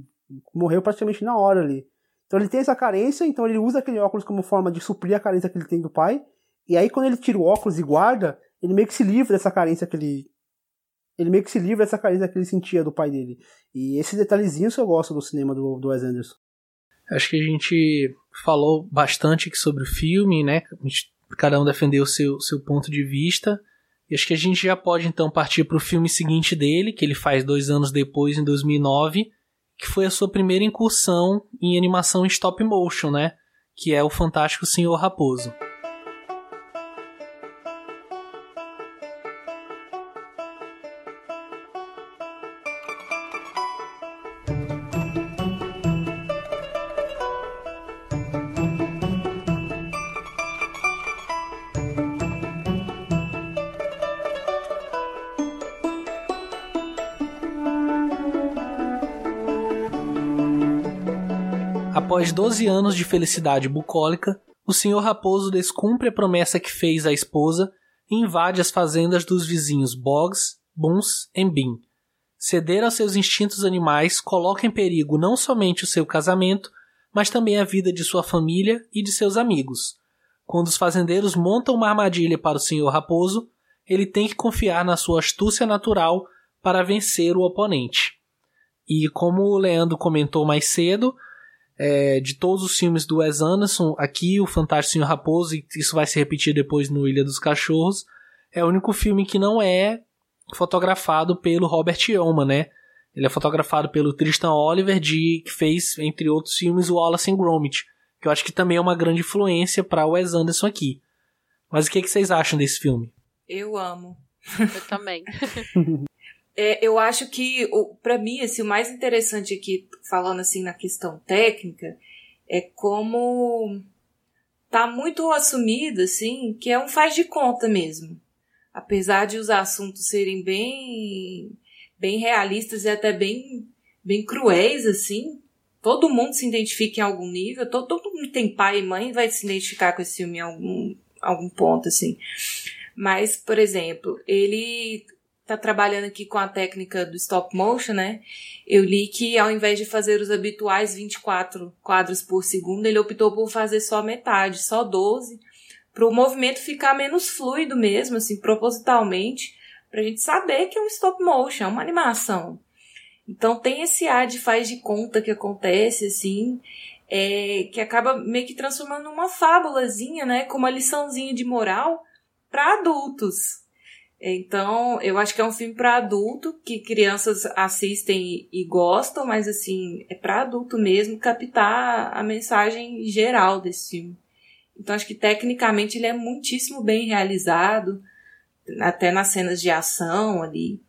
morreu praticamente na hora ali. Então ele tem essa carência, então ele usa aquele óculos como forma de suprir a carência que ele tem do pai. E aí quando ele tira o óculos e guarda, ele meio que se livra dessa carência que ele. Ele meio que se livra dessa carência que ele sentia do pai dele. E esses detalhezinhos eu gosto do cinema do, do Wes Anderson.
Acho que a gente falou bastante aqui sobre o filme, né? Cada um defendeu o seu, seu ponto de vista. E acho que a gente já pode então partir para o filme seguinte dele, que ele faz dois anos depois, em 2009, que foi a sua primeira incursão em animação em stop motion, né? Que é o Fantástico Senhor Raposo. Após 12 anos de felicidade bucólica, o Sr. Raposo descumpre a promessa que fez à esposa e invade as fazendas dos vizinhos Boggs, Buns e Bin. Ceder aos seus instintos animais coloca em perigo não somente o seu casamento, mas também a vida de sua família e de seus amigos. Quando os fazendeiros montam uma armadilha para o Sr. Raposo, ele tem que confiar na sua astúcia natural para vencer o oponente. E como o Leandro comentou mais cedo, é, de todos os filmes do Wes Anderson, aqui o Fantástico Senhor Raposo, e isso vai se repetir depois no Ilha dos Cachorros, é o único filme que não é fotografado pelo Robert Yeoman, né? Ele é fotografado pelo Tristan Oliver, de, que fez, entre outros filmes, o Wallace and Gromit, que eu acho que também é uma grande influência para o Wes Anderson aqui. Mas o que, que vocês acham desse filme?
Eu amo.
Eu também.
É, eu acho que, para mim, assim, o mais interessante aqui, falando assim na questão técnica, é como tá muito assumido, assim, que é um faz de conta mesmo. Apesar de os assuntos serem bem, bem realistas e até bem, bem cruéis, assim, todo mundo se identifica em algum nível, todo, todo mundo tem pai e mãe vai se identificar com esse filme em algum, algum ponto, assim. Mas, por exemplo, ele tá trabalhando aqui com a técnica do stop motion, né? Eu li que ao invés de fazer os habituais 24 quadros por segundo, ele optou por fazer só metade, só 12, para o movimento ficar menos fluido mesmo, assim, propositalmente, pra gente saber que é um stop motion, é uma animação. Então tem esse ar de faz de conta que acontece, assim, é, que acaba meio que transformando numa fábulazinha, né? Com uma liçãozinha de moral para adultos. Então, eu acho que é um filme para adulto, que crianças assistem e, gostam, mas assim, é para adulto mesmo captar a mensagem geral desse filme. Então, acho que tecnicamente ele é muitíssimo bem realizado, até nas cenas de ação ali.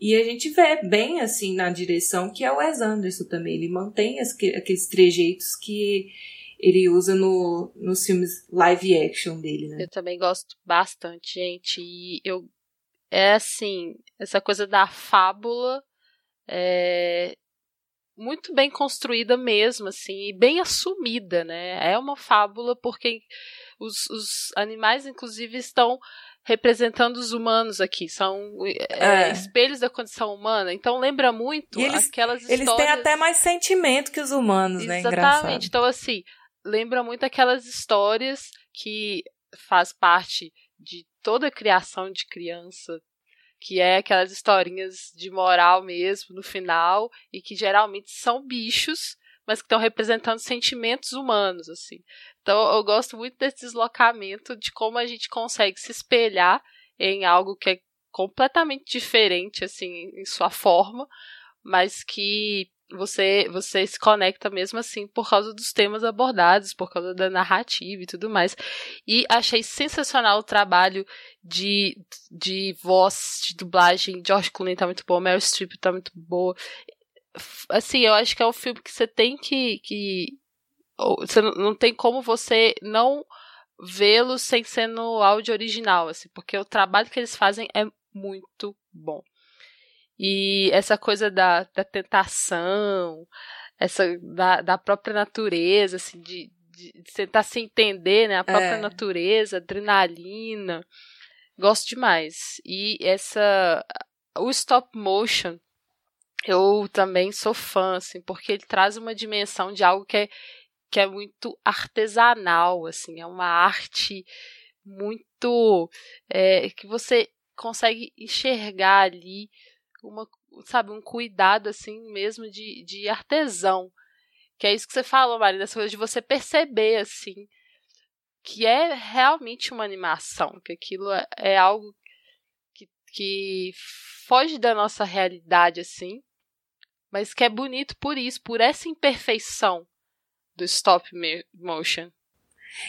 E a gente vê bem, assim, na direção que é o Wes Anderson também. Ele mantém as, aqueles trejeitos que ele usa no, nos filmes live action dele, né?
Eu também gosto bastante, gente. E eu é assim, essa coisa da fábula é muito bem construída mesmo, assim, e bem assumida, né? É uma fábula porque os, os animais, inclusive, estão representando os humanos aqui, são é, é. espelhos da condição humana. Então lembra muito
eles,
aquelas histórias.
Eles têm até mais sentimento que os humanos,
Exatamente.
né? Exatamente.
Então assim, lembra muito aquelas histórias que faz parte de toda a criação de criança, que é aquelas historinhas de moral mesmo no final e que geralmente são bichos, mas que estão representando sentimentos humanos assim. Então eu gosto muito desse deslocamento de como a gente consegue se espelhar em algo que é completamente diferente assim em sua forma, mas que você você se conecta mesmo assim por causa dos temas abordados, por causa da narrativa e tudo mais. E achei sensacional o trabalho de, de voz, de dublagem. George Clooney tá muito bom, Meryl Streep tá muito boa. Assim, eu acho que é um filme que você tem que. que você não tem como você não vê-lo sem ser no áudio original, assim, porque o trabalho que eles fazem é muito bom. E essa coisa da, da tentação, essa da, da própria natureza, assim, de, de, de tentar se entender, né? A própria é. natureza, adrenalina. Gosto demais. E essa. O stop motion, eu também sou fã, assim, porque ele traz uma dimensão de algo que é, que é muito artesanal, assim, é uma arte muito. É, que você consegue enxergar ali uma, sabe, um cuidado assim mesmo de, de artesão. Que é isso que você falou, Maria, dessa coisa de você perceber assim que é realmente uma animação, que aquilo é, é algo que foge da nossa realidade assim, mas que é bonito por isso, por essa imperfeição do stop motion.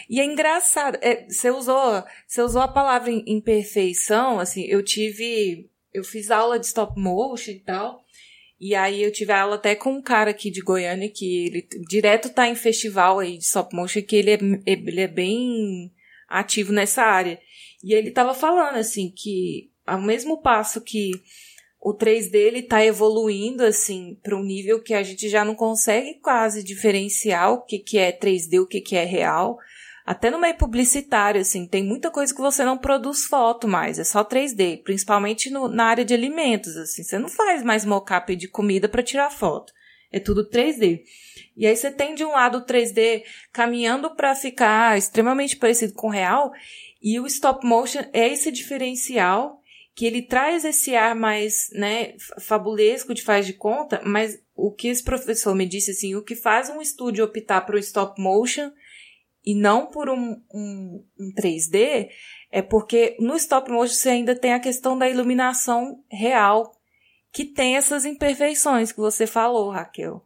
E é engraçado, é, você usou, você usou a palavra imperfeição, assim, eu tive, eu fiz aula de stop motion e tal, e aí eu tive aula até com um cara aqui de Goiânia que ele direto tá em festival aí de stop motion, que ele é, ele é bem ativo nessa área. E ele tava falando assim que ao mesmo passo que o 3D ele tá evoluindo assim para um nível que a gente já não consegue quase diferenciar o que que é 3D, o que que é real. Até no meio publicitário, assim, tem muita coisa que você não produz foto mais, é só 3D, principalmente no, na área de alimentos, assim, você não faz mais mockup de comida para tirar foto, é tudo 3D. E aí você tem de um lado o 3D caminhando para ficar extremamente parecido com o real, e o stop motion é esse diferencial que ele traz esse ar mais, né, fabulesco de faz de conta, mas o que esse professor me disse assim, o que faz um estúdio optar para o stop motion e não por um, um, um 3D é porque no stop motion você ainda tem a questão da iluminação real, que tem essas imperfeições que você falou, Raquel.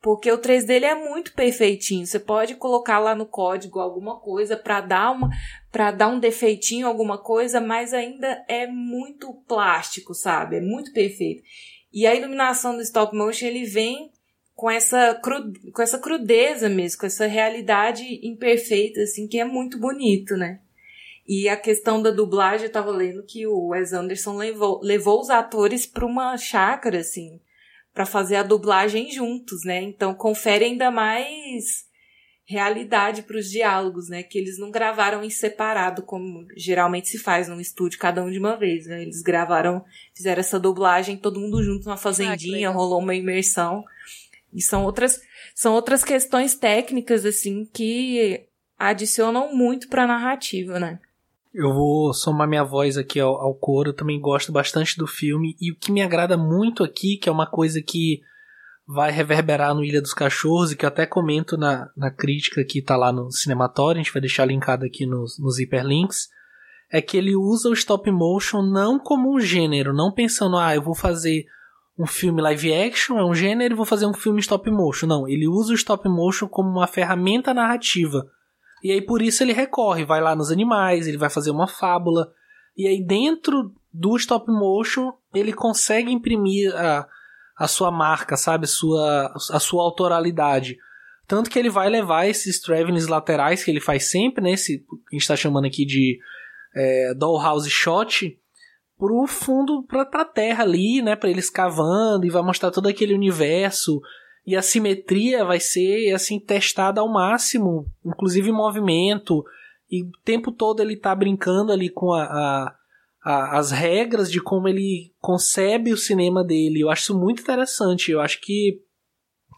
Porque o 3D ele é muito perfeitinho. Você pode colocar lá no código alguma coisa para dar uma para dar um defeitinho alguma coisa, mas ainda é muito plástico, sabe? É muito perfeito. E a iluminação do stop motion ele vem com essa cru, com essa crudeza mesmo, com essa realidade imperfeita assim, que é muito bonito, né? E a questão da dublagem, eu tava lendo que o Wes Anderson levou, levou os atores para uma chácara assim, para fazer a dublagem juntos, né? Então confere ainda mais realidade para os diálogos, né? Que eles não gravaram em separado como geralmente se faz num estúdio, cada um de uma vez, né? Eles gravaram, fizeram essa dublagem todo mundo junto numa fazendinha, ah, rolou uma imersão. E são outras são outras questões técnicas assim que adicionam muito para a narrativa, né?
Eu vou somar minha voz aqui ao, ao coro. Eu também gosto bastante do filme. E o que me agrada muito aqui, que é uma coisa que vai reverberar no Ilha dos Cachorros, e que eu até comento na, na crítica que tá lá no Cinematório, a gente vai deixar linkado aqui nos, nos hiperlinks, é que ele usa o stop motion não como um gênero, não pensando, ah, eu vou fazer um filme live action, é um gênero, e vou fazer um filme stop motion. Não, ele usa o stop motion como uma ferramenta narrativa e aí por isso ele recorre, vai lá nos animais, ele vai fazer uma fábula. E aí dentro do stop motion ele consegue imprimir a, a sua marca, sabe? Sua, a sua autoralidade. Tanto que ele vai levar esses travelings laterais que ele faz sempre, né? Esse, a gente está chamando aqui de é, dollhouse shot, pro fundo, pra, pra terra ali, né? Pra eles cavando e vai mostrar todo aquele universo e a simetria vai ser assim testada ao máximo, inclusive movimento, e o tempo todo ele tá brincando ali com a, a, a, as regras de como ele concebe o cinema dele. Eu acho isso muito interessante. Eu acho que,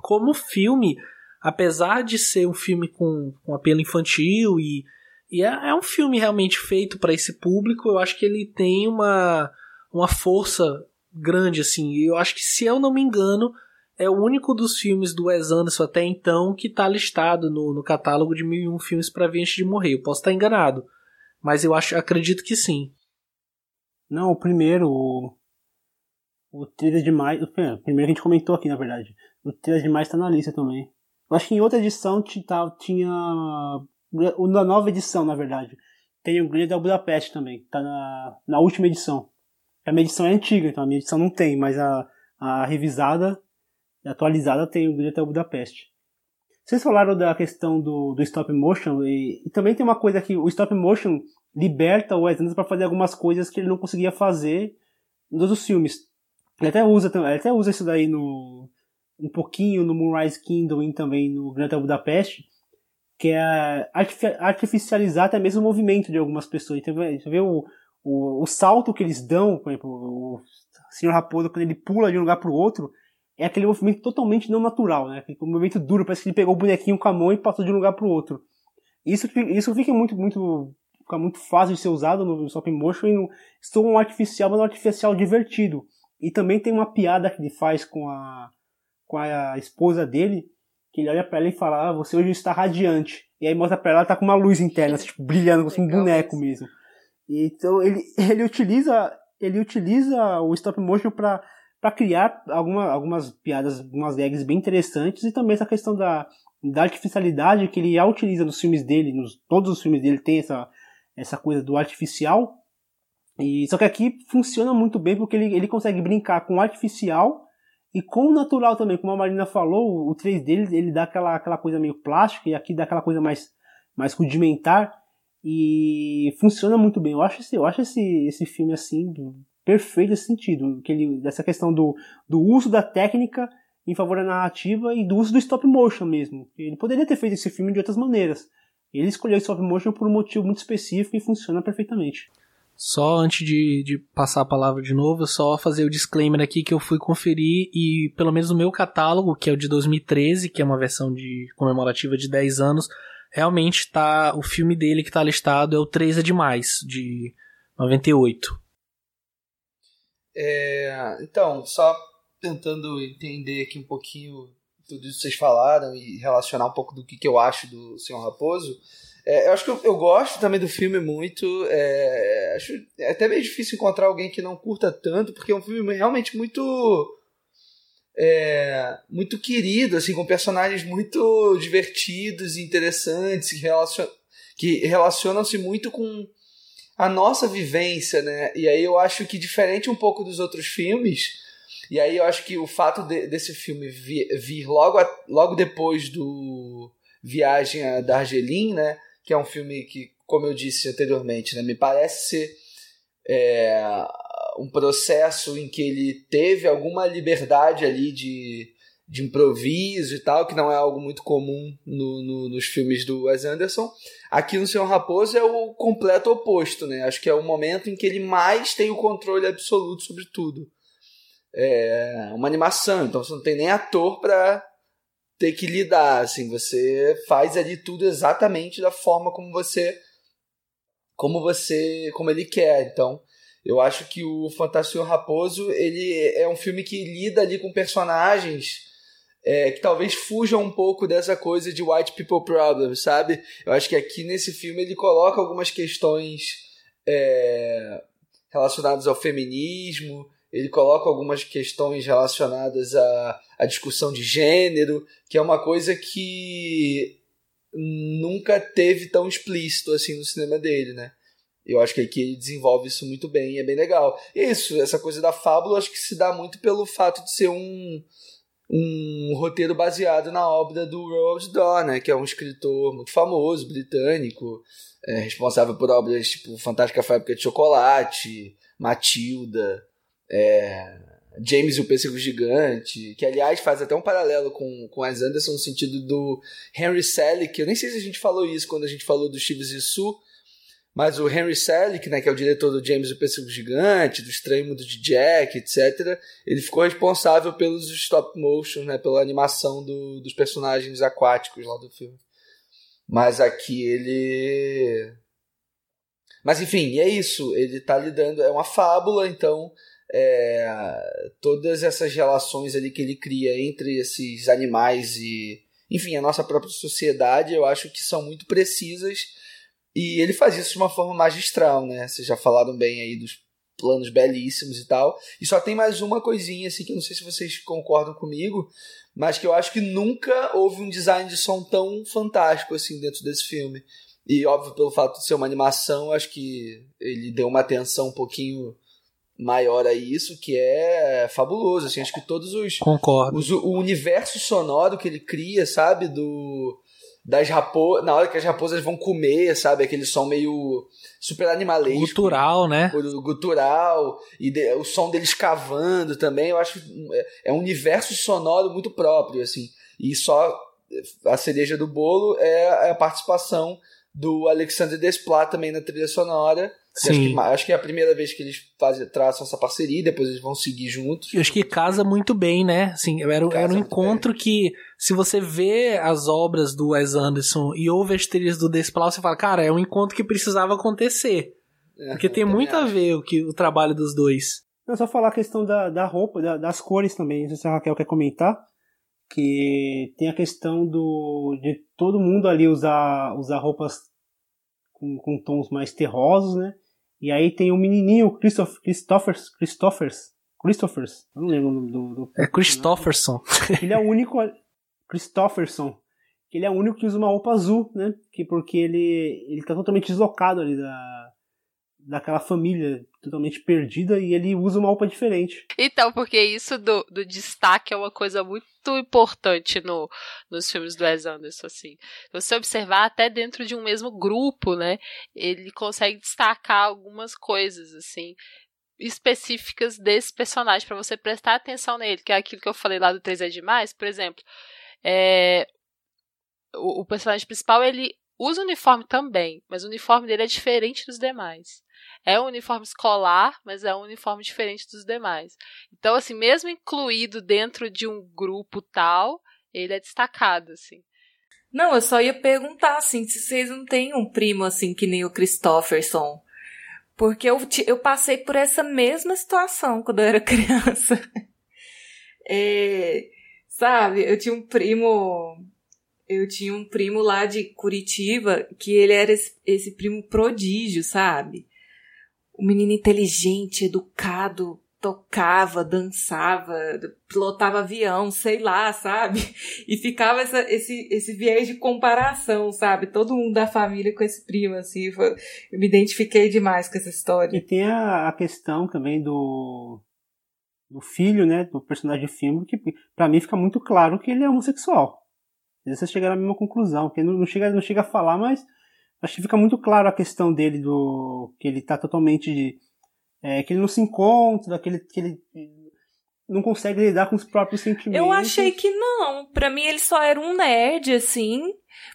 como filme, apesar de ser um filme com, com apelo infantil e, e é, é um filme realmente feito para esse público, eu acho que ele tem uma, uma força grande assim. Eu acho que se eu não me engano, é o único dos filmes do Wes Anderson até então que está listado no, no catálogo de 1001 filmes para ver antes de morrer. Eu posso estar enganado, mas eu acho, acredito que sim.
Não, o primeiro, o, o Trilha Demais, o primeiro que a gente comentou aqui, na verdade. O Trilha Demais está na lista também. Eu acho que em outra edição tá, tinha. Na nova edição, na verdade. Tem o Grande da Budapeste também. Tá na, na última edição. A minha edição é antiga, então a minha edição não tem, mas a, a revisada atualizada tem o Grande Budapeste. Vocês falaram da questão do, do stop motion e, e, também tem uma coisa que o stop motion liberta o Wes Anderson para fazer algumas coisas que ele não conseguia fazer nos outros filmes. Ele até usa, ele até usa isso daí no um pouquinho no Moonrise Kingdom e também no Grande Budapeste, que é artificializar até mesmo o movimento de algumas pessoas. Então, você vê o, o, o salto que eles dão, por exemplo, o Sr. Raposo quando ele pula de um lugar para o outro, é aquele movimento totalmente não natural, né? Um movimento duro, parece que ele pegou o bonequinho com a mão e passou de um lugar para o outro. Isso, isso fica muito, muito, fica muito fácil de ser usado no stop motion e no, estou um artificial, mas um artificial divertido. E também tem uma piada que ele faz com a, com a esposa dele, que ele olha para ela e fala, ah, você hoje está radiante. E aí mostra para ela, ela tá com uma luz interna, assim, tipo, brilhando, como um boneco mesmo. E, então ele, ele utiliza ele utiliza o stop motion para para criar alguma, algumas piadas, algumas gags bem interessantes e também essa questão da, da artificialidade que ele já utiliza nos filmes dele, nos, todos os filmes dele tem essa, essa coisa do artificial. E só que aqui funciona muito bem porque ele, ele consegue brincar com o artificial e com o natural também, como a Marina falou, o 3 dele ele dá aquela, aquela coisa meio plástica e aqui dá aquela coisa mais, mais rudimentar e funciona muito bem. Eu acho esse, eu acho esse, esse filme assim perfeito nesse sentido, que ele, dessa questão do, do uso da técnica em favor da narrativa e do uso do stop motion mesmo. Ele poderia ter feito esse filme de outras maneiras. Ele escolheu o stop motion por um motivo muito específico e funciona perfeitamente.
Só antes de, de passar a palavra de novo, só fazer o disclaimer aqui que eu fui conferir e pelo menos o meu catálogo, que é o de 2013, que é uma versão de comemorativa de 10 anos, realmente tá o filme dele que tá listado é o 3 é demais, de 98.
É, então, só tentando entender aqui um pouquinho tudo isso que vocês falaram e relacionar um pouco do que, que eu acho do Senhor Raposo. É, eu acho que eu, eu, gosto também do filme muito. É, acho é até meio difícil encontrar alguém que não curta tanto, porque é um filme realmente muito. É, muito querido, assim, com personagens muito divertidos e interessantes, que, relacion, que relacionam-se muito com a nossa vivência, né? E aí eu acho que diferente um pouco dos outros filmes, e aí eu acho que o fato de, desse filme vir, vir logo, a, logo depois do Viagem a Darjeeling, né? Que é um filme que, como eu disse anteriormente, né, me parece é, um processo em que ele teve alguma liberdade ali de, de improviso e tal, que não é algo muito comum no, no, nos filmes do Wes Anderson. Aqui no Senhor Raposo é o completo oposto, né? Acho que é o momento em que ele mais tem o controle absoluto sobre tudo. É uma animação, então você não tem nem ator para ter que lidar, assim, você faz ali tudo exatamente da forma como você como você, como ele quer. Então, eu acho que o Fantástico Raposo, ele é um filme que lida ali com personagens é, que talvez fuja um pouco dessa coisa de white people problem, sabe? Eu acho que aqui nesse filme ele coloca algumas questões é, relacionadas ao feminismo, ele coloca algumas questões relacionadas à, à discussão de gênero, que é uma coisa que nunca teve tão explícito assim no cinema dele, né? Eu acho que aqui ele desenvolve isso muito bem e é bem legal. Isso, essa coisa da fábula, acho que se dá muito pelo fato de ser um, um roteiro baseado na obra do Roald Dahl, né, que é um escritor muito famoso, britânico, é, responsável por obras tipo Fantástica Fábrica de Chocolate, Matilda, é, James e o Pêssego Gigante, que aliás faz até um paralelo com, com as Anderson no sentido do Henry Selick, eu nem sei se a gente falou isso quando a gente falou do Steve Zissou, mas o Henry Selick, né, que é o diretor do James e o Pêssego Gigante, do Estranho Mundo de Jack, etc., ele ficou responsável pelos stop motion, né, pela animação do, dos personagens aquáticos lá do filme. Mas aqui ele. Mas enfim, é isso. Ele tá lidando. É uma fábula, então. É, todas essas relações ali que ele cria entre esses animais e. Enfim, a nossa própria sociedade, eu acho que são muito precisas e ele faz isso de uma forma magistral, né? Vocês já falaram bem aí dos planos belíssimos e tal. E só tem mais uma coisinha, assim, que eu não sei se vocês concordam comigo, mas que eu acho que nunca houve um design de som tão fantástico, assim, dentro desse filme. E, óbvio, pelo fato de ser uma animação, acho que ele deu uma atenção um pouquinho maior a isso, que é fabuloso, assim, acho que todos os...
Concordo.
Os, o universo sonoro que ele cria, sabe, do das raposas, na hora que as raposas vão comer, sabe? Aquele som meio super animalesco.
Gutural, né?
Gutural. E de, o som deles cavando também, eu acho. É, é um universo sonoro muito próprio, assim. E só a cereja do bolo é a participação do Alexandre Desplat também na trilha sonora. Sim. Acho que, acho que, é a primeira vez que eles fazem, traçam essa parceria, depois eles vão seguir juntos.
Eu acho que casa muito bem, né? Assim, era, era um encontro bem. que, se você vê as obras do Wes Anderson e ouve as trilhas do Desplat, você fala, cara, é um encontro que precisava acontecer. É, porque tem muito acho. a ver o, que, o trabalho dos dois.
É só falar a questão da, da roupa, da, das cores também. Não sei se a Raquel quer comentar. Que tem a questão do de todo mundo ali usar, usar roupas com, com tons mais terrosos, né? E aí tem o menininho Christoph, Christophers, Christophers, Christophers, eu não lembro o nome do, do
É Christopherson.
Ele é o único Christopherson, que ele é o único que usa uma roupa azul, né? Que porque ele ele tá totalmente deslocado ali da daquela família totalmente perdida e ele usa uma roupa diferente.
Então, porque isso do, do destaque é uma coisa muito importante no, nos filmes do Wes Anderson, assim. Você observar até dentro de um mesmo grupo, né? Ele consegue destacar algumas coisas, assim, específicas desse personagem para você prestar atenção nele, que é aquilo que eu falei lá do 3 é demais, por exemplo. É, o, o personagem principal, ele usa uniforme também, mas o uniforme dele é diferente dos demais. É um uniforme escolar, mas é um uniforme diferente dos demais. Então, assim, mesmo incluído dentro de um grupo tal, ele é destacado, assim.
Não, eu só ia perguntar, assim, se vocês não têm um primo, assim, que nem o Christopherson. Porque eu, eu passei por essa mesma situação quando eu era criança. é, sabe, eu tinha um primo. Eu tinha um primo lá de Curitiba que ele era esse, esse primo prodígio, sabe? Um menino inteligente, educado, tocava, dançava, pilotava avião, sei lá, sabe? E ficava essa, esse, esse viés de comparação, sabe? Todo mundo da família com esse primo, assim. Foi, eu me identifiquei demais com essa história.
E tem a, a questão também do, do filho, né? Do personagem do filme, que para mim fica muito claro que ele é homossexual. Vocês chegaram à mesma conclusão, que não, não, chega, não chega a falar, mas acho que fica muito claro a questão dele do que ele tá totalmente é, que ele não se encontra, que ele, que ele não consegue lidar com os próprios sentimentos.
Eu achei que não. Para mim ele só era um nerd assim,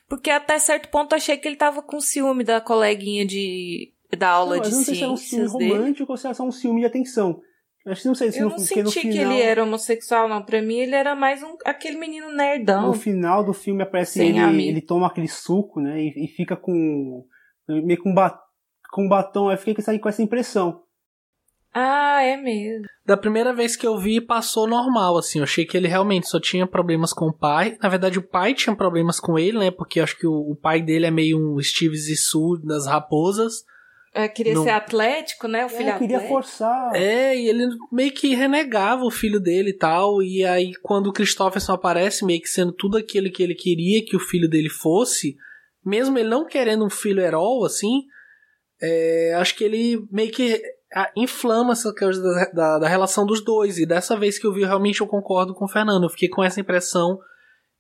porque até certo ponto eu achei que ele tava com ciúme da coleguinha de da aula
não,
de
não sei
ciências
se era um ciúme
dele.
romântico ou se era só um ciúme de atenção. Acho que não sei se
Eu
no,
não senti que
final,
ele era homossexual, não. Pra mim, ele era mais um, aquele menino nerdão.
No final do filme aparece
Sem
ele,
amigo.
ele toma aquele suco, né? E, e fica com. meio com, ba, com batom. Aí fiquei com essa, com essa impressão.
Ah, é mesmo.
Da primeira vez que eu vi, passou normal, assim. Eu achei que ele realmente só tinha problemas com o pai. Na verdade, o pai tinha problemas com ele, né? Porque eu acho que o, o pai dele é meio um Steve Zissou das raposas.
É, queria
Não.
ser atlético, né? O filho
É, queria
atlético.
forçar.
É, e ele meio que renegava o filho dele e tal. E aí, quando o Christopherson aparece, meio que sendo tudo aquilo que ele queria que o filho dele fosse, mesmo ele não querendo um filho herói, assim, é, acho que ele meio que inflama essa coisa da, da, da relação dos dois. E dessa vez que eu vi, realmente eu concordo com o Fernando. Eu fiquei com essa impressão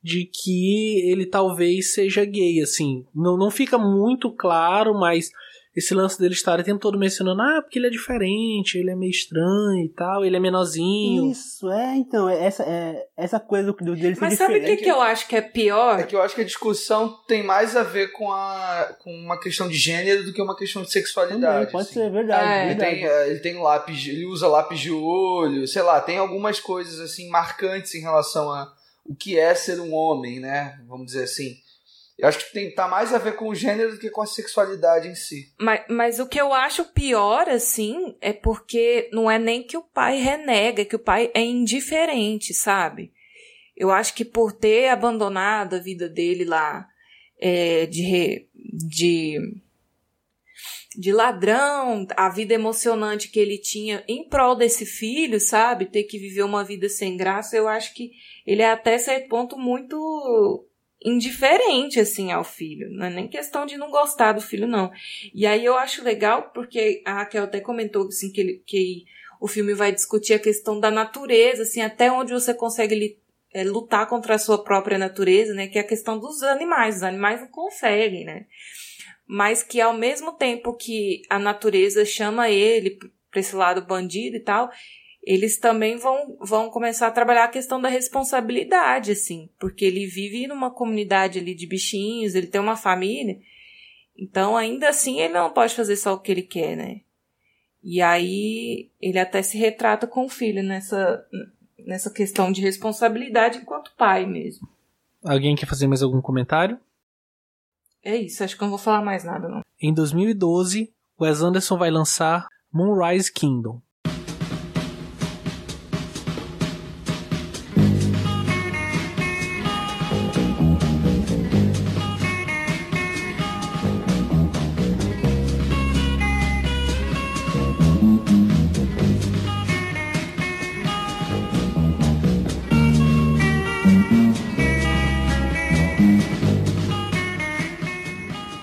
de que ele talvez seja gay, assim. Não, não fica muito claro, mas esse lance dele estar o tempo todo mencionando, ah, porque ele é diferente, ele é meio estranho e tal, ele é menorzinho.
Isso, é, então, é essa, é, essa coisa do, dele ser
Mas sabe o que, que eu acho que é pior?
É que eu acho que a discussão tem mais a ver com, a, com uma questão de gênero do que uma questão de sexualidade.
Também, pode
assim.
ser, verdade.
É,
Ele
verdade.
tem, eh, ele tem lápis, ele usa lápis de olho, sei lá, tem algumas coisas assim marcantes em relação a o que é ser um homem, né? Vamos dizer assim. Eu acho que tem, tá mais a ver com o gênero do que com a sexualidade em si.
Mas, mas o que eu acho pior, assim, é porque não é nem que o pai renega, é que o pai é indiferente, sabe? Eu acho que por ter abandonado a vida dele lá é, de, de, de ladrão, a vida emocionante que ele tinha em prol desse filho, sabe? Ter que viver uma vida sem graça, eu acho que ele é até certo ponto muito indiferente, assim, ao filho. Não é nem questão de não gostar do filho, não. E aí eu acho legal, porque a Raquel até comentou, assim, que, ele, que o filme vai discutir a questão da natureza, assim, até onde você consegue é, lutar contra a sua própria natureza, né? Que é a questão dos animais. Os animais não conseguem, né? Mas que ao mesmo tempo que a natureza chama ele para esse lado bandido e tal, eles também vão, vão começar a trabalhar a questão da responsabilidade, assim, porque ele vive numa comunidade ali de bichinhos, ele tem uma família, então ainda assim ele não pode fazer só o que ele quer, né? E aí ele até se retrata com o filho nessa, nessa questão de responsabilidade enquanto pai mesmo.
Alguém quer fazer mais algum comentário?
É isso, acho que eu não vou falar mais nada, não.
Em 2012, Wes Anderson vai lançar Moonrise Kingdom.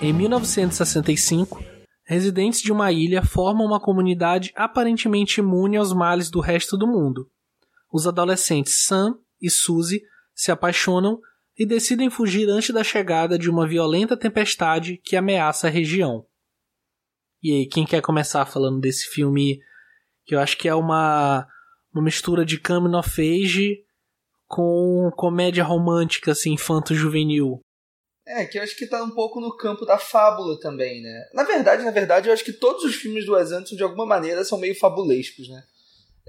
Em 1965, residentes de uma ilha formam uma comunidade aparentemente imune aos males do resto do mundo. Os adolescentes Sam e Suzy se apaixonam e decidem fugir antes da chegada de uma violenta tempestade que ameaça a região. E aí, quem quer começar falando desse filme que eu acho que é uma, uma mistura de coming of age com comédia romântica, assim, infanto-juvenil?
É, que eu acho que tá um pouco no campo da fábula também, né? Na verdade, na verdade, eu acho que todos os filmes do Wes Anderson, de alguma maneira, são meio fabulescos, né?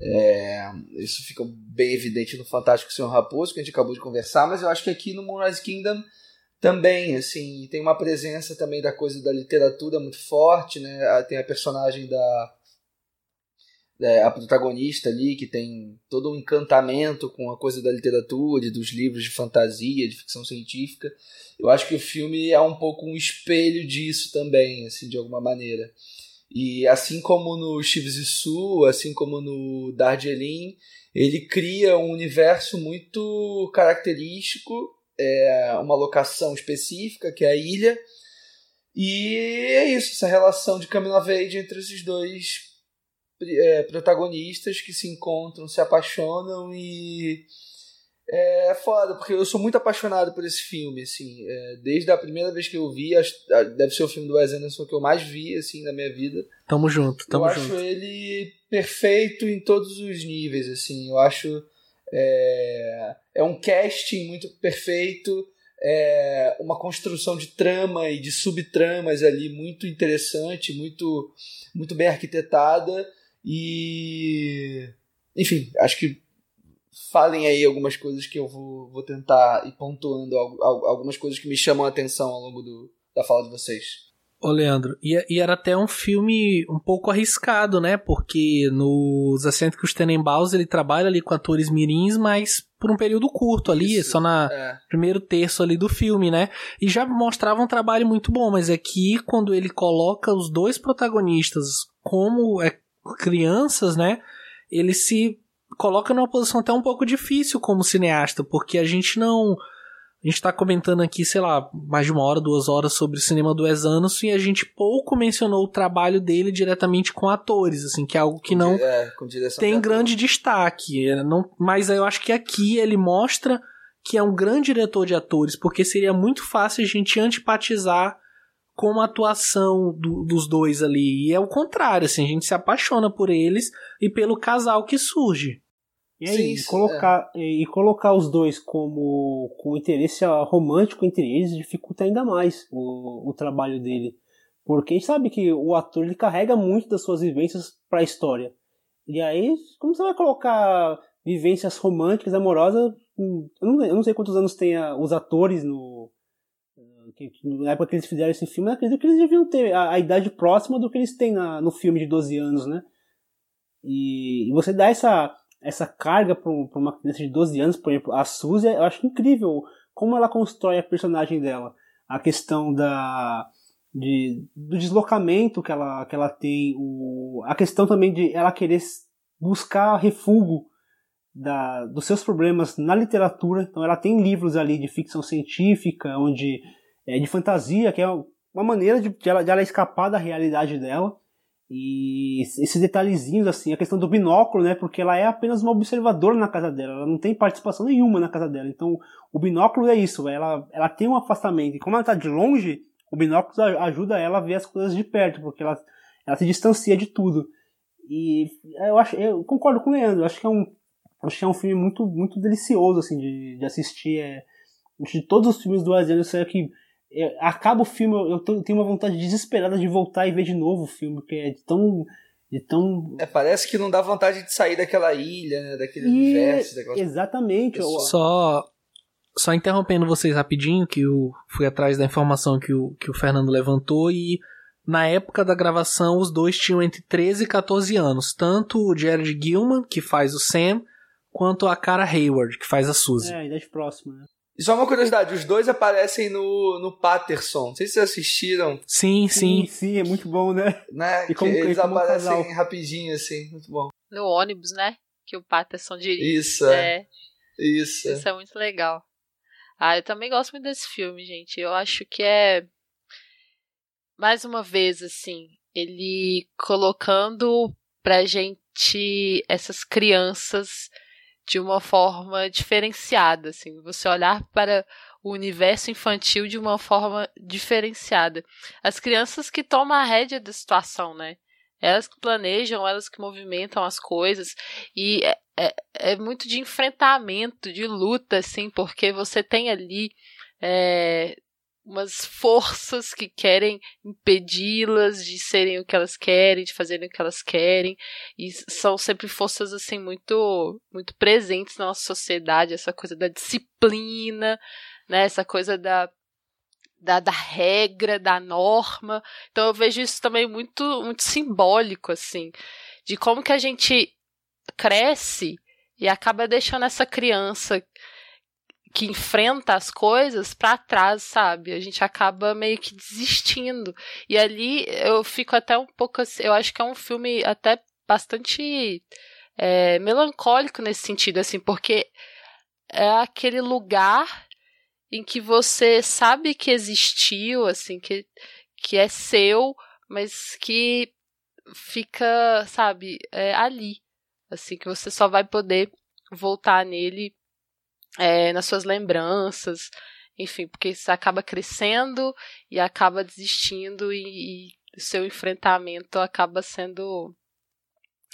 É, isso fica bem evidente no Fantástico Senhor Raposo, que a gente acabou de conversar, mas eu acho que aqui no Moonrise Kingdom também, assim, tem uma presença também da coisa da literatura muito forte, né? Tem a personagem da é, a protagonista ali, que tem todo um encantamento com a coisa da literatura, dos livros de fantasia, de ficção científica. Eu acho que o filme é um pouco um espelho disso também, assim, de alguma maneira. E assim como no Su, assim como no Darjeeling, ele cria um universo muito característico, é, uma locação específica, que é a ilha, e é isso, essa relação de of age entre esses dois é, protagonistas que se encontram, se apaixonam e é foda, porque eu sou muito apaixonado por esse filme, assim, é, desde a primeira vez que eu vi, acho, deve ser o filme do Wes Anderson que eu mais vi, assim, na minha vida.
Tamo junto, tamo junto.
Eu acho ele perfeito em todos os níveis, assim, eu acho é, é um casting muito perfeito, é uma construção de trama e de subtramas ali muito interessante, muito, muito bem arquitetada, e. Enfim, acho que falem aí algumas coisas que eu vou, vou tentar ir pontuando algumas coisas que me chamam a atenção ao longo do, da fala de vocês.
Ô Leandro, e, e, era até um filme um pouco arriscado, né? Porque nos Ascêntricos Tenenbaus ele trabalha ali com atores mirins, mas por um período curto ali, Isso, só na é. primeiro terço ali do filme, né? E já mostrava um trabalho muito bom, mas aqui quando ele coloca os dois protagonistas como é crianças, né? Ele se coloca numa posição até um pouco difícil como cineasta, porque a gente não. A gente tá comentando aqui, sei lá, mais de uma hora, duas horas sobre o cinema do Wes Anderson e a gente pouco mencionou o trabalho dele diretamente com atores, assim, que é algo que não
é,
tem grande destaque. É, não, mas eu acho que aqui ele mostra que é um grande diretor de atores, porque seria muito fácil a gente antipatizar com a atuação do, dos dois ali. E é o contrário, assim, a gente se apaixona por eles e pelo casal que surge.
E aí, Sim, colocar, é. e colocar os dois como com interesse romântico entre eles dificulta ainda mais o, o trabalho dele. Porque a gente sabe que o ator ele carrega muito das suas vivências para a história. E aí, como você vai colocar vivências românticas, amorosas? Eu não, eu não sei quantos anos tem a, os atores no, que, na época que eles fizeram esse filme, acredito que eles deviam ter a, a idade próxima do que eles têm na, no filme de 12 anos, né? E, e você dá essa, essa carga para uma criança de 12 anos, por exemplo, a Suzy, eu acho incrível como ela constrói a personagem dela. A questão da, de, do deslocamento que ela, que ela tem, o, a questão também de ela querer buscar refúgio da, dos seus problemas na literatura. Então ela tem livros ali de ficção científica, onde é, de fantasia, que é uma maneira de, de, ela, de ela escapar da realidade dela. E esses detalhezinhos, assim, a questão do binóculo, né? Porque ela é apenas uma observadora na casa dela, ela não tem participação nenhuma na casa dela. Então, o binóculo é isso, ela, ela tem um afastamento. E como ela está de longe, o binóculo ajuda ela a ver as coisas de perto, porque ela, ela se distancia de tudo. E eu acho, eu concordo com o Leandro, acho que é um, acho que é um filme muito, muito delicioso, assim, de, de assistir. É, de todos os filmes do Wes Anderson, é que é, acaba o filme, eu, eu tenho uma vontade desesperada de voltar e ver de novo o filme, porque é tão. De tão...
É, parece que não dá vontade de sair daquela ilha, né, daquele e... universo. Daquela...
Exatamente.
Só, só interrompendo vocês rapidinho, que eu fui atrás da informação que o, que o Fernando levantou e na época da gravação os dois tinham entre 13 e 14 anos. Tanto o Jared Gilman, que faz o Sam, quanto a Cara Hayward, que faz a Suzy.
É, idade próxima, né?
E só uma curiosidade, os dois aparecem no, no Patterson. Não sei se vocês assistiram.
Sim, sim.
Sim, sim é muito bom, né?
né? E como, eles e como aparecem rapidinho, assim, muito bom.
No ônibus, né? Que o Patterson dirige.
Isso, é. é. Isso.
Isso é muito legal. Ah, eu também gosto muito desse filme, gente. Eu acho que é. mais uma vez, assim, ele colocando pra gente essas crianças de uma forma diferenciada, assim, você olhar para o universo infantil de uma forma diferenciada. As crianças que tomam a rédea da situação, né? Elas que planejam, elas que movimentam as coisas. E é, é, é muito de enfrentamento, de luta, assim, porque você tem ali é, umas forças que querem impedi-las de serem o que elas querem, de fazerem o que elas querem, e são sempre forças assim muito muito presentes na nossa sociedade, essa coisa da disciplina, né, essa coisa da da, da regra, da norma. Então eu vejo isso também muito muito simbólico assim, de como que a gente cresce e acaba deixando essa criança que enfrenta as coisas para trás, sabe? A gente acaba meio que desistindo. E ali eu fico até um pouco assim, eu acho que é um filme até bastante é, melancólico nesse sentido, assim, porque é aquele lugar em que você sabe que existiu, assim, que, que é seu, mas que fica, sabe, é, ali. Assim, que você só vai poder voltar nele é, nas suas lembranças, enfim, porque você acaba crescendo e acaba desistindo e, o seu enfrentamento acaba sendo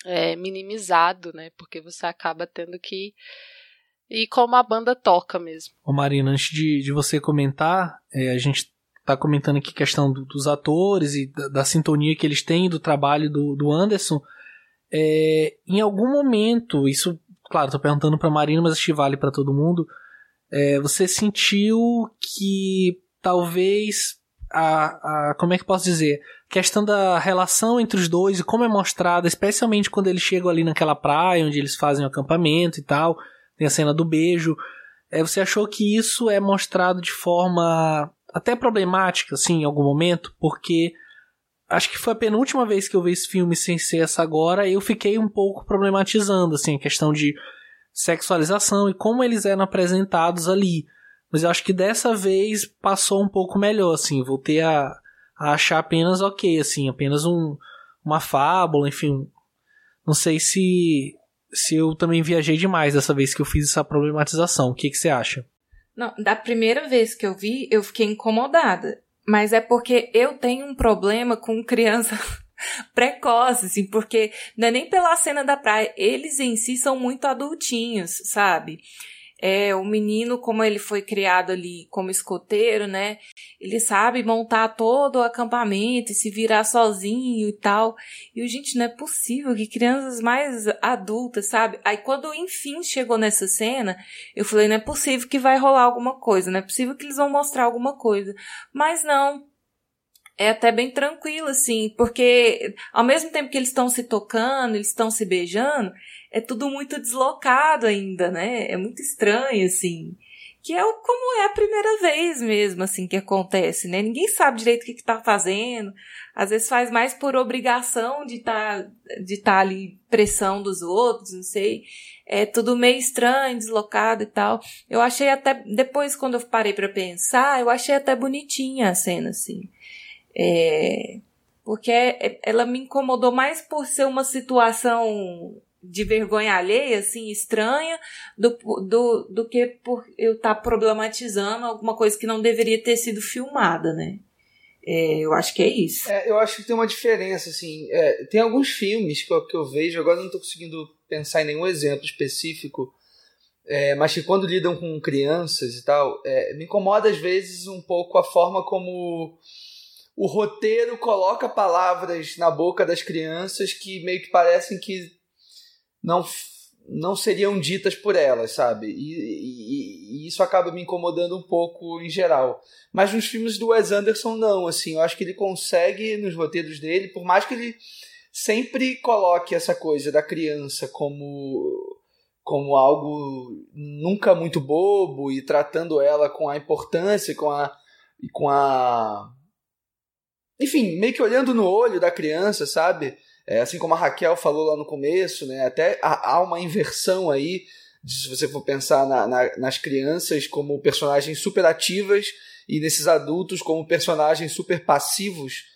é, minimizado, né? Porque você acaba tendo que ir como a banda toca mesmo.
Ô Marina, antes de, de você comentar, é, a gente tá comentando aqui a questão do, dos atores e da, da, sintonia que eles têm, do trabalho do, do Anderson. É, em algum momento, isso claro, tô perguntando pra Marina, mas acho que vale para todo mundo. É, você sentiu que talvez a, a. Como é que posso dizer? questão da relação entre os dois e como é mostrada, especialmente quando eles chegam ali naquela praia onde eles fazem o acampamento e tal, tem a cena do beijo. É, você achou que isso é mostrado de forma até problemática, assim, em algum momento? Porque acho que foi a penúltima vez que eu vi esse filme sem ser essa agora, eu fiquei um pouco problematizando, assim, a questão de sexualização e como eles eram apresentados ali. Mas eu acho que dessa vez passou um pouco melhor, assim, voltei a, a achar apenas ok, assim, apenas um, uma fábula, enfim. Não sei se, se eu também viajei demais dessa vez que eu fiz essa problematização. O que, que você acha?
Não, da primeira vez que eu vi, eu fiquei incomodada. Mas é porque eu tenho um problema com criança precoce, assim, porque não é nem pela cena da praia, eles em si são muito adultinhos, sabe? É, o menino, como ele foi criado ali como escoteiro, né? Ele sabe montar todo o acampamento e se virar sozinho e tal. E, gente, não é possível que crianças mais adultas, sabe? Aí, quando enfim chegou nessa cena, eu falei, não é possível que vai rolar alguma coisa, não é possível que eles vão mostrar alguma coisa. Mas não, é até bem tranquilo, assim, porque ao mesmo tempo que eles estão se tocando, eles estão se beijando, é tudo muito deslocado ainda, né? É muito estranho, assim. Que é como é a primeira vez mesmo, assim, que acontece, né? Ninguém sabe direito o que, que tá fazendo. Às vezes faz mais por obrigação de tá, de tá ali pressão dos outros, não sei. É tudo meio estranho, deslocado e tal. Eu achei até, depois quando eu parei para pensar, eu achei até bonitinha a cena, assim. É, porque é, ela me incomodou mais por ser uma situação de vergonha alheia, assim, estranha, do, do, do que por eu estar tá problematizando alguma coisa que não deveria ter sido filmada, né? É, eu acho que é isso.
É, eu acho que tem uma diferença, assim. É, tem alguns filmes que eu, que eu vejo, agora não estou conseguindo pensar em nenhum exemplo específico, é, mas que quando lidam com crianças e tal, é, me incomoda às vezes um pouco a forma como o roteiro coloca palavras na boca das crianças que meio que parecem que não, não seriam ditas por elas, sabe? E, e, e, isso acaba me incomodando um pouco em geral. Mas nos filmes do Wes Anderson, não. Assim, eu acho que ele consegue, nos roteiros dele, por mais que ele sempre coloque essa coisa da criança como como algo nunca muito bobo e tratando ela com a importância com a com a enfim meio que olhando no olho da criança sabe é, assim como a Raquel falou lá no começo, né, até há uma inversão aí, se você for pensar na, na, nas crianças como personagens super ativas e nesses adultos como personagens super passivos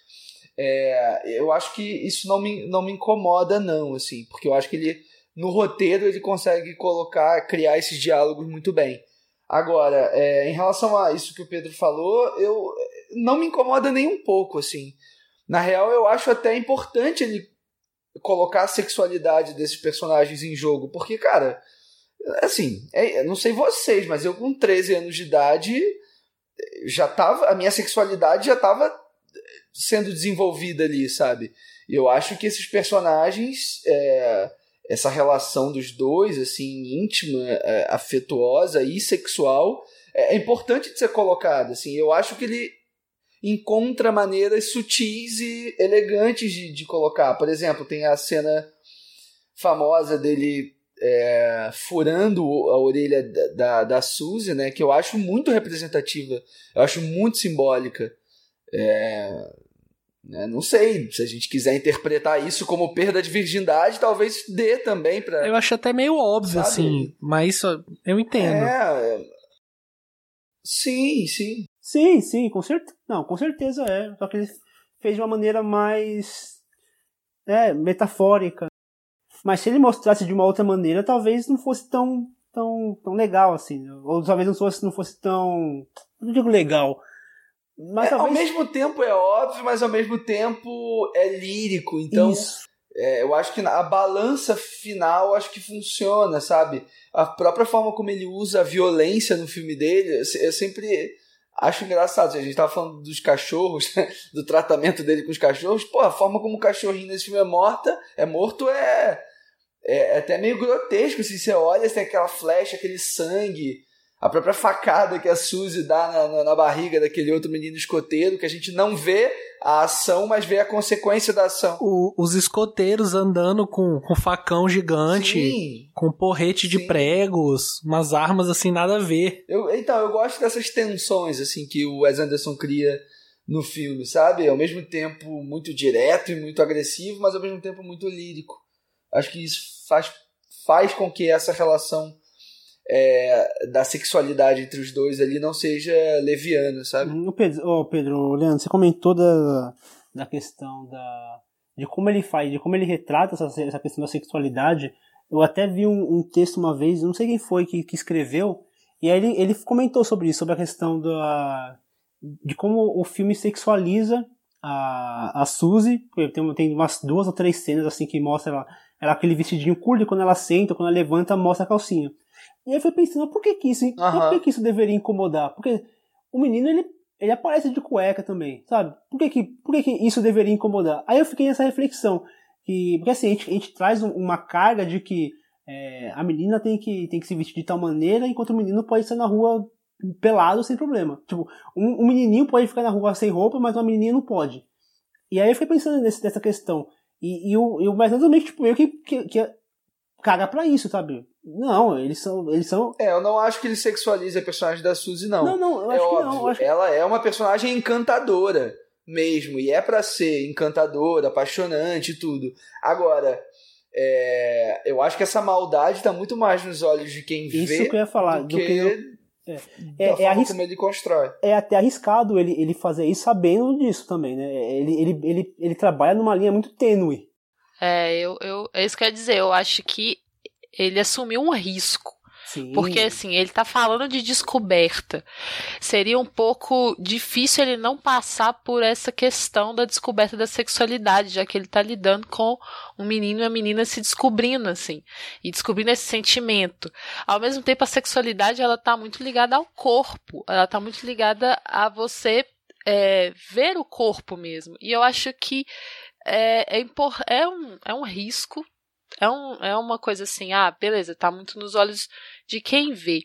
É, eu acho que isso não me, não me incomoda, não, assim, porque eu acho que ele, no roteiro, ele consegue colocar, criar esses diálogos muito bem. Agora, é, em relação a isso que o Pedro falou, eu não me incomoda nem um pouco, assim. Na real, eu acho até importante ele colocar a sexualidade desses personagens em jogo, porque, cara, assim, é, não sei vocês, mas eu com 13 anos de idade já tava, a minha sexualidade já tava sendo desenvolvida ali, sabe? E eu acho que esses personagens, é, essa relação dos dois, assim, íntima, afetuosa e sexual, é, é importante de ser colocada, assim. Eu acho que ele encontra maneiras sutis e elegantes de, de colocar. Por exemplo, tem a cena famosa dele é, furando a orelha da, da, da Suzy, né, que eu acho muito representativa, eu acho muito simbólica. É, né, não sei, se a gente quiser interpretar isso como perda de virgindade, talvez dê também para.
Eu acho até meio óbvio, sabe? assim, mas eu entendo.
É, sim, sim.
Sim, sim, com certeza. Não, com certeza é. Só que ele fez de uma maneira mais é, metafórica. Mas se ele mostrasse de uma outra maneira, talvez não fosse tão, tão, tão legal assim. Ou talvez não fosse, não fosse tão. Não digo legal.
Mas é, talvez... Ao mesmo tempo é óbvio, mas ao mesmo tempo é lírico. Então, é, eu acho que a balança final acho que funciona, sabe? A própria forma como ele usa a violência no filme dele, eu sempre acho engraçado. A gente tava falando dos cachorros, do tratamento dele com os cachorros. Pô, a forma como o cachorrinho nesse filme é morta, é morto é, é, é até meio grotesco. Assim, você olha, tem aquela flecha, aquele sangue, a própria facada que a Suzy dá na, na, na barriga daquele outro menino escoteiro, que a gente não vê a ação, mas vê a consequência da ação.
O, os escoteiros andando com, com facão gigante, Sim. com porrete de Sim. pregos, umas armas assim, nada a ver.
Eu, então, eu gosto dessas tensões assim que o Wes Anderson cria no filme, sabe? Ao mesmo tempo muito direto e muito agressivo, mas ao mesmo tempo muito lírico. Acho que isso faz, faz com que essa relação é, da sexualidade entre os dois ali não seja leviana, sabe?
O Pedro, oh Pedro, Leandro, você comentou da, da questão da de como ele faz, de como ele retrata essa, essa questão da sexualidade. Eu até vi um, um texto uma vez, não sei quem foi que, que escreveu, e aí ele, ele comentou sobre isso, sobre a questão da, de como o filme sexualiza a, a Suzy. Tem, tem umas duas ou três cenas assim que mostra ela, ela aquele vestidinho curto, quando ela senta, quando ela levanta, mostra a calcinha. E aí eu fui pensando, por que que isso, uhum. por que que isso deveria incomodar? Porque o menino, ele, ele aparece de cueca também, sabe? Por que que, por que que isso deveria incomodar? Aí eu fiquei nessa reflexão, que, porque assim, a gente, a gente traz uma carga de que é, a menina tem que, tem que se vestir de tal maneira, enquanto o menino pode sair na rua pelado sem problema. Tipo, um, um menininho pode ficar na rua sem roupa, mas uma menininha não pode. E aí eu fui pensando nesse, nessa questão. E, e, o, e o ou menos, tipo, eu que, que, que caga pra isso, sabe? Não, eles são, eles são.
É, eu não acho que ele sexualize a personagem da Suzy, não.
Não, não, eu é acho óbvio, que não. Acho
Ela é uma personagem encantadora mesmo, e é para ser encantadora, apaixonante e tudo. Agora, é, eu acho que essa maldade tá muito mais nos olhos de quem
Isso
vê.
Isso que eu ia falar, do,
do
que. Eu...
É, é, é arris... como ele constrói.
É até arriscado ele, ele fazer isso sabendo disso também, né? Ele, ele, ele, ele trabalha numa linha muito tênue.
É, eu, eu, é isso que eu ia dizer. Eu acho que ele assumiu um risco. Sim. Porque assim, ele tá falando de descoberta. Seria um pouco difícil ele não passar por essa questão da descoberta da sexualidade, já que ele tá lidando com um menino e uma menina se descobrindo assim, e descobrindo esse sentimento. Ao mesmo tempo a sexualidade ela tá muito ligada ao corpo, ela tá muito ligada a você é, ver o corpo mesmo. E eu acho que é, é, é, um, é um risco é, um, é uma coisa assim, ah, beleza, tá muito nos olhos de quem vê.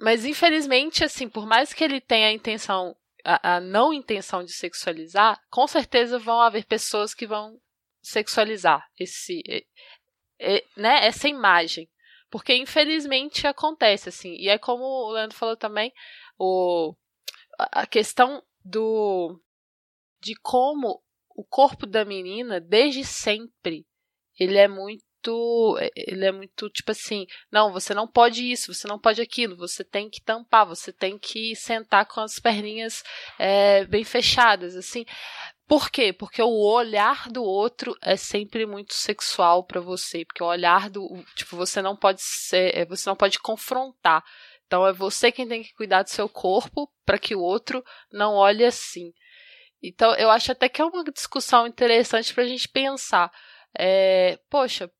Mas infelizmente, assim, por mais que ele tenha a intenção, a, a não intenção de sexualizar, com certeza vão haver pessoas que vão sexualizar esse, é, né, essa imagem. Porque infelizmente acontece, assim. E é como o Leandro falou também, o, a questão do de como o corpo da menina, desde sempre, ele é muito ele é muito tipo assim, não, você não pode isso, você não pode aquilo, você tem que tampar, você tem que sentar com as perninhas é, bem fechadas, assim, Por quê? Porque o olhar do outro é sempre muito sexual para você, porque o olhar do, tipo, você não pode ser, é, você não pode confrontar. Então é você quem tem que cuidar do seu corpo para que o outro não olhe assim. Então eu acho até que é uma discussão interessante para a gente pensar. É, poxa,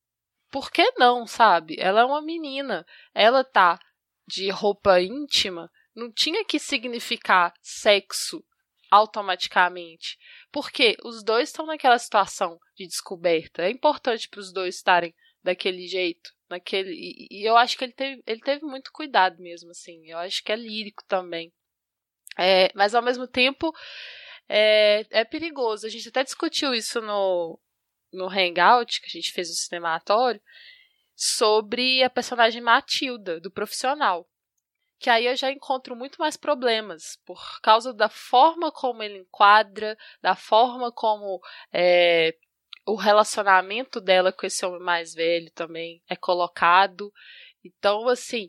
por que não, sabe? Ela é uma menina, ela tá de roupa íntima, não tinha que significar sexo automaticamente. Porque os dois estão naquela situação de descoberta. É importante para os dois estarem daquele jeito, naquele e, e, eu acho que ele teve, ele teve muito cuidado mesmo assim. Eu acho que é lírico também. É, mas ao mesmo tempo é, é perigoso. A gente até discutiu isso no no Hangout que a gente fez o cinematório sobre a personagem Matilda do profissional que aí eu já encontro muito mais problemas por causa da forma como ele enquadra, da forma como é, o relacionamento dela com esse homem mais velho também é colocado. Então, assim,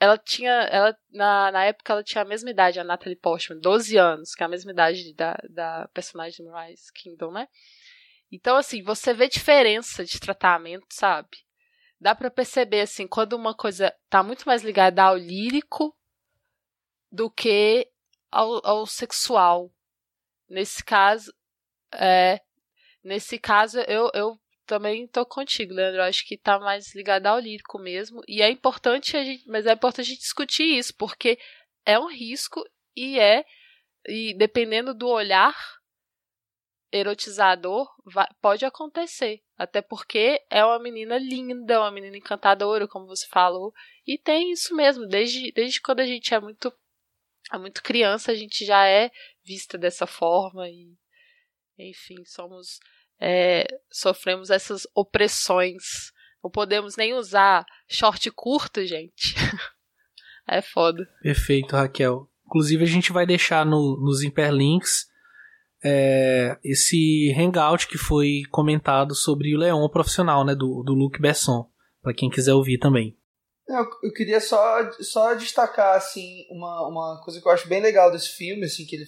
ela tinha. Ela, na, na época ela tinha a mesma idade, a Natalie Portman, 12 anos, que é a mesma idade da, da personagem de Rise Kingdom, né? Então, assim, você vê diferença de tratamento, sabe? dá para perceber assim quando uma coisa tá muito mais ligada ao lírico do que ao, ao sexual. Nesse caso, é, nesse caso eu, eu também tô contigo, Leandro. Acho que tá mais ligado ao lírico mesmo. E é importante a gente, mas é importante a gente discutir isso, porque é um risco e é e dependendo do olhar erotizador vai, pode acontecer. Até porque é uma menina linda, uma menina encantadora, como você falou. E tem isso mesmo, desde, desde quando a gente é muito, é muito criança, a gente já é vista dessa forma. E, enfim, somos. É, sofremos essas opressões. Não podemos nem usar short curto, gente. é foda.
Perfeito, Raquel. Inclusive, a gente vai deixar no, nos hiperlinks é, esse hangout que foi comentado sobre o Leão profissional, né, do, do Luc Besson, para quem quiser ouvir também.
Eu, eu queria só, só destacar assim uma, uma coisa que eu acho bem legal desse filme, assim que ele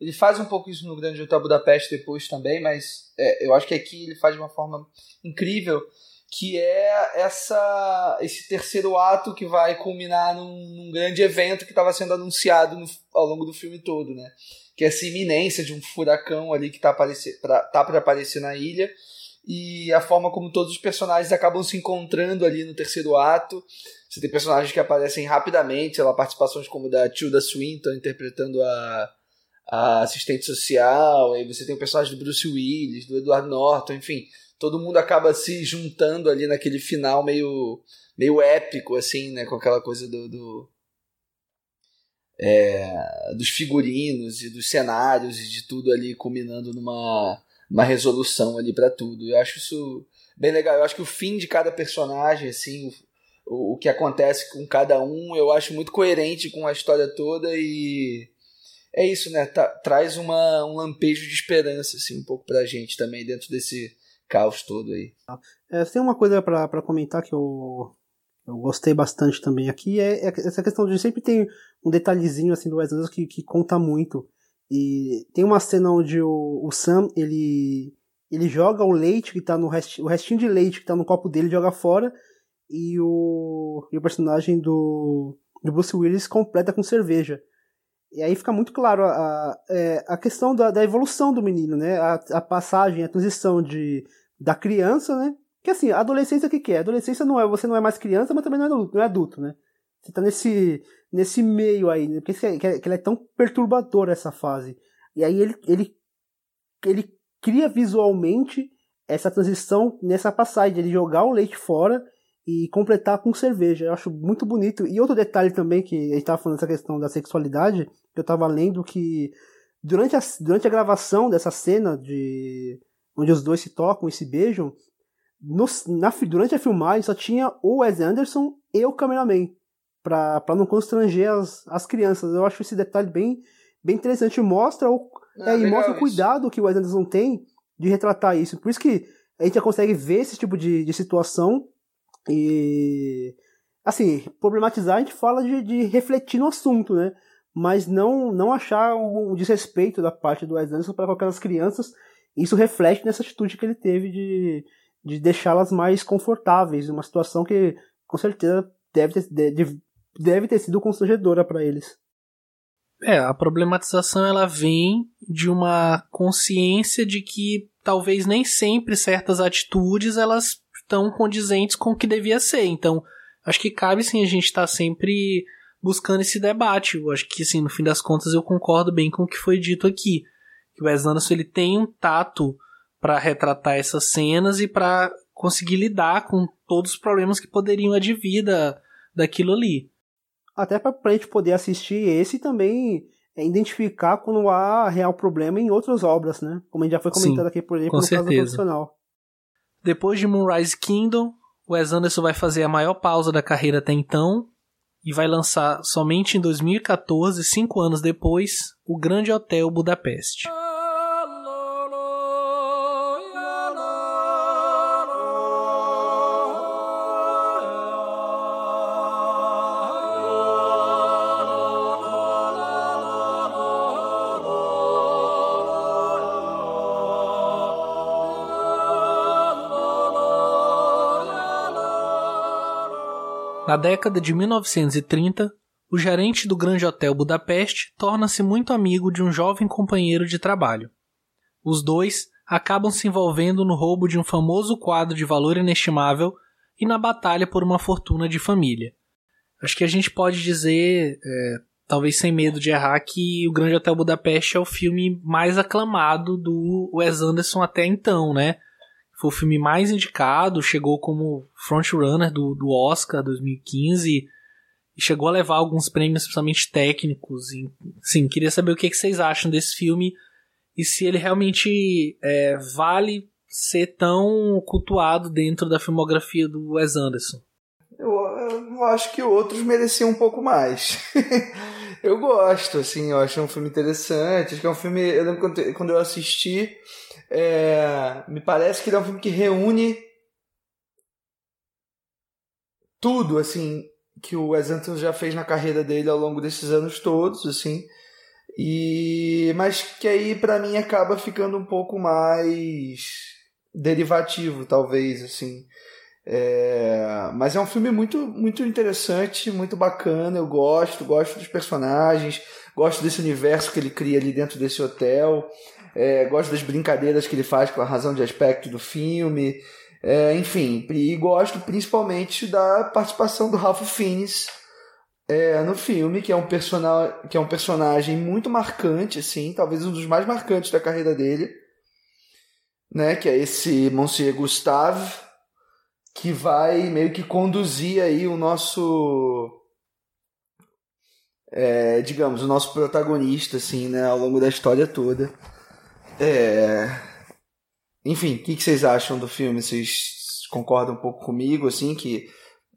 ele faz um pouco isso no Grande Hotel Budapeste depois também, mas é, eu acho que aqui ele faz de uma forma incrível, que é essa esse terceiro ato que vai culminar num, num grande evento que estava sendo anunciado no, ao longo do filme todo, né? que é essa iminência de um furacão ali que está para tá aparecer na ilha e a forma como todos os personagens acabam se encontrando ali no terceiro ato. Você tem personagens que aparecem rapidamente, sei lá, participações como da Tilda Swinton interpretando a, a assistente social, aí você tem o personagem do Bruce Willis, do Edward Norton, enfim, todo mundo acaba se juntando ali naquele final meio meio épico assim, né, com aquela coisa do, do é, dos figurinos e dos cenários e de tudo ali culminando numa uma resolução ali para tudo. Eu acho isso bem legal. Eu acho que o fim de cada personagem, assim, o, o que acontece com cada um, eu acho muito coerente com a história toda e é isso, né? Tá, traz uma, um lampejo de esperança, assim, um pouco pra gente também dentro desse caos todo aí.
É, tem uma coisa para comentar que eu, eu gostei bastante também aqui, é, é, essa questão de sempre tem um detalhezinho assim do Wes Anderson que, que conta muito. E tem uma cena onde o, o Sam, ele ele joga o leite que tá no o restinho de leite que tá no copo dele, joga fora e o, e o personagem do, do Bruce Willis completa com cerveja. E aí fica muito claro a, a, é, a questão da, da, evolução do menino, né? A, a, passagem, a transição de, da criança, né? Que assim, a adolescência o que, que é? A adolescência não é, você não é mais criança, mas também não é adulto, não é adulto né? Você tá nesse, nesse meio aí, né? Porque que, que ela é tão perturbadora essa fase. E aí ele, ele, ele cria visualmente essa transição nessa passagem, ele jogar o leite fora e completar com cerveja. Eu acho muito bonito. E outro detalhe também que a gente estava falando dessa questão da sexualidade, eu estava lendo que durante a, durante a gravação dessa cena de onde os dois se tocam e se beijam, no, na, durante a filmagem só tinha o Wes Anderson e o cameraman para não constranger as, as crianças. Eu acho esse detalhe bem, bem interessante. Mostra o, ah, é, e mostra o cuidado isso. que o Wes Anderson tem de retratar isso. Por isso que a gente já consegue ver esse tipo de, de situação e. Assim, problematizar a gente fala de, de refletir no assunto, né? mas não, não achar um desrespeito da parte do Wes Anderson para aquelas crianças. Isso reflete nessa atitude que ele teve de, de deixá-las mais confortáveis, uma situação que com certeza deve ter, deve, deve ter sido constrangedora para eles.
É, a problematização ela vem de uma consciência de que talvez nem sempre certas atitudes elas estão condizentes com o que devia ser. Então, acho que cabe sim a gente estar tá sempre buscando esse debate. Eu acho que, assim, no fim das contas, eu concordo bem com o que foi dito aqui. Que o Wes Anderson ele tem um tato para retratar essas cenas e para conseguir lidar com todos os problemas que poderiam advir da, daquilo ali.
Até para a gente poder assistir esse e também é identificar quando há real problema em outras obras, né? Como a gente já foi comentado Sim, aqui, por exemplo, no certeza. caso do profissional.
Depois de Moonrise Kingdom, Wes Anderson vai fazer a maior pausa da carreira até então, e vai lançar somente em 2014, cinco anos depois, O Grande Hotel Budapeste. Na década de 1930, o gerente do Grande Hotel Budapeste torna-se muito amigo de um jovem companheiro de trabalho. Os dois acabam se envolvendo no roubo de um famoso quadro de valor inestimável e na batalha por uma fortuna de família. Acho que a gente pode dizer, é, talvez sem medo de errar, que o Grande Hotel Budapeste é o filme mais aclamado do Wes Anderson até então, né? Foi o filme mais indicado, chegou como frontrunner do, do Oscar 2015 e chegou a levar alguns prêmios, principalmente técnicos. E, sim, queria saber o que, que vocês acham desse filme e se ele realmente é, vale ser tão cultuado dentro da filmografia do Wes Anderson.
Eu, eu acho que outros mereciam um pouco mais. eu gosto, assim, eu acho um filme interessante. Acho que é um filme. Eu lembro quando, quando eu assisti, é, me parece que ele é um filme que reúne tudo, assim, que o Wes Anderson já fez na carreira dele ao longo desses anos todos, assim. E mas que aí para mim acaba ficando um pouco mais derivativo, talvez, assim. É, mas é um filme muito muito interessante, muito bacana. Eu gosto, gosto dos personagens, gosto desse universo que ele cria ali dentro desse hotel. É, gosto das brincadeiras que ele faz com a razão de aspecto do filme. É, enfim, e gosto principalmente da participação do Ralph Fiennes é, no filme, que é, um que é um personagem muito marcante, assim, talvez um dos mais marcantes da carreira dele, né, que é esse Monsieur Gustave, que vai meio que conduzir aí o nosso é, digamos, o nosso protagonista, assim, né, ao longo da história toda. É... Enfim, o que, que vocês acham do filme? Vocês concordam um pouco comigo, assim, que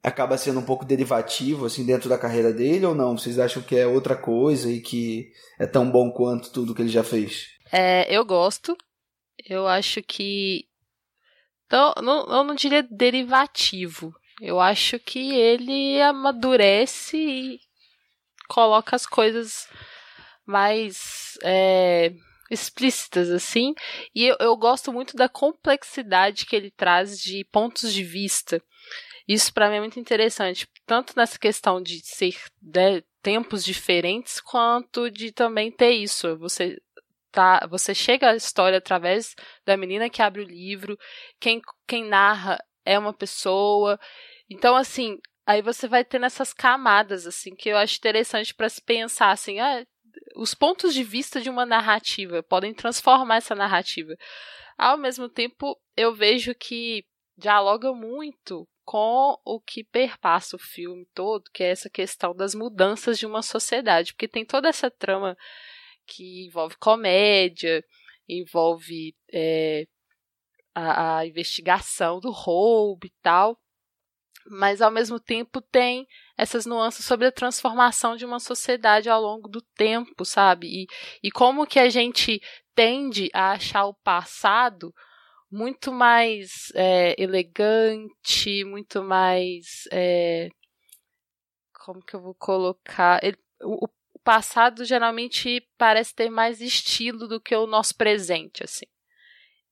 acaba sendo um pouco derivativo, assim, dentro da carreira dele, ou não? Vocês acham que é outra coisa e que é tão bom quanto tudo que ele já fez?
É, eu gosto. Eu acho que. Então, não, eu não diria derivativo. Eu acho que ele amadurece e coloca as coisas mais. É explícitas, assim. E eu, eu gosto muito da complexidade que ele traz de pontos de vista. Isso para mim é muito interessante, tanto nessa questão de ser né, tempos diferentes, quanto de também ter isso. Você tá, você chega à história através da menina que abre o livro, quem, quem narra é uma pessoa. Então, assim, aí você vai ter nessas camadas, assim, que eu acho interessante para se pensar, assim, ah, os pontos de vista de uma narrativa podem transformar essa narrativa. Ao mesmo tempo, eu vejo que dialoga muito com o que perpassa o filme todo, que é essa questão das mudanças de uma sociedade, porque tem toda essa trama que envolve comédia, envolve é, a, a investigação do roubo e tal, mas ao mesmo tempo tem essas nuances sobre a transformação de uma sociedade ao longo do tempo, sabe? E, e como que a gente tende a achar o passado muito mais é, elegante, muito mais. É, como que eu vou colocar? Ele, o, o passado geralmente parece ter mais estilo do que o nosso presente, assim.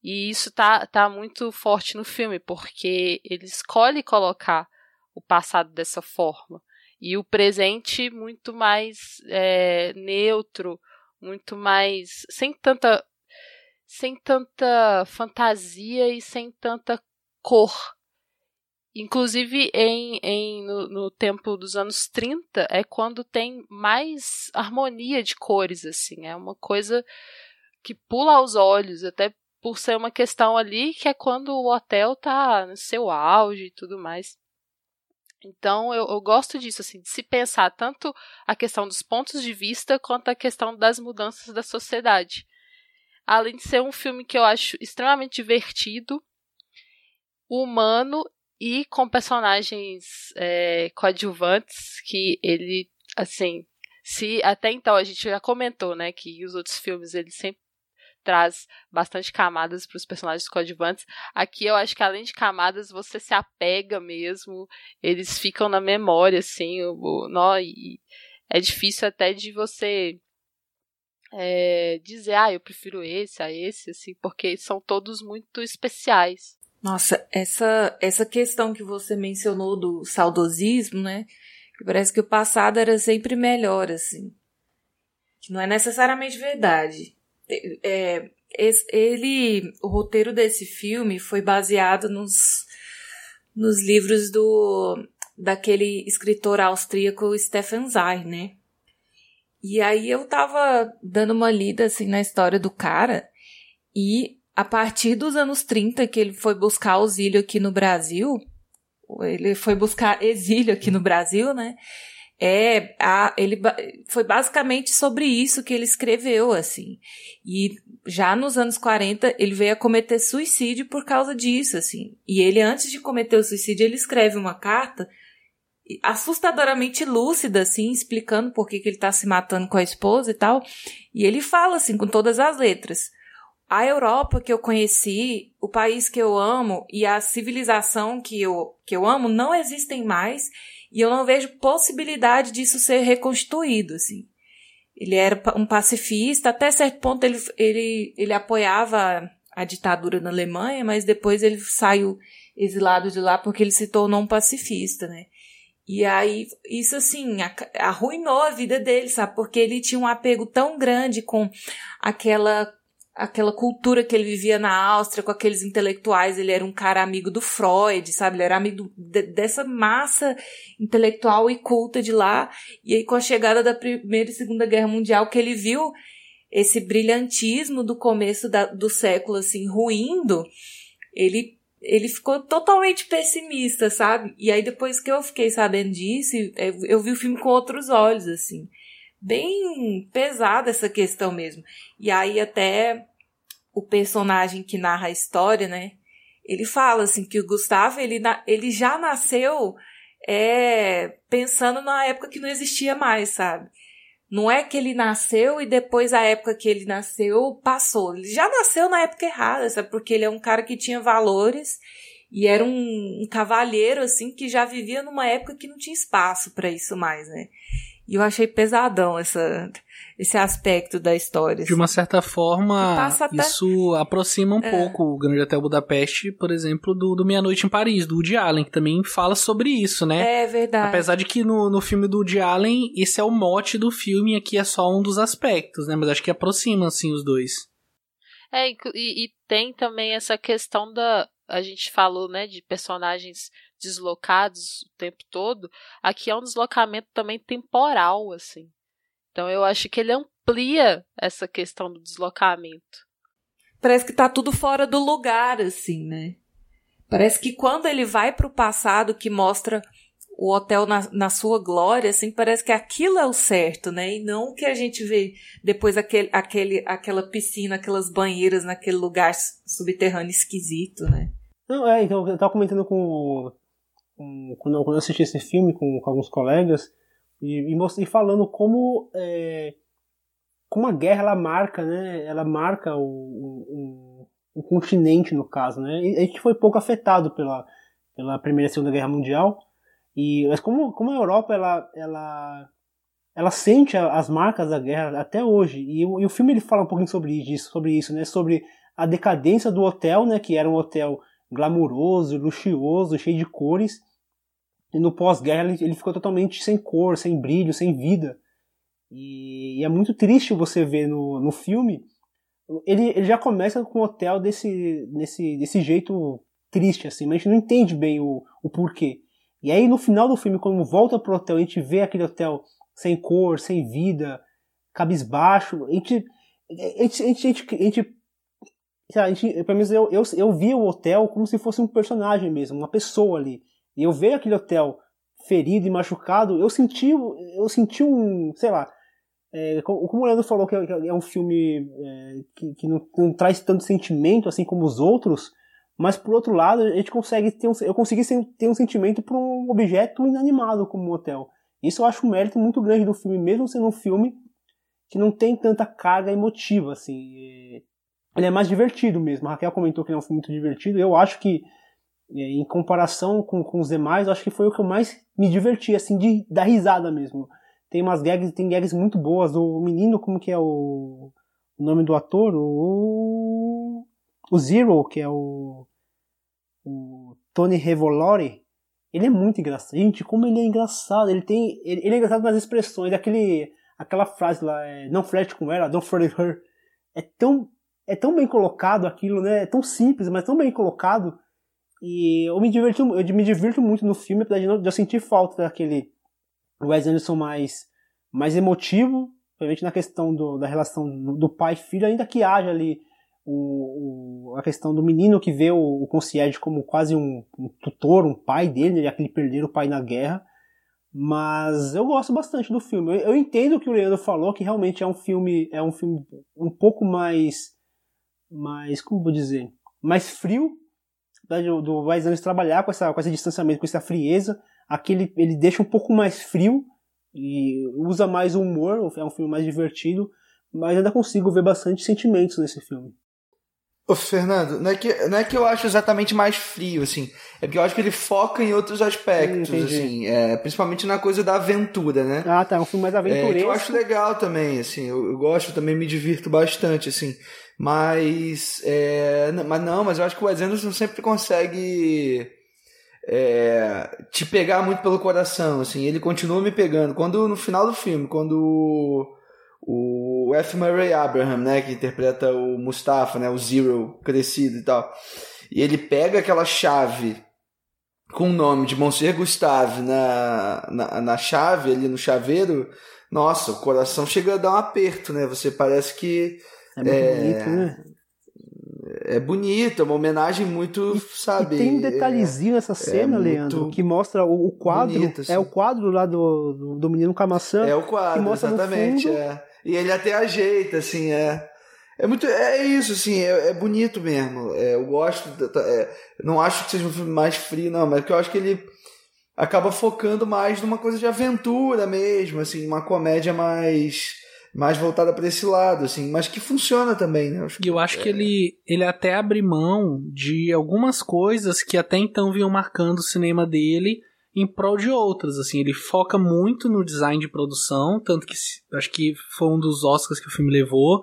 E isso tá, tá muito forte no filme, porque ele escolhe colocar o passado dessa forma. E o presente muito mais é, neutro, muito mais. sem tanta. sem tanta fantasia e sem tanta cor. Inclusive em, em no, no, tempo dos anos 30 é quando tem mais harmonia de cores, assim. É uma coisa que pula aos olhos, até por ser uma questão ali que é quando o hotel tá no seu auge e tudo mais. Então eu, eu, gosto disso, assim, de se pensar tanto a questão dos pontos de vista quanto a questão das mudanças da sociedade. Além de ser um filme que eu acho extremamente divertido, humano e com personagens é, coadjuvantes que ele, assim, se até então a gente já comentou, né, que os outros filmes ele sempre traz bastante camadas para os personagens coadjuvantes. Aqui eu acho que além de camadas, você se apega mesmo, eles ficam na memória, assim, o, o e é difícil até de você é, dizer, ah, eu prefiro esse a esse, assim, porque são todos muito especiais.
Nossa, essa, essa questão que você mencionou do saudosismo, né? Parece que o passado era sempre melhor, assim. Que não é necessariamente verdade. É, ele, o roteiro desse filme foi baseado nos, nos livros do daquele escritor austríaco Stefan Zweig, né? E aí eu tava dando uma lida assim na história do cara e a partir dos anos 30 que ele foi buscar auxílio aqui no Brasil, ele foi buscar exílio aqui no Brasil, né? É, a, ele foi basicamente sobre isso que ele escreveu, assim. E já nos anos 40, ele veio a cometer suicídio por causa disso, assim. E ele, antes de cometer o suicídio, ele escreve uma carta assustadoramente lúcida, assim, explicando por que, que ele tá se matando com a esposa e tal. E ele fala, assim, com todas as letras. A Europa que eu conheci, o país que eu amo e a civilização que eu, que eu amo não existem mais e eu não vejo possibilidade disso ser reconstituído, assim. Ele era um pacifista, até certo ponto ele, ele, ele apoiava a ditadura na Alemanha, mas depois ele saiu exilado de lá porque ele se tornou um pacifista, né? E aí, isso assim, arruinou a vida dele, sabe? Porque ele tinha um apego tão grande com aquela aquela cultura que ele vivia na Áustria com aqueles intelectuais, ele era um cara amigo do Freud, sabe? Ele era amigo de, dessa massa intelectual e culta de lá. E aí com a chegada da Primeira e Segunda Guerra Mundial que ele viu esse brilhantismo do começo da, do século assim ruindo, ele ele ficou totalmente pessimista, sabe? E aí depois que eu fiquei sabendo disso, eu, eu vi o filme com outros olhos assim bem pesada essa questão mesmo. E aí até o personagem que narra a história, né? Ele fala assim que o Gustavo ele, ele já nasceu é, pensando na época que não existia mais, sabe? Não é que ele nasceu e depois a época que ele nasceu passou. Ele já nasceu na época errada, sabe? Porque ele é um cara que tinha valores e era um, um cavalheiro assim que já vivia numa época que não tinha espaço para isso mais, né? E eu achei pesadão essa, esse aspecto da história.
De uma assim. certa forma, até... isso aproxima um é. pouco o Grande Hotel Budapeste, por exemplo, do, do Meia Noite em Paris, do Woody Allen, que também fala sobre isso, né?
É verdade.
Apesar de que no, no filme do Woody Allen, esse é o mote do filme, aqui é só um dos aspectos, né? Mas acho que aproxima, assim, os dois.
É, e, e tem também essa questão da. A gente falou, né, de personagens deslocados o tempo todo, aqui é um deslocamento também temporal, assim. Então eu acho que ele amplia essa questão do deslocamento.
Parece que tá tudo fora do lugar, assim, né? Parece que quando ele vai para o passado, que mostra o hotel na, na, sua glória, assim, parece que aquilo é o certo, né? E não o que a gente vê depois aquele, aquele, aquela piscina, aquelas banheiras naquele lugar subterrâneo esquisito, né?
Não, é, então eu tava comentando com com, quando, eu, assisti esse filme com, com alguns colegas e, e, e falando como é, como a guerra ela marca, né? Ela marca o, o, o, continente no caso, né? E a gente foi pouco afetado pela pela primeira e segunda guerra mundial e mas como como a Europa ela ela ela sente as marcas da guerra até hoje. E, o, e o filme ele fala um pouquinho sobre isso, sobre isso, né? Sobre a decadência do hotel, né? Que era um hotel glamuroso, luxuoso, cheio de cores. E no pós-guerra ele, ele, ficou totalmente sem cor, sem brilho, sem vida. E, e é muito triste você ver no, no filme. Ele, ele já começa com o hotel desse, desse, desse jeito triste, assim, mas a gente não entende bem o, o porquê. E aí no final do filme, quando volta pro hotel, a gente vê aquele hotel sem cor, sem vida, cabisbaixo. A gente. A gente, a gente, a gente, a gente, gente pelo menos eu, eu, eu vi o hotel como se fosse um personagem mesmo, uma pessoa ali. E eu ver aquele hotel ferido e machucado, eu senti, eu senti um, sei lá, é, como o Leandro falou que é, é um filme é, que, que não, não, traz tanto sentimento assim como os outros, mas por outro lado a gente consegue ter um, eu consegui ter um sentimento por um objeto inanimado como um hotel. Isso eu acho um mérito muito grande do filme, mesmo sendo um filme que não tem tanta carga emotiva, assim. Ele é mais divertido mesmo. A Raquel comentou que é um filme muito divertido. Eu acho que, é, em comparação com, com os demais, acho que foi o que eu mais me diverti, assim, de dar risada mesmo. Tem umas gags, tem gags muito boas. O menino, como que é o, o nome do ator? O, o Zero, que é o, o Tony Revolori ele é muito engraçado. Gente, como ele é engraçado. Ele tem. Ele, ele é engraçado nas expressões. Aquele, aquela frase lá, é, não flerte com ela, don't flirt her. É tão, é tão bem colocado aquilo, né? É tão simples, mas tão bem colocado. E eu me divirto, eu me divirto muito no filme, apesar de, não, de eu sentir falta daquele Wes Anderson mais, mais emotivo, principalmente na questão do, da relação do, pai filho, ainda que haja ali o, o, a questão do menino que vê o, o concierge como quase um, um, tutor, um pai dele, já que ele perdeu o pai na guerra. Mas eu gosto bastante do filme. Eu, eu entendo o que o Leandro falou, que realmente é um filme, é um filme um pouco mais, mais, como vou dizer, mais frio, do, do Wes trabalhar com, essa, com esse distanciamento, com essa frieza. Aqui ele, ele deixa um pouco mais frio e usa mais humor, é um filme mais divertido, mas ainda consigo ver bastante sentimentos nesse filme.
Ô, Fernando, não é, que, não é que eu acho exatamente mais frio, assim. É porque eu acho que ele foca em outros aspectos, Entendi. assim. É, principalmente na coisa da aventura, né?
Ah, tá. É um filme mais aventureiro.
É, que eu acho legal também, assim. Eu, eu gosto, também me divirto bastante, assim. Mas. É, mas não, mas eu acho que o Wes Anderson sempre consegue. É, te pegar muito pelo coração, assim. Ele continua me pegando. Quando no final do filme, quando o F. Murray Abraham, né, que interpreta o Mustafa, né, o Zero crescido e tal. E ele pega aquela chave com o nome de Monsieur Gustave na, na, na chave, ali no chaveiro, nossa, o coração chega a dar um aperto, né? Você parece que.
É muito é, bonito, né?
É bonito, é uma homenagem muito,
e,
sabe?
E tem um detalhezinho nessa é cena, é Leandro, que mostra o, o quadro. Bonito, assim. É o quadro lá do, do, do menino com a maçã.
É o quadro, exatamente. É. E ele até ajeita, assim, é. É muito. É isso, assim, é, é bonito mesmo. É, eu gosto. É, não acho que seja um filme mais frio, não, mas que eu acho que ele acaba focando mais numa coisa de aventura mesmo, assim, uma comédia mais mais voltada para esse lado, assim, mas que funciona também, né?
E eu acho que ele, ele até abre mão de algumas coisas que até então vinham marcando o cinema dele em prol de outras, assim, ele foca muito no design de produção, tanto que acho que foi um dos Oscars que o filme levou,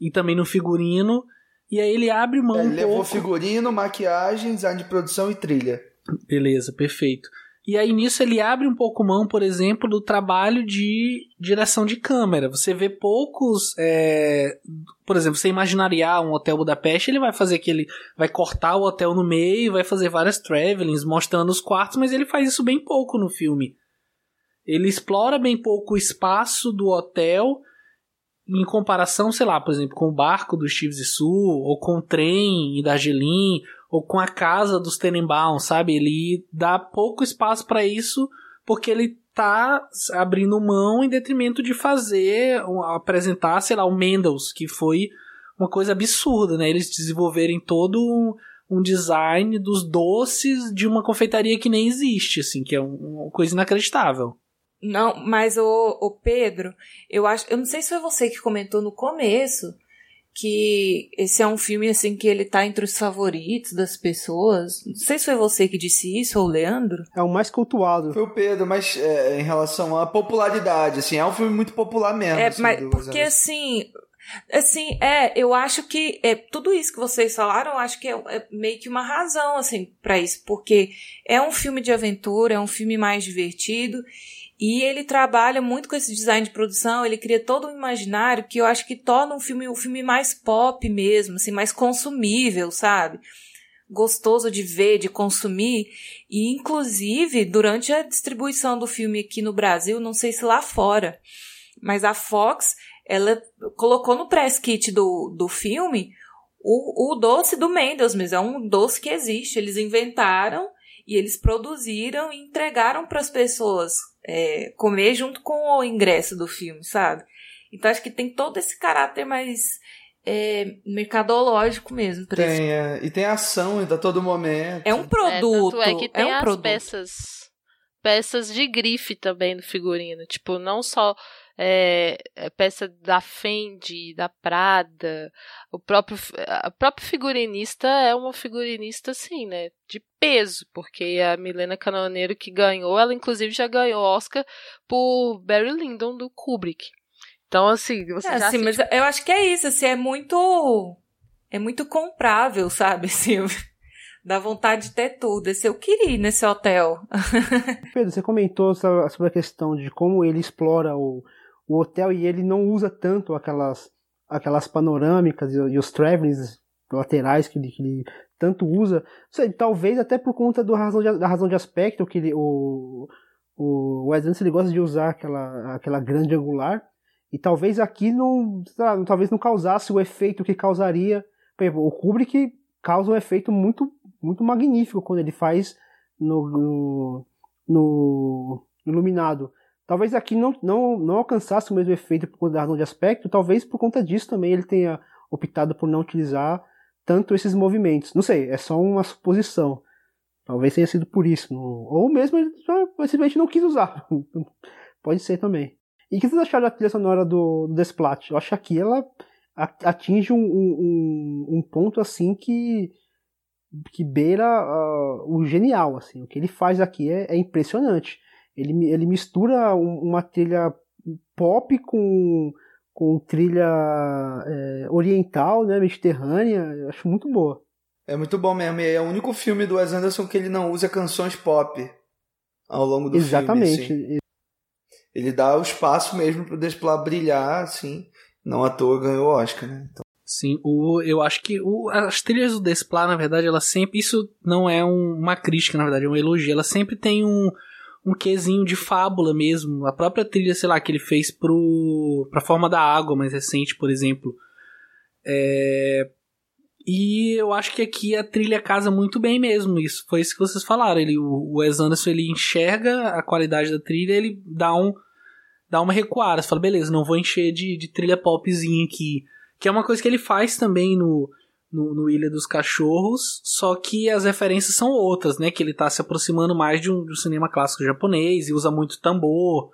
e também no figurino, e aí ele abre mão é, ele um
levou
pouco...
figurino, maquiagem, design de produção e trilha.
Beleza, perfeito. E aí nisso ele abre um pouco mão, por exemplo, do trabalho de direção de câmera. Você vê poucos. É... Por exemplo, você imaginaria um hotel Budapeste, ele vai fazer aquele. Vai cortar o hotel no meio, vai fazer várias travelings mostrando os quartos, mas ele faz isso bem pouco no filme. Ele explora bem pouco o espaço do hotel em comparação, sei lá, por exemplo, com o barco do Steve Zissou, ou com o trem da Darjeeling, ou com a casa dos Tenenbaum, sabe? Ele dá pouco espaço para isso porque ele tá abrindo mão em detrimento de fazer, apresentar, sei lá, o Mendels, que foi uma coisa absurda, né? Eles desenvolverem todo um, um design dos doces de uma confeitaria que nem existe, assim, que é uma coisa inacreditável.
Não, mas o, o Pedro, eu acho, eu não sei se foi você que comentou no começo, que esse é um filme assim que ele tá entre os favoritos das pessoas. Não sei se foi você que disse isso ou o Leandro.
É o mais cultuado.
Foi o Pedro, mas é, em relação à popularidade, assim, é um filme muito popular mesmo.
É,
assim,
mas porque
Wes
assim, assim, é, eu acho que é tudo isso que vocês falaram, eu acho que é, é meio que uma razão assim para isso, porque é um filme de aventura, é um filme mais divertido e ele trabalha muito com esse design de produção, ele cria todo um imaginário que eu acho que torna um filme um filme mais pop mesmo, assim, mais consumível, sabe? Gostoso de ver, de consumir. E, inclusive, durante a distribuição do filme aqui no Brasil, não sei se lá fora, mas a Fox, ela colocou no press kit do, do filme o, o doce do Mendes mesmo. É um doce que existe. Eles inventaram e eles produziram e entregaram para as pessoas é, comer junto com o ingresso do filme, sabe? Então acho que tem todo esse caráter mais é, mercadológico mesmo. Pra
tem, é, e tem ação a todo momento.
É um produto.
É, tanto é que tem
é um
as
produto.
peças peças de grife também no figurino. Tipo, não só é, é peça da Fendi, da Prada, o próprio, a próprio figurinista é uma figurinista, assim, né, de peso, porque a Milena Canoneiro que ganhou, ela inclusive já ganhou Oscar por Barry Lyndon do Kubrick. Então, assim, você
É,
já
assim, mas
assiste-
eu acho que é isso, assim, é muito. É muito comprável, sabe? Assim, dá vontade de ter tudo. Esse eu queria ir nesse hotel.
Pedro, você comentou so- sobre a questão de como ele explora o, o hotel e ele não usa tanto aquelas, aquelas panorâmicas e, e os travelings laterais que ele, que ele tanto usa. Sei, talvez até por conta do razão de, da razão de aspecto que ele, o, o Wes Anderson ele gosta de usar aquela, aquela grande angular. E talvez aqui não, lá, talvez não causasse o efeito que causaria. Por exemplo, o Kubrick causa um efeito muito, muito magnífico quando ele faz no, no, no iluminado. Talvez aqui não, não, não alcançasse o mesmo efeito por conta da razão de aspecto, talvez por conta disso também ele tenha optado por não utilizar tanto esses movimentos. Não sei, é só uma suposição. Talvez tenha sido por isso. Ou mesmo ele simplesmente não quis usar. Pode ser também. E o que vocês acharam da trilha sonora do, do Desplat? Eu acho que aqui ela atinge um, um, um- ponto assim que que beira ah, o genial assim o que ele faz aqui é, é impressionante ele, ele mistura um- uma trilha pop com, com trilha é, oriental né mediterrânea eu acho muito boa
É muito bom mesmo. E é o único filme do Wes Anderson que ele não usa canções pop ao longo do
exatamente
filme. assim. Ele dá o espaço mesmo pro Desplat brilhar, assim. Não à toa ganhou o Oscar, né? Então,
Sim, o, eu acho que o- as trilhas do Desplat, na verdade, ela sempre. Isso não é um- uma crítica, na verdade, é um elogio. Ela sempre tem um, um quesinho de fábula mesmo. A própria trilha, sei lá, que ele fez pro, pra Forma da Água mais recente, por exemplo. É, e eu acho que aqui a trilha casa muito bem mesmo. Isso foi isso que vocês falaram. Ele, o Wes Anderson ele enxerga a qualidade da trilha, ele dá um dá uma recuada. Você fala, beleza, não vou encher de, de trilha popzinha aqui. Que é uma coisa que ele faz também no, no, no Ilha dos Cachorros, só que as referências são outras, né? Que ele tá se aproximando mais de um, de um cinema clássico japonês e usa muito tambor.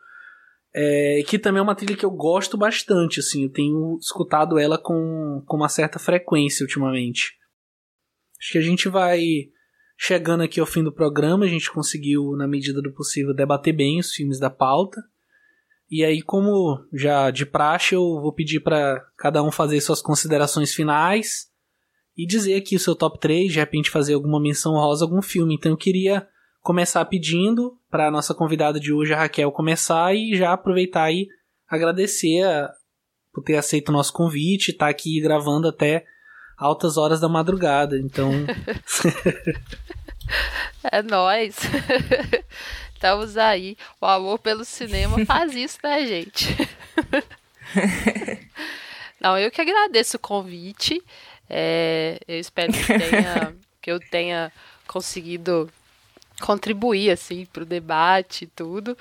É, que também é uma trilha que eu gosto bastante, assim. Eu tenho escutado ela com, com uma certa frequência ultimamente. Acho que a gente vai chegando aqui ao fim do programa. A gente conseguiu, na medida do possível, debater bem os filmes da pauta. E aí, como já de praxe, eu vou pedir para cada um fazer suas considerações finais e dizer aqui o seu top 3, de repente fazer alguma menção rosa, algum filme. Então eu queria começar pedindo para a nossa convidada de hoje, a Raquel, começar e já aproveitar e agradecer a- por ter aceito o nosso convite, estar aqui gravando até altas horas da madrugada. Então,
É nóis. Estamos aí. O amor pelo cinema faz isso, né, gente? Não, eu que agradeço o convite. É, eu espero que, tenha, que eu tenha conseguido contribuir assim para o debate e tudo,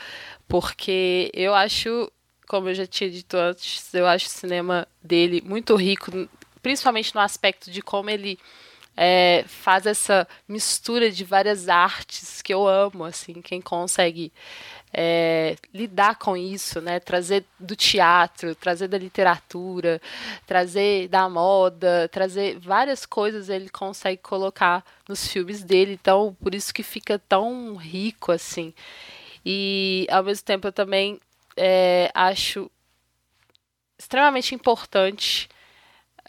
porque eu acho, como eu já tinha dito antes, eu acho o cinema dele muito rico, principalmente no aspecto de como ele é, faz essa mistura de várias artes que eu amo, assim, quem consegue é, lidar com isso, né? Trazer do teatro, trazer da literatura, trazer da moda, trazer várias coisas ele consegue colocar nos filmes dele. Então, por isso que fica tão rico assim. E ao mesmo tempo eu também é, acho extremamente importante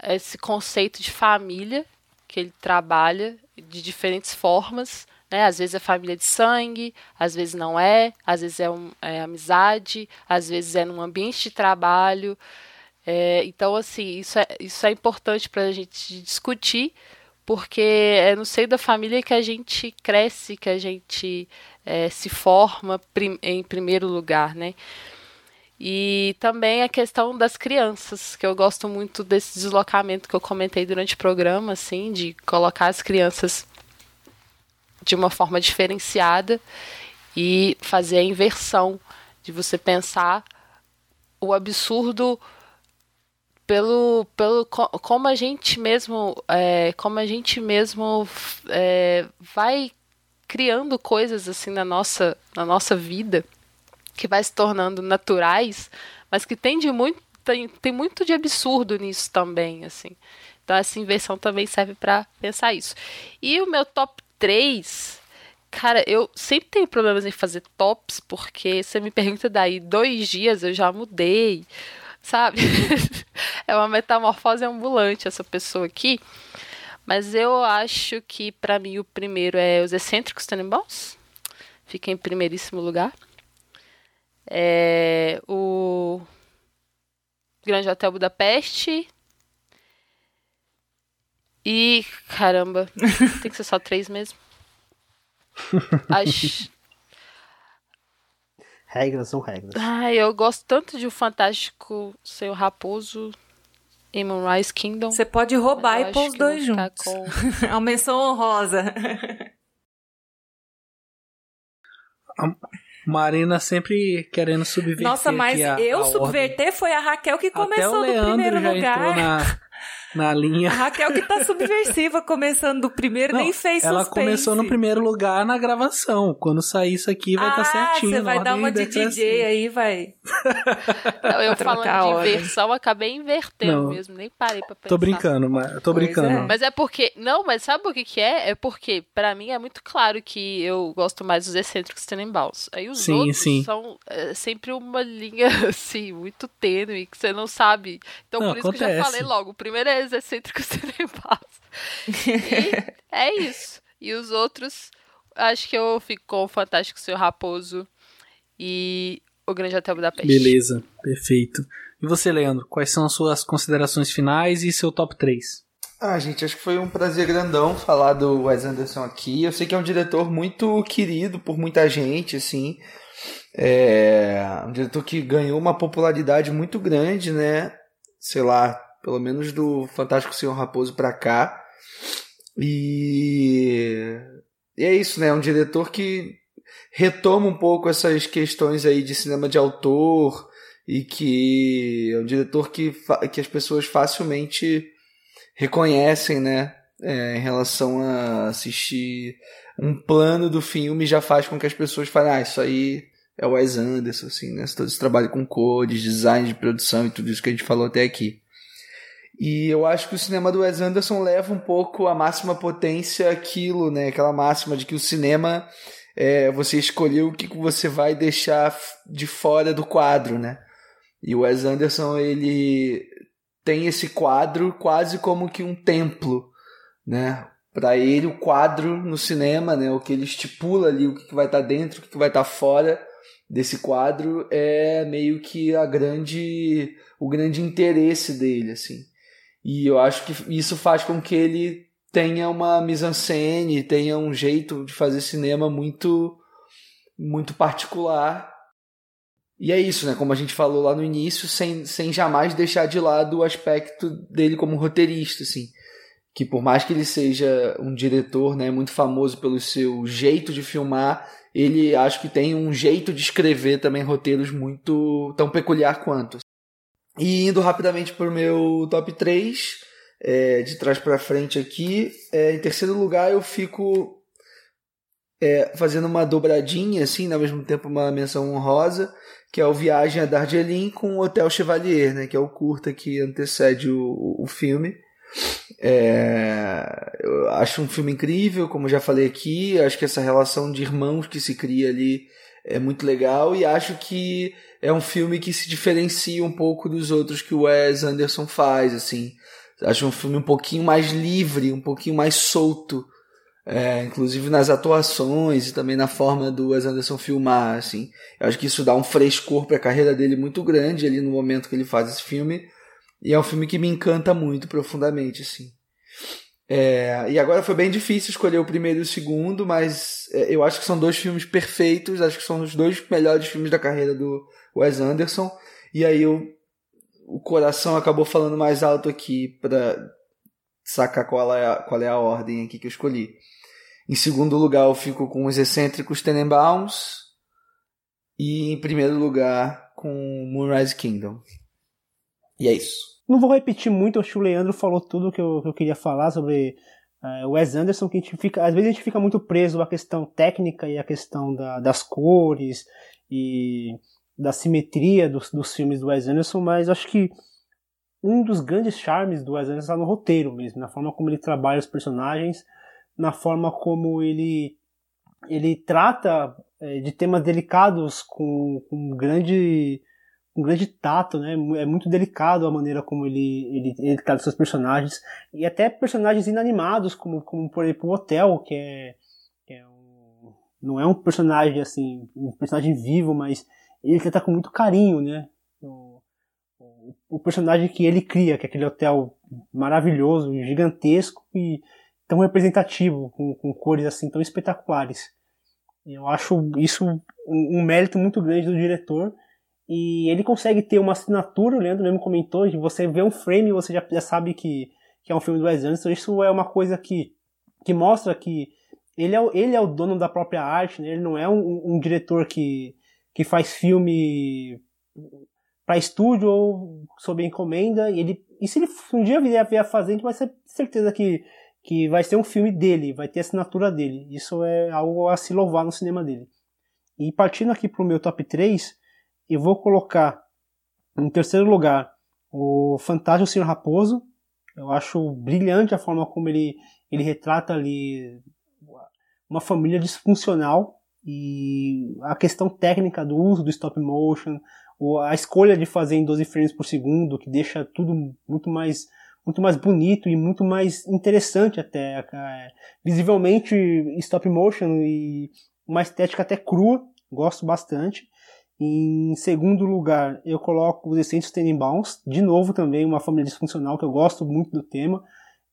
esse conceito de família que ele trabalha de diferentes formas né? Às vezes é família de sangue, às vezes não é, às vezes é, um, é amizade, às vezes é num ambiente de trabalho. É, então, assim, isso é, isso é importante para a gente discutir, porque é no seio da família que a gente cresce, que a gente é, se forma prim em primeiro lugar, né? E também a questão das crianças, que eu gosto muito desse deslocamento que eu comentei durante o programa, assim, de colocar as crianças de uma forma diferenciada e fazer a inversão de você pensar o absurdo pelo, pelo como a gente mesmo é, como a gente mesmo é, vai criando coisas assim na nossa na nossa vida que vai se tornando naturais mas que tem de muito tem, tem muito de absurdo nisso também assim. Então essa inversão também serve para pensar isso. E o meu top 3, cara, eu sempre tenho problemas em fazer tops, porque você me pergunta daí dois dias, eu já mudei, sabe? é uma metamorfose ambulante essa pessoa aqui. Mas eu acho que para mim o primeiro é os excêntricos Tenenbaums. Fica em primeiríssimo lugar. É o Grande Hotel Budapeste, e, caramba, tem que ser só três mesmo. As...
Regras são regras.
Ai, eu gosto tanto de O Fantástico Seu Raposo e Moonrise Kingdom.
Você pode roubar e pôr os dois juntos. Com... a menção honrosa.
A Marina sempre querendo subverter.
Nossa, mas
a,
eu
a
subverter
ordem.
foi a Raquel que começou
Até o
do primeiro
já
lugar.
Entrou na, na linha.
A Raquel que tá subversiva, começando do primeiro,
Não,
nem fez
Ela
suspense.
começou no primeiro lugar na gravação. Quando sair isso aqui, vai estar
ah,
tá certinho.
Você vai dar uma de. DJ aí, vai.
Não, eu falando de inversão, acabei invertendo
Não.
mesmo, nem parei pra pensar.
Tô brincando, mas tô
Pois
brincando.
é.
Mas é porque. Não, mas sabe o que, que é? É porque, pra mim, é muito claro que eu gosto mais dos excêntricos Tenenbaums. Aí os
Sim,
outros
sim.
são é, sempre uma linha, assim, muito tênue, que você não sabe. Então,
Não,
por isso que eu já
acontece.
falei logo. O primeiro é os excêntricos Tenenbaums. e é isso. E os outros, acho que eu fico com o Fantástico Senhor Raposo e o Grande Hotel Budapeste.
Beleza, perfeito. E você, Leandro, quais são as suas considerações finais e seu top 3?
Ah, gente, acho que foi um prazer grandão falar do Wes Anderson aqui. Eu sei que é um diretor muito querido por muita gente, assim. É um diretor que ganhou uma popularidade muito grande, né? Sei lá, pelo menos do Fantástico Senhor Raposo pra cá. E... e é isso, né? É um diretor que retoma um pouco essas questões aí de cinema de autor e que é um diretor que, que as pessoas facilmente reconhecem, né? É, em relação a assistir um plano do filme já faz com que as pessoas falem, ah, isso aí é o Wes Anderson, assim, né? Todo esse trabalho com cores, design de produção e tudo isso que a gente falou até aqui. E eu acho que o cinema do Wes Anderson leva um pouco a máxima potência aquilo, né? Aquela máxima de que o cinema é você escolher o que você vai deixar de fora do quadro, né? E o Wes Anderson, ele tem esse quadro quase como que um templo, né? Para ele, o quadro no cinema, né? O que ele estipula ali, o que vai estar dentro, o que vai estar fora desse quadro é meio que a grande, o grande interesse dele, assim. E eu acho que isso faz com que ele tenha uma mise-en-scène, tenha um jeito de fazer cinema muito muito particular. E é isso, né? Como a gente falou lá no início, sem, sem jamais deixar de lado o aspecto dele como roteirista, assim. Que por mais que ele seja um diretor, né, muito famoso pelo seu jeito de filmar, ele acho que tem um jeito de escrever também roteiros muito tão peculiar quanto. E indo rapidamente pro meu top 3, é, de trás para frente aqui. É, em terceiro lugar, eu fico é, fazendo uma dobradinha, assim, ao mesmo tempo uma menção honrosa, que é o Viagem a Darjeeling com o Hotel Chevalier, né, que é o curta que antecede o, o filme. É, eu acho um filme incrível, como já falei aqui. Acho que essa relação de irmãos que se cria ali é muito legal e acho que é um filme que se diferencia um pouco dos outros que o Wes Anderson faz, assim. Acho um filme um pouquinho mais livre, um pouquinho mais solto, é, inclusive nas atuações e também na forma do Wes Anderson filmar, assim. Eu acho que isso dá um frescor para a carreira dele muito grande ali no momento que ele faz esse filme. E é um filme que me encanta muito profundamente, assim. É, e agora foi bem difícil escolher o primeiro e o segundo, mas é, eu acho que são dois filmes perfeitos, acho que são os dois melhores filmes da carreira do Wes Anderson. E aí eu, o coração acabou falando mais alto aqui para sacar qual é, a, qual é a ordem aqui que eu escolhi. Em segundo lugar, eu fico com os excêntricos Tenenbaums. E em primeiro lugar, com Moonrise Kingdom. E é isso.
Não vou repetir muito, acho que o Leandro falou tudo que eu, que eu queria falar sobre uh, Wes Anderson, que a gente fica, às vezes a gente fica muito preso à questão técnica e à questão da, das cores e da simetria dos, dos filmes do Wes Anderson, mas acho que um dos grandes charmes do Wes Anderson está no roteiro mesmo, na forma como ele trabalha os personagens, na forma como ele ele trata é, de temas delicados com, com grande um grande tato, né? É muito delicado a maneira como ele, ele, ele trata seus personagens. E até personagens inanimados, como, como por exemplo o Hotel, que é, que é um, não é um personagem assim, um personagem vivo, mas ele trata com muito carinho, né? O, personagem que ele cria, que é aquele hotel maravilhoso, gigantesco e tão representativo, com, com cores assim tão espetaculares. Eu acho isso um, um mérito muito grande do diretor e ele consegue ter uma assinatura, o Leandro mesmo comentou, de você vê um frame e você já, já sabe que, que é um filme do Wes Anderson. Isso é uma coisa que, que mostra que ele é, ele é o dono da própria arte, né? ele não é um, um diretor que, que faz filme para estúdio ou sob encomenda. E, ele, e se ele um dia vier, a fazer, a gente vai ter certeza que, que vai ser um filme dele, vai ter assinatura dele. Isso é algo a se louvar no cinema dele. E partindo aqui para o meu top 3, e vou colocar em terceiro lugar o Fantástico Senhor Raposo. Eu acho brilhante a forma como ele, ele retrata ali uma família disfuncional e a questão técnica do uso do stop motion, a escolha de fazer em 12 frames por segundo, que deixa tudo muito mais muito mais bonito e muito mais interessante até. Visivelmente stop motion e uma estética até crua, gosto bastante. Em segundo lugar, eu coloco os Essentials Tenenbaums, de novo também uma família disfuncional que eu gosto muito do tema.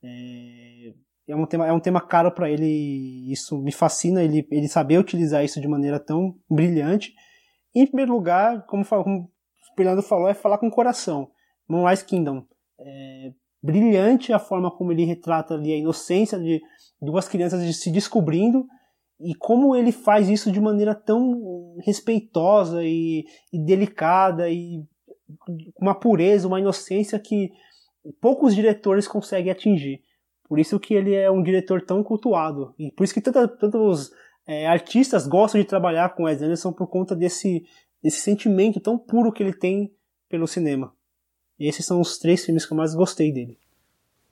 É, é um tema, é um tema caro para ele, isso me fascina, ele, ele saber utilizar isso de maneira tão brilhante. E, em primeiro lugar, como, como o Fernando falou, é falar com o coração. Moonrise Kingdom. É brilhante a forma como ele retrata ali a inocência de duas crianças se descobrindo e como ele faz isso de maneira tão respeitosa e, e delicada e uma pureza, uma inocência que poucos diretores conseguem atingir. Por isso que ele é um diretor tão cultuado. E por isso que tanta, tantos é, artistas gostam de trabalhar com Wes Anderson por conta desse, desse sentimento tão puro que ele tem pelo cinema. E esses são os três filmes que eu mais gostei dele.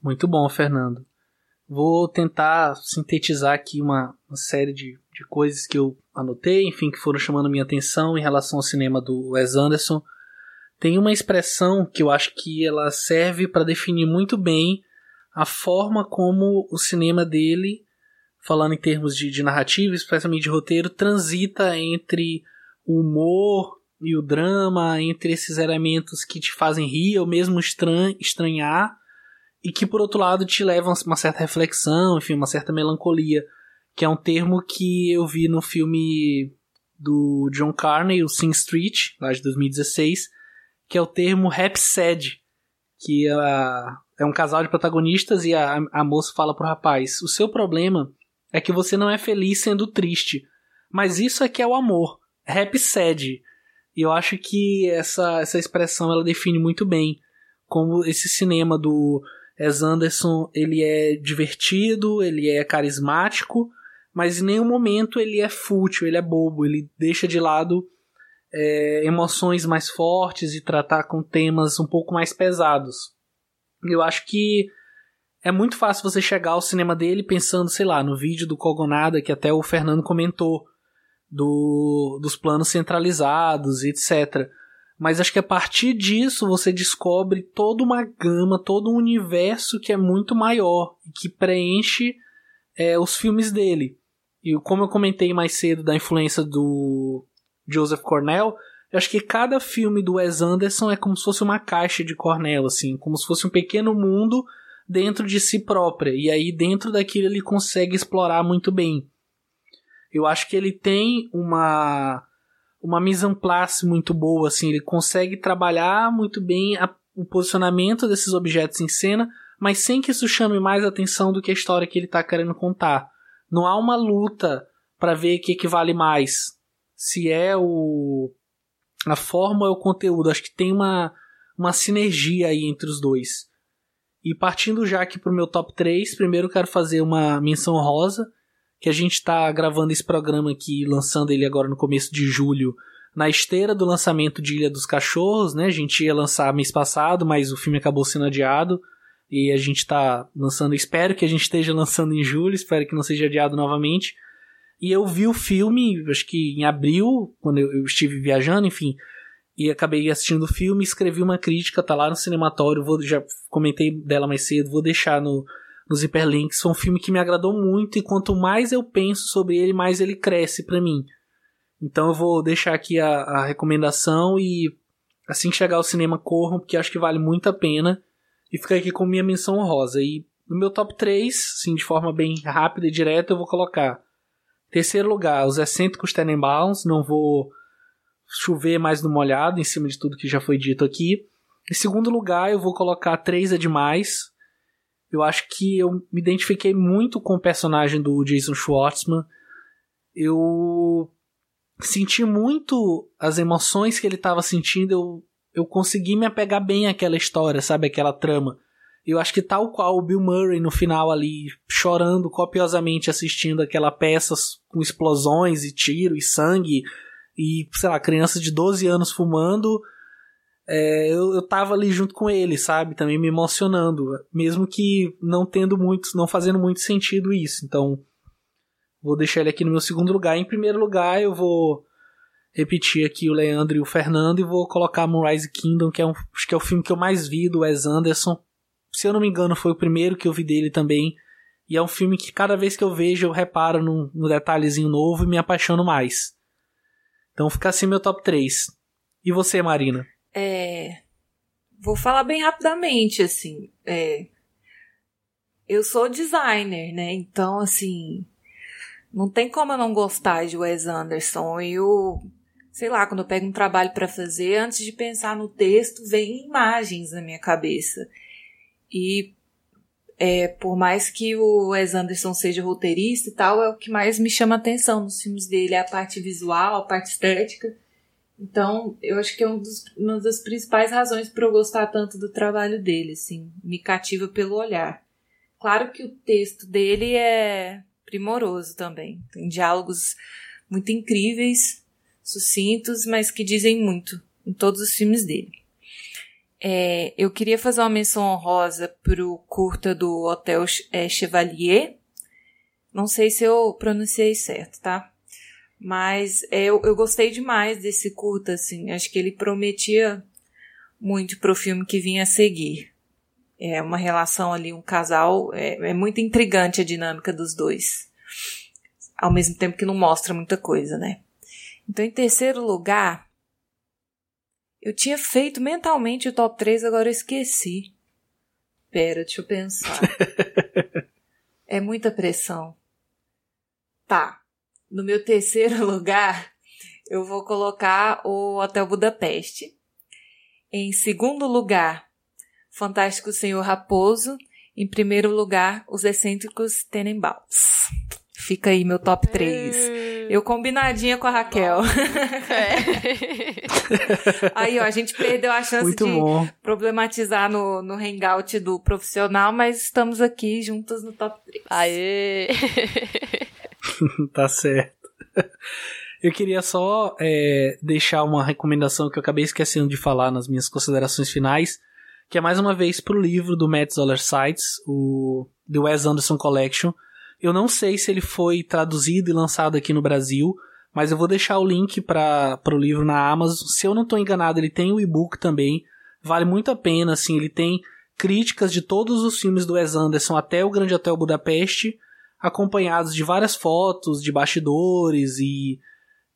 Muito bom, Fernando. Vou tentar sintetizar aqui uma, uma série de, de coisas que eu anotei, enfim, que foram chamando minha atenção em relação ao cinema do Wes Anderson. Tem uma expressão que eu acho que ela serve para definir muito bem a forma como o cinema dele, falando em termos de, de narrativa, especialmente de roteiro, transita entre o humor e o drama, entre esses elementos que te fazem rir ou mesmo estran estranhar, e que por outro lado te levam a uma certa reflexão, enfim, uma certa melancolia, que é um termo que eu vi no filme do John Carney, o Sing Street, lá de 2016, que é o termo rap sad, que é um casal de protagonistas e a, a moça fala pro rapaz: "O seu problema é que você não é feliz sendo triste, mas isso é que é o amor, rap sad". E eu acho que essa essa expressão ela define muito bem como esse cinema do Wes Anderson, ele é divertido, ele é carismático, mas em nenhum momento ele é fútil, ele é bobo, ele deixa de lado é, emoções mais fortes e tratar com temas um pouco mais pesados. Eu acho que é muito fácil você chegar ao cinema dele pensando, sei lá, no vídeo do Cogonada que até o Fernando comentou, do, dos planos centralizados, etc. Mas acho que a partir disso você descobre toda uma gama, todo um universo que é muito maior e que preenche é, os filmes dele. E como eu comentei mais cedo da influência do Joseph Cornell, eu acho que cada filme do Wes Anderson é como se fosse uma caixa de Cornell, assim, como se fosse um pequeno mundo dentro de si própria. E aí dentro daquilo ele consegue explorar muito bem. Eu acho que ele tem uma uma mise en place muito boa, assim, ele consegue trabalhar muito bem a, o posicionamento desses objetos em cena, mas sem que isso chame mais atenção do que a história que ele está querendo contar. Não há uma luta para ver o que, que vale mais. Se é o a forma ou o conteúdo. Acho que tem uma, uma sinergia aí entre os dois. E partindo já aqui pro meu top 3, primeiro quero fazer uma menção rosa que a gente está gravando esse programa aqui, lançando ele agora no começo de julho, na esteira do lançamento de Ilha dos Cachorros, né? A gente ia lançar mês passado, mas o filme acabou sendo adiado. E a gente está lançando, espero que a gente esteja lançando em julho, espero que não seja adiado novamente. E eu vi o filme, acho que em abril, quando eu, eu estive viajando, enfim, e acabei assistindo o filme, escrevi uma crítica, tá lá no cinematório, vou, já comentei dela mais cedo, vou deixar no, nos hiperlinks. Foi um filme que me agradou muito e quanto mais eu penso sobre ele, mais ele cresce para mim. Então eu vou deixar aqui a, a, recomendação e assim que chegar ao cinema corram, porque acho que vale muito a pena. E fica aqui com minha menção honrosa. E no meu top 3, assim, de forma bem rápida e direta, eu vou colocar terceiro lugar, os excêntricos Tenenbaums, não vou chover mais no molhado em cima de tudo que já foi dito aqui. Em segundo lugar, eu vou colocar Três é Demais, eu acho que eu me identifiquei muito com o personagem do Jason Schwartzman. Eu senti muito as emoções que ele estava sentindo. Eu, eu consegui me apegar bem àquela história, sabe? Aquela trama. Eu acho que tal qual o Bill Murray no final ali, chorando copiosamente assistindo aquela peça com explosões e tiro e sangue e, sei lá, crianças de 12 anos fumando é, eu, eu tava ali junto com ele, sabe? Também me emocionando. Mesmo que não tendo muito, não fazendo muito sentido isso. Então, vou deixar ele aqui no meu segundo lugar. Em primeiro lugar, eu vou repetir aqui o Leandro e o Fernando e vou colocar Moonrise Kingdom, que é um, acho que é o filme que eu mais vi do Wes Anderson. Se eu não me engano, foi o primeiro que eu vi dele também. E é um filme que cada vez que eu vejo eu reparo num, num detalhezinho novo e me apaixono mais. Então fica assim meu top 3. E você, Marina?
É, vou falar bem rapidamente, assim. É, eu sou designer, né? Então, assim, não tem como eu não gostar de Wes Anderson. Eu, sei lá, quando eu pego um trabalho para fazer, antes de pensar no texto, vem imagens na minha cabeça. E é, por mais que o Wes Anderson seja roteirista e tal, é o que mais me chama atenção nos filmes dele, é a parte visual, a parte estética. Então, eu acho que é um dos, uma das principais razões para eu gostar tanto do trabalho dele, assim, me cativa pelo olhar. Claro que o texto dele é primoroso também. Tem diálogos muito incríveis, sucintos, mas que dizem muito em todos os filmes dele. É, eu queria fazer uma menção honrosa pro curta do Hotel é, Chevalier. Não sei se eu pronunciei certo, tá? Mas é, eu, eu gostei demais desse curta, assim. Acho que ele prometia muito pro filme que vinha a seguir. É uma relação ali, um casal. É, é muito intrigante a dinâmica dos dois. Ao mesmo tempo que não mostra muita coisa, né? Então, em terceiro lugar, eu tinha feito mentalmente o top 3, agora eu esqueci. Pera, deixa eu pensar. é muita pressão. Tá. No meu terceiro lugar, eu vou colocar o Hotel Budapeste. Em segundo lugar, Fantástico Senhor Raposo. Em primeiro lugar, Os Excêntricos Tenenbaums. Fica aí meu top 3. Eu combinadinha com a Raquel. É. Aí, ó, a gente perdeu a chance
Muito
de
bom.
problematizar no, no hangout do profissional, mas estamos aqui juntas no top 3.
Aê!
tá certo. Eu queria só é, deixar uma recomendação que eu acabei esquecendo de falar nas minhas considerações finais, que é mais uma vez pro livro do Matt Zoller Sites, o The Wes Anderson Collection. Eu não sei se ele foi traduzido e lançado aqui no Brasil, mas eu vou deixar o link para o livro na Amazon. Se eu não estou enganado, ele tem o e-book também. Vale muito a pena, assim, ele tem críticas de todos os filmes do Wes Anderson até o Grande Hotel Budapeste, acompanhados de várias fotos de bastidores e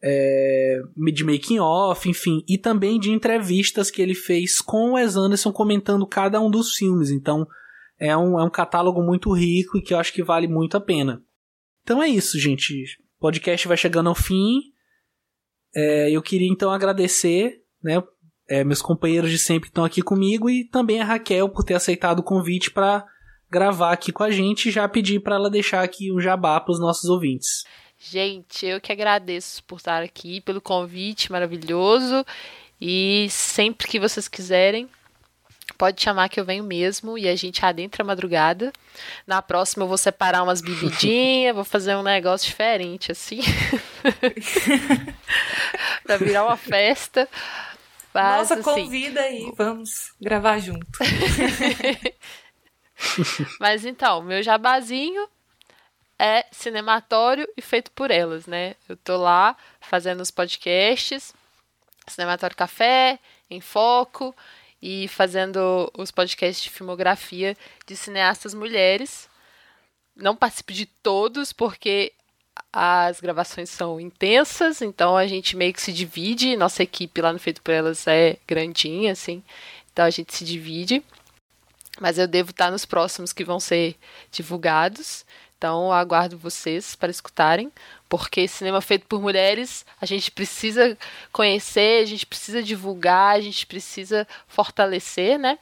é, de making off, enfim, e também de entrevistas que ele fez com o Wes Anderson comentando cada um dos filmes. Então é um, é um catálogo muito rico e que eu acho que vale muito a pena. Então é isso, gente. O podcast vai chegando ao fim. É, eu queria então agradecer, né, é, meus companheiros de sempre que estão aqui comigo e também a Raquel por ter aceitado o convite para gravar aqui com a gente e já pedir para ela deixar aqui um jabá para os nossos ouvintes.
Gente, eu que agradeço por estar aqui, pelo convite maravilhoso. E sempre que vocês quiserem, pode chamar que eu venho mesmo e a gente adentra a madrugada. Na próxima eu vou separar umas bebidinhas, vou fazer um negócio diferente assim. pra virar uma festa.
Mas, Nossa, assim... convida aí, vamos gravar junto.
Mas então, meu jabazinho é cinematório e feito por elas, né? Eu tô lá fazendo os podcasts, Cinematório Café, em Foco, e fazendo os podcasts de filmografia de cineastas mulheres. Não participo de todos, porque as gravações são intensas, então a gente meio que se divide. Nossa equipe lá no Feito por Elas é grandinha, assim, então a gente se divide. Mas eu devo estar nos próximos que vão ser divulgados. Então, aguardo vocês para escutarem, porque cinema feito por mulheres, a gente precisa conhecer, a gente precisa divulgar, a gente precisa fortalecer, né?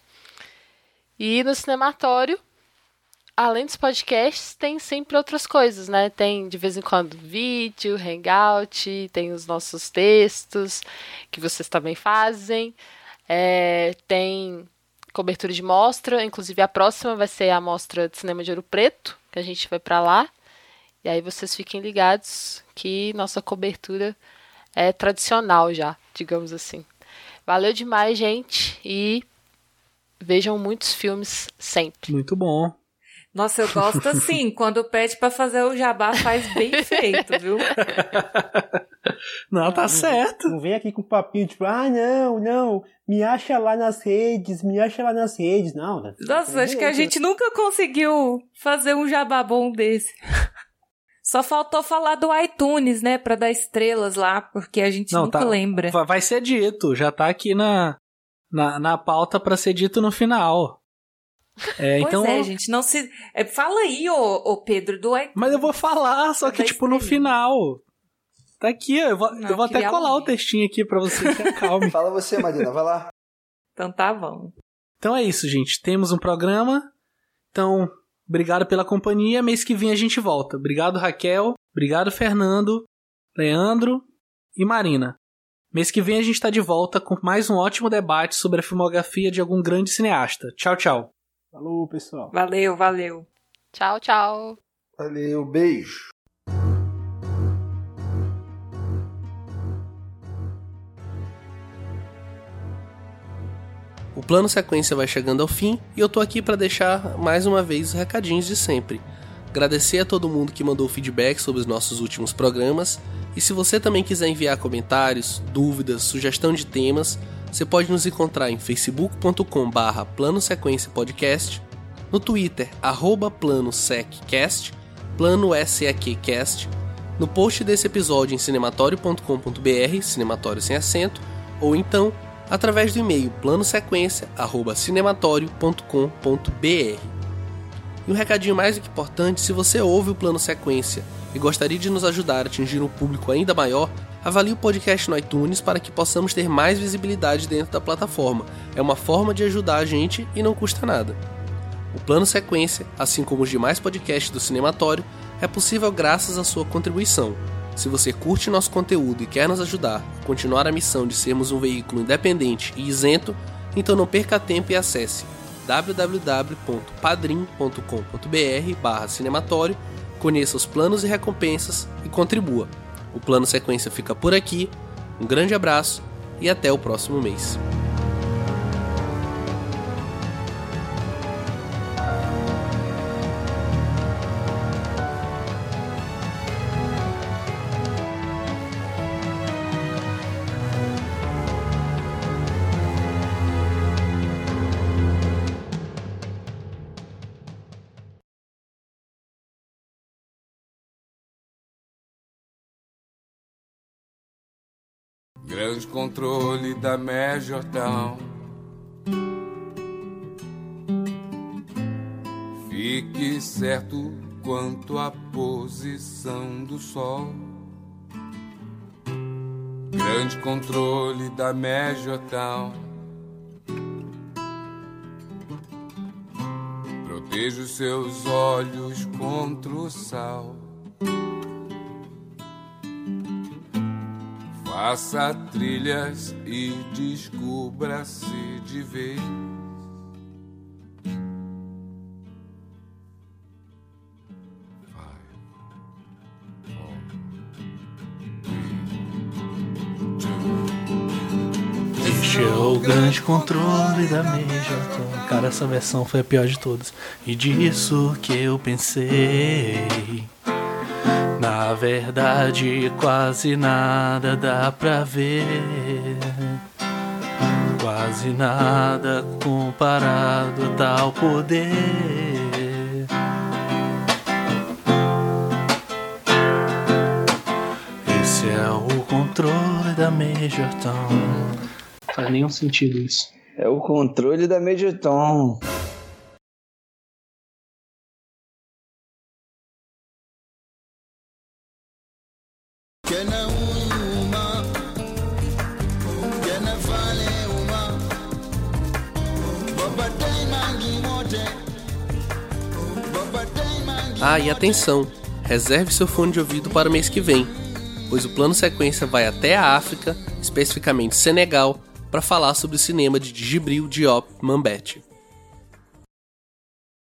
E no cinematório, além dos podcasts, tem sempre outras coisas, né? Tem de vez em quando vídeo, hangout, tem os nossos textos que vocês também fazem, é, tem cobertura de mostra, inclusive a próxima vai ser a mostra de cinema de Ouro Preto, que a gente vai para lá. E aí vocês fiquem ligados que nossa cobertura é tradicional já, digamos assim. Valeu demais, gente, e vejam muitos filmes sempre.
Muito bom.
Nossa, eu gosto assim, quando pede para fazer o jabá, faz bem feito, viu?
Não, tá
não,
certo.
Não vem aqui com papinho tipo, ah, não, não, me acha lá nas redes, me acha lá nas redes. Não, né?
Nossa, acho que a gente nunca conseguiu fazer um jabá bom desse. Só faltou falar do iTunes, né, para dar estrelas lá, porque a gente não, nunca
tá,
lembra.
Vai ser dito, já tá aqui na, na, na pauta para ser dito no final.
É, pois então, é, gente, não se. É, fala aí, ô, ô Pedro, do.
Mas eu vou falar, só que, tipo, no final. Tá aqui, eu vou, não, eu vou até colar o textinho aqui pra você se acalme.
Fala você, Marina, vai lá.
Então tá bom.
Então é isso, gente. Temos um programa. Então, obrigado pela companhia. Mês que vem a gente volta. Obrigado, Raquel. Obrigado, Fernando, Leandro e Marina. Mês que vem a gente está de volta com mais um ótimo debate sobre a filmografia de algum grande cineasta. Tchau, tchau.
Falou, pessoal.
Valeu, valeu.
Tchau, tchau.
Valeu, beijo.
O plano sequência vai chegando ao fim e eu tô aqui para deixar mais uma vez os recadinhos de sempre. Agradecer a todo mundo que mandou feedback sobre os nossos últimos programas e se você também quiser enviar comentários, dúvidas, sugestão de temas, você pode nos encontrar em facebook.com barra plano sequência podcast, no Twitter, arroba plano plano seccast, no post desse episódio em cinematório.com.br, cinematório sem acento, ou então através do e-mail planosequência@cinematório.com.br. E um recadinho mais do que importante, se você ouve o Plano Sequência e gostaria de nos ajudar a atingir um público ainda maior, Avalie o podcast no iTunes para que possamos ter mais visibilidade dentro da plataforma. É uma forma de ajudar a gente e não custa nada. O plano sequência, assim como os demais podcasts do Cinematório, é possível graças à sua contribuição. Se você curte nosso conteúdo e quer nos ajudar a continuar a missão de sermos um veículo independente e isento, então não perca tempo e acesse www.padrim.com.br cinematório, conheça os planos e recompensas e contribua. O plano sequência fica por aqui. Um grande abraço e até o próximo mês.
Controle da Major Town. Fique certo quanto à posição do sol. Grande controle da Major Town. Proteja os seus olhos contra o sal. Faça trilhas e descubra-se de vez.
É o grande controle da Major Cara, essa versão foi a pior de todas. E disso que eu pensei. Na verdade, quase nada dá pra ver. Quase nada comparado a tal poder. Esse é o controle da Major Tom. Faz nenhum sentido isso.
É o controle da Major Tom.
Ah, e atenção! Reserve seu fone de ouvido para o mês que vem, pois o plano sequência vai até a África, especificamente Senegal, para falar sobre o cinema de Djibril Diop Mambete.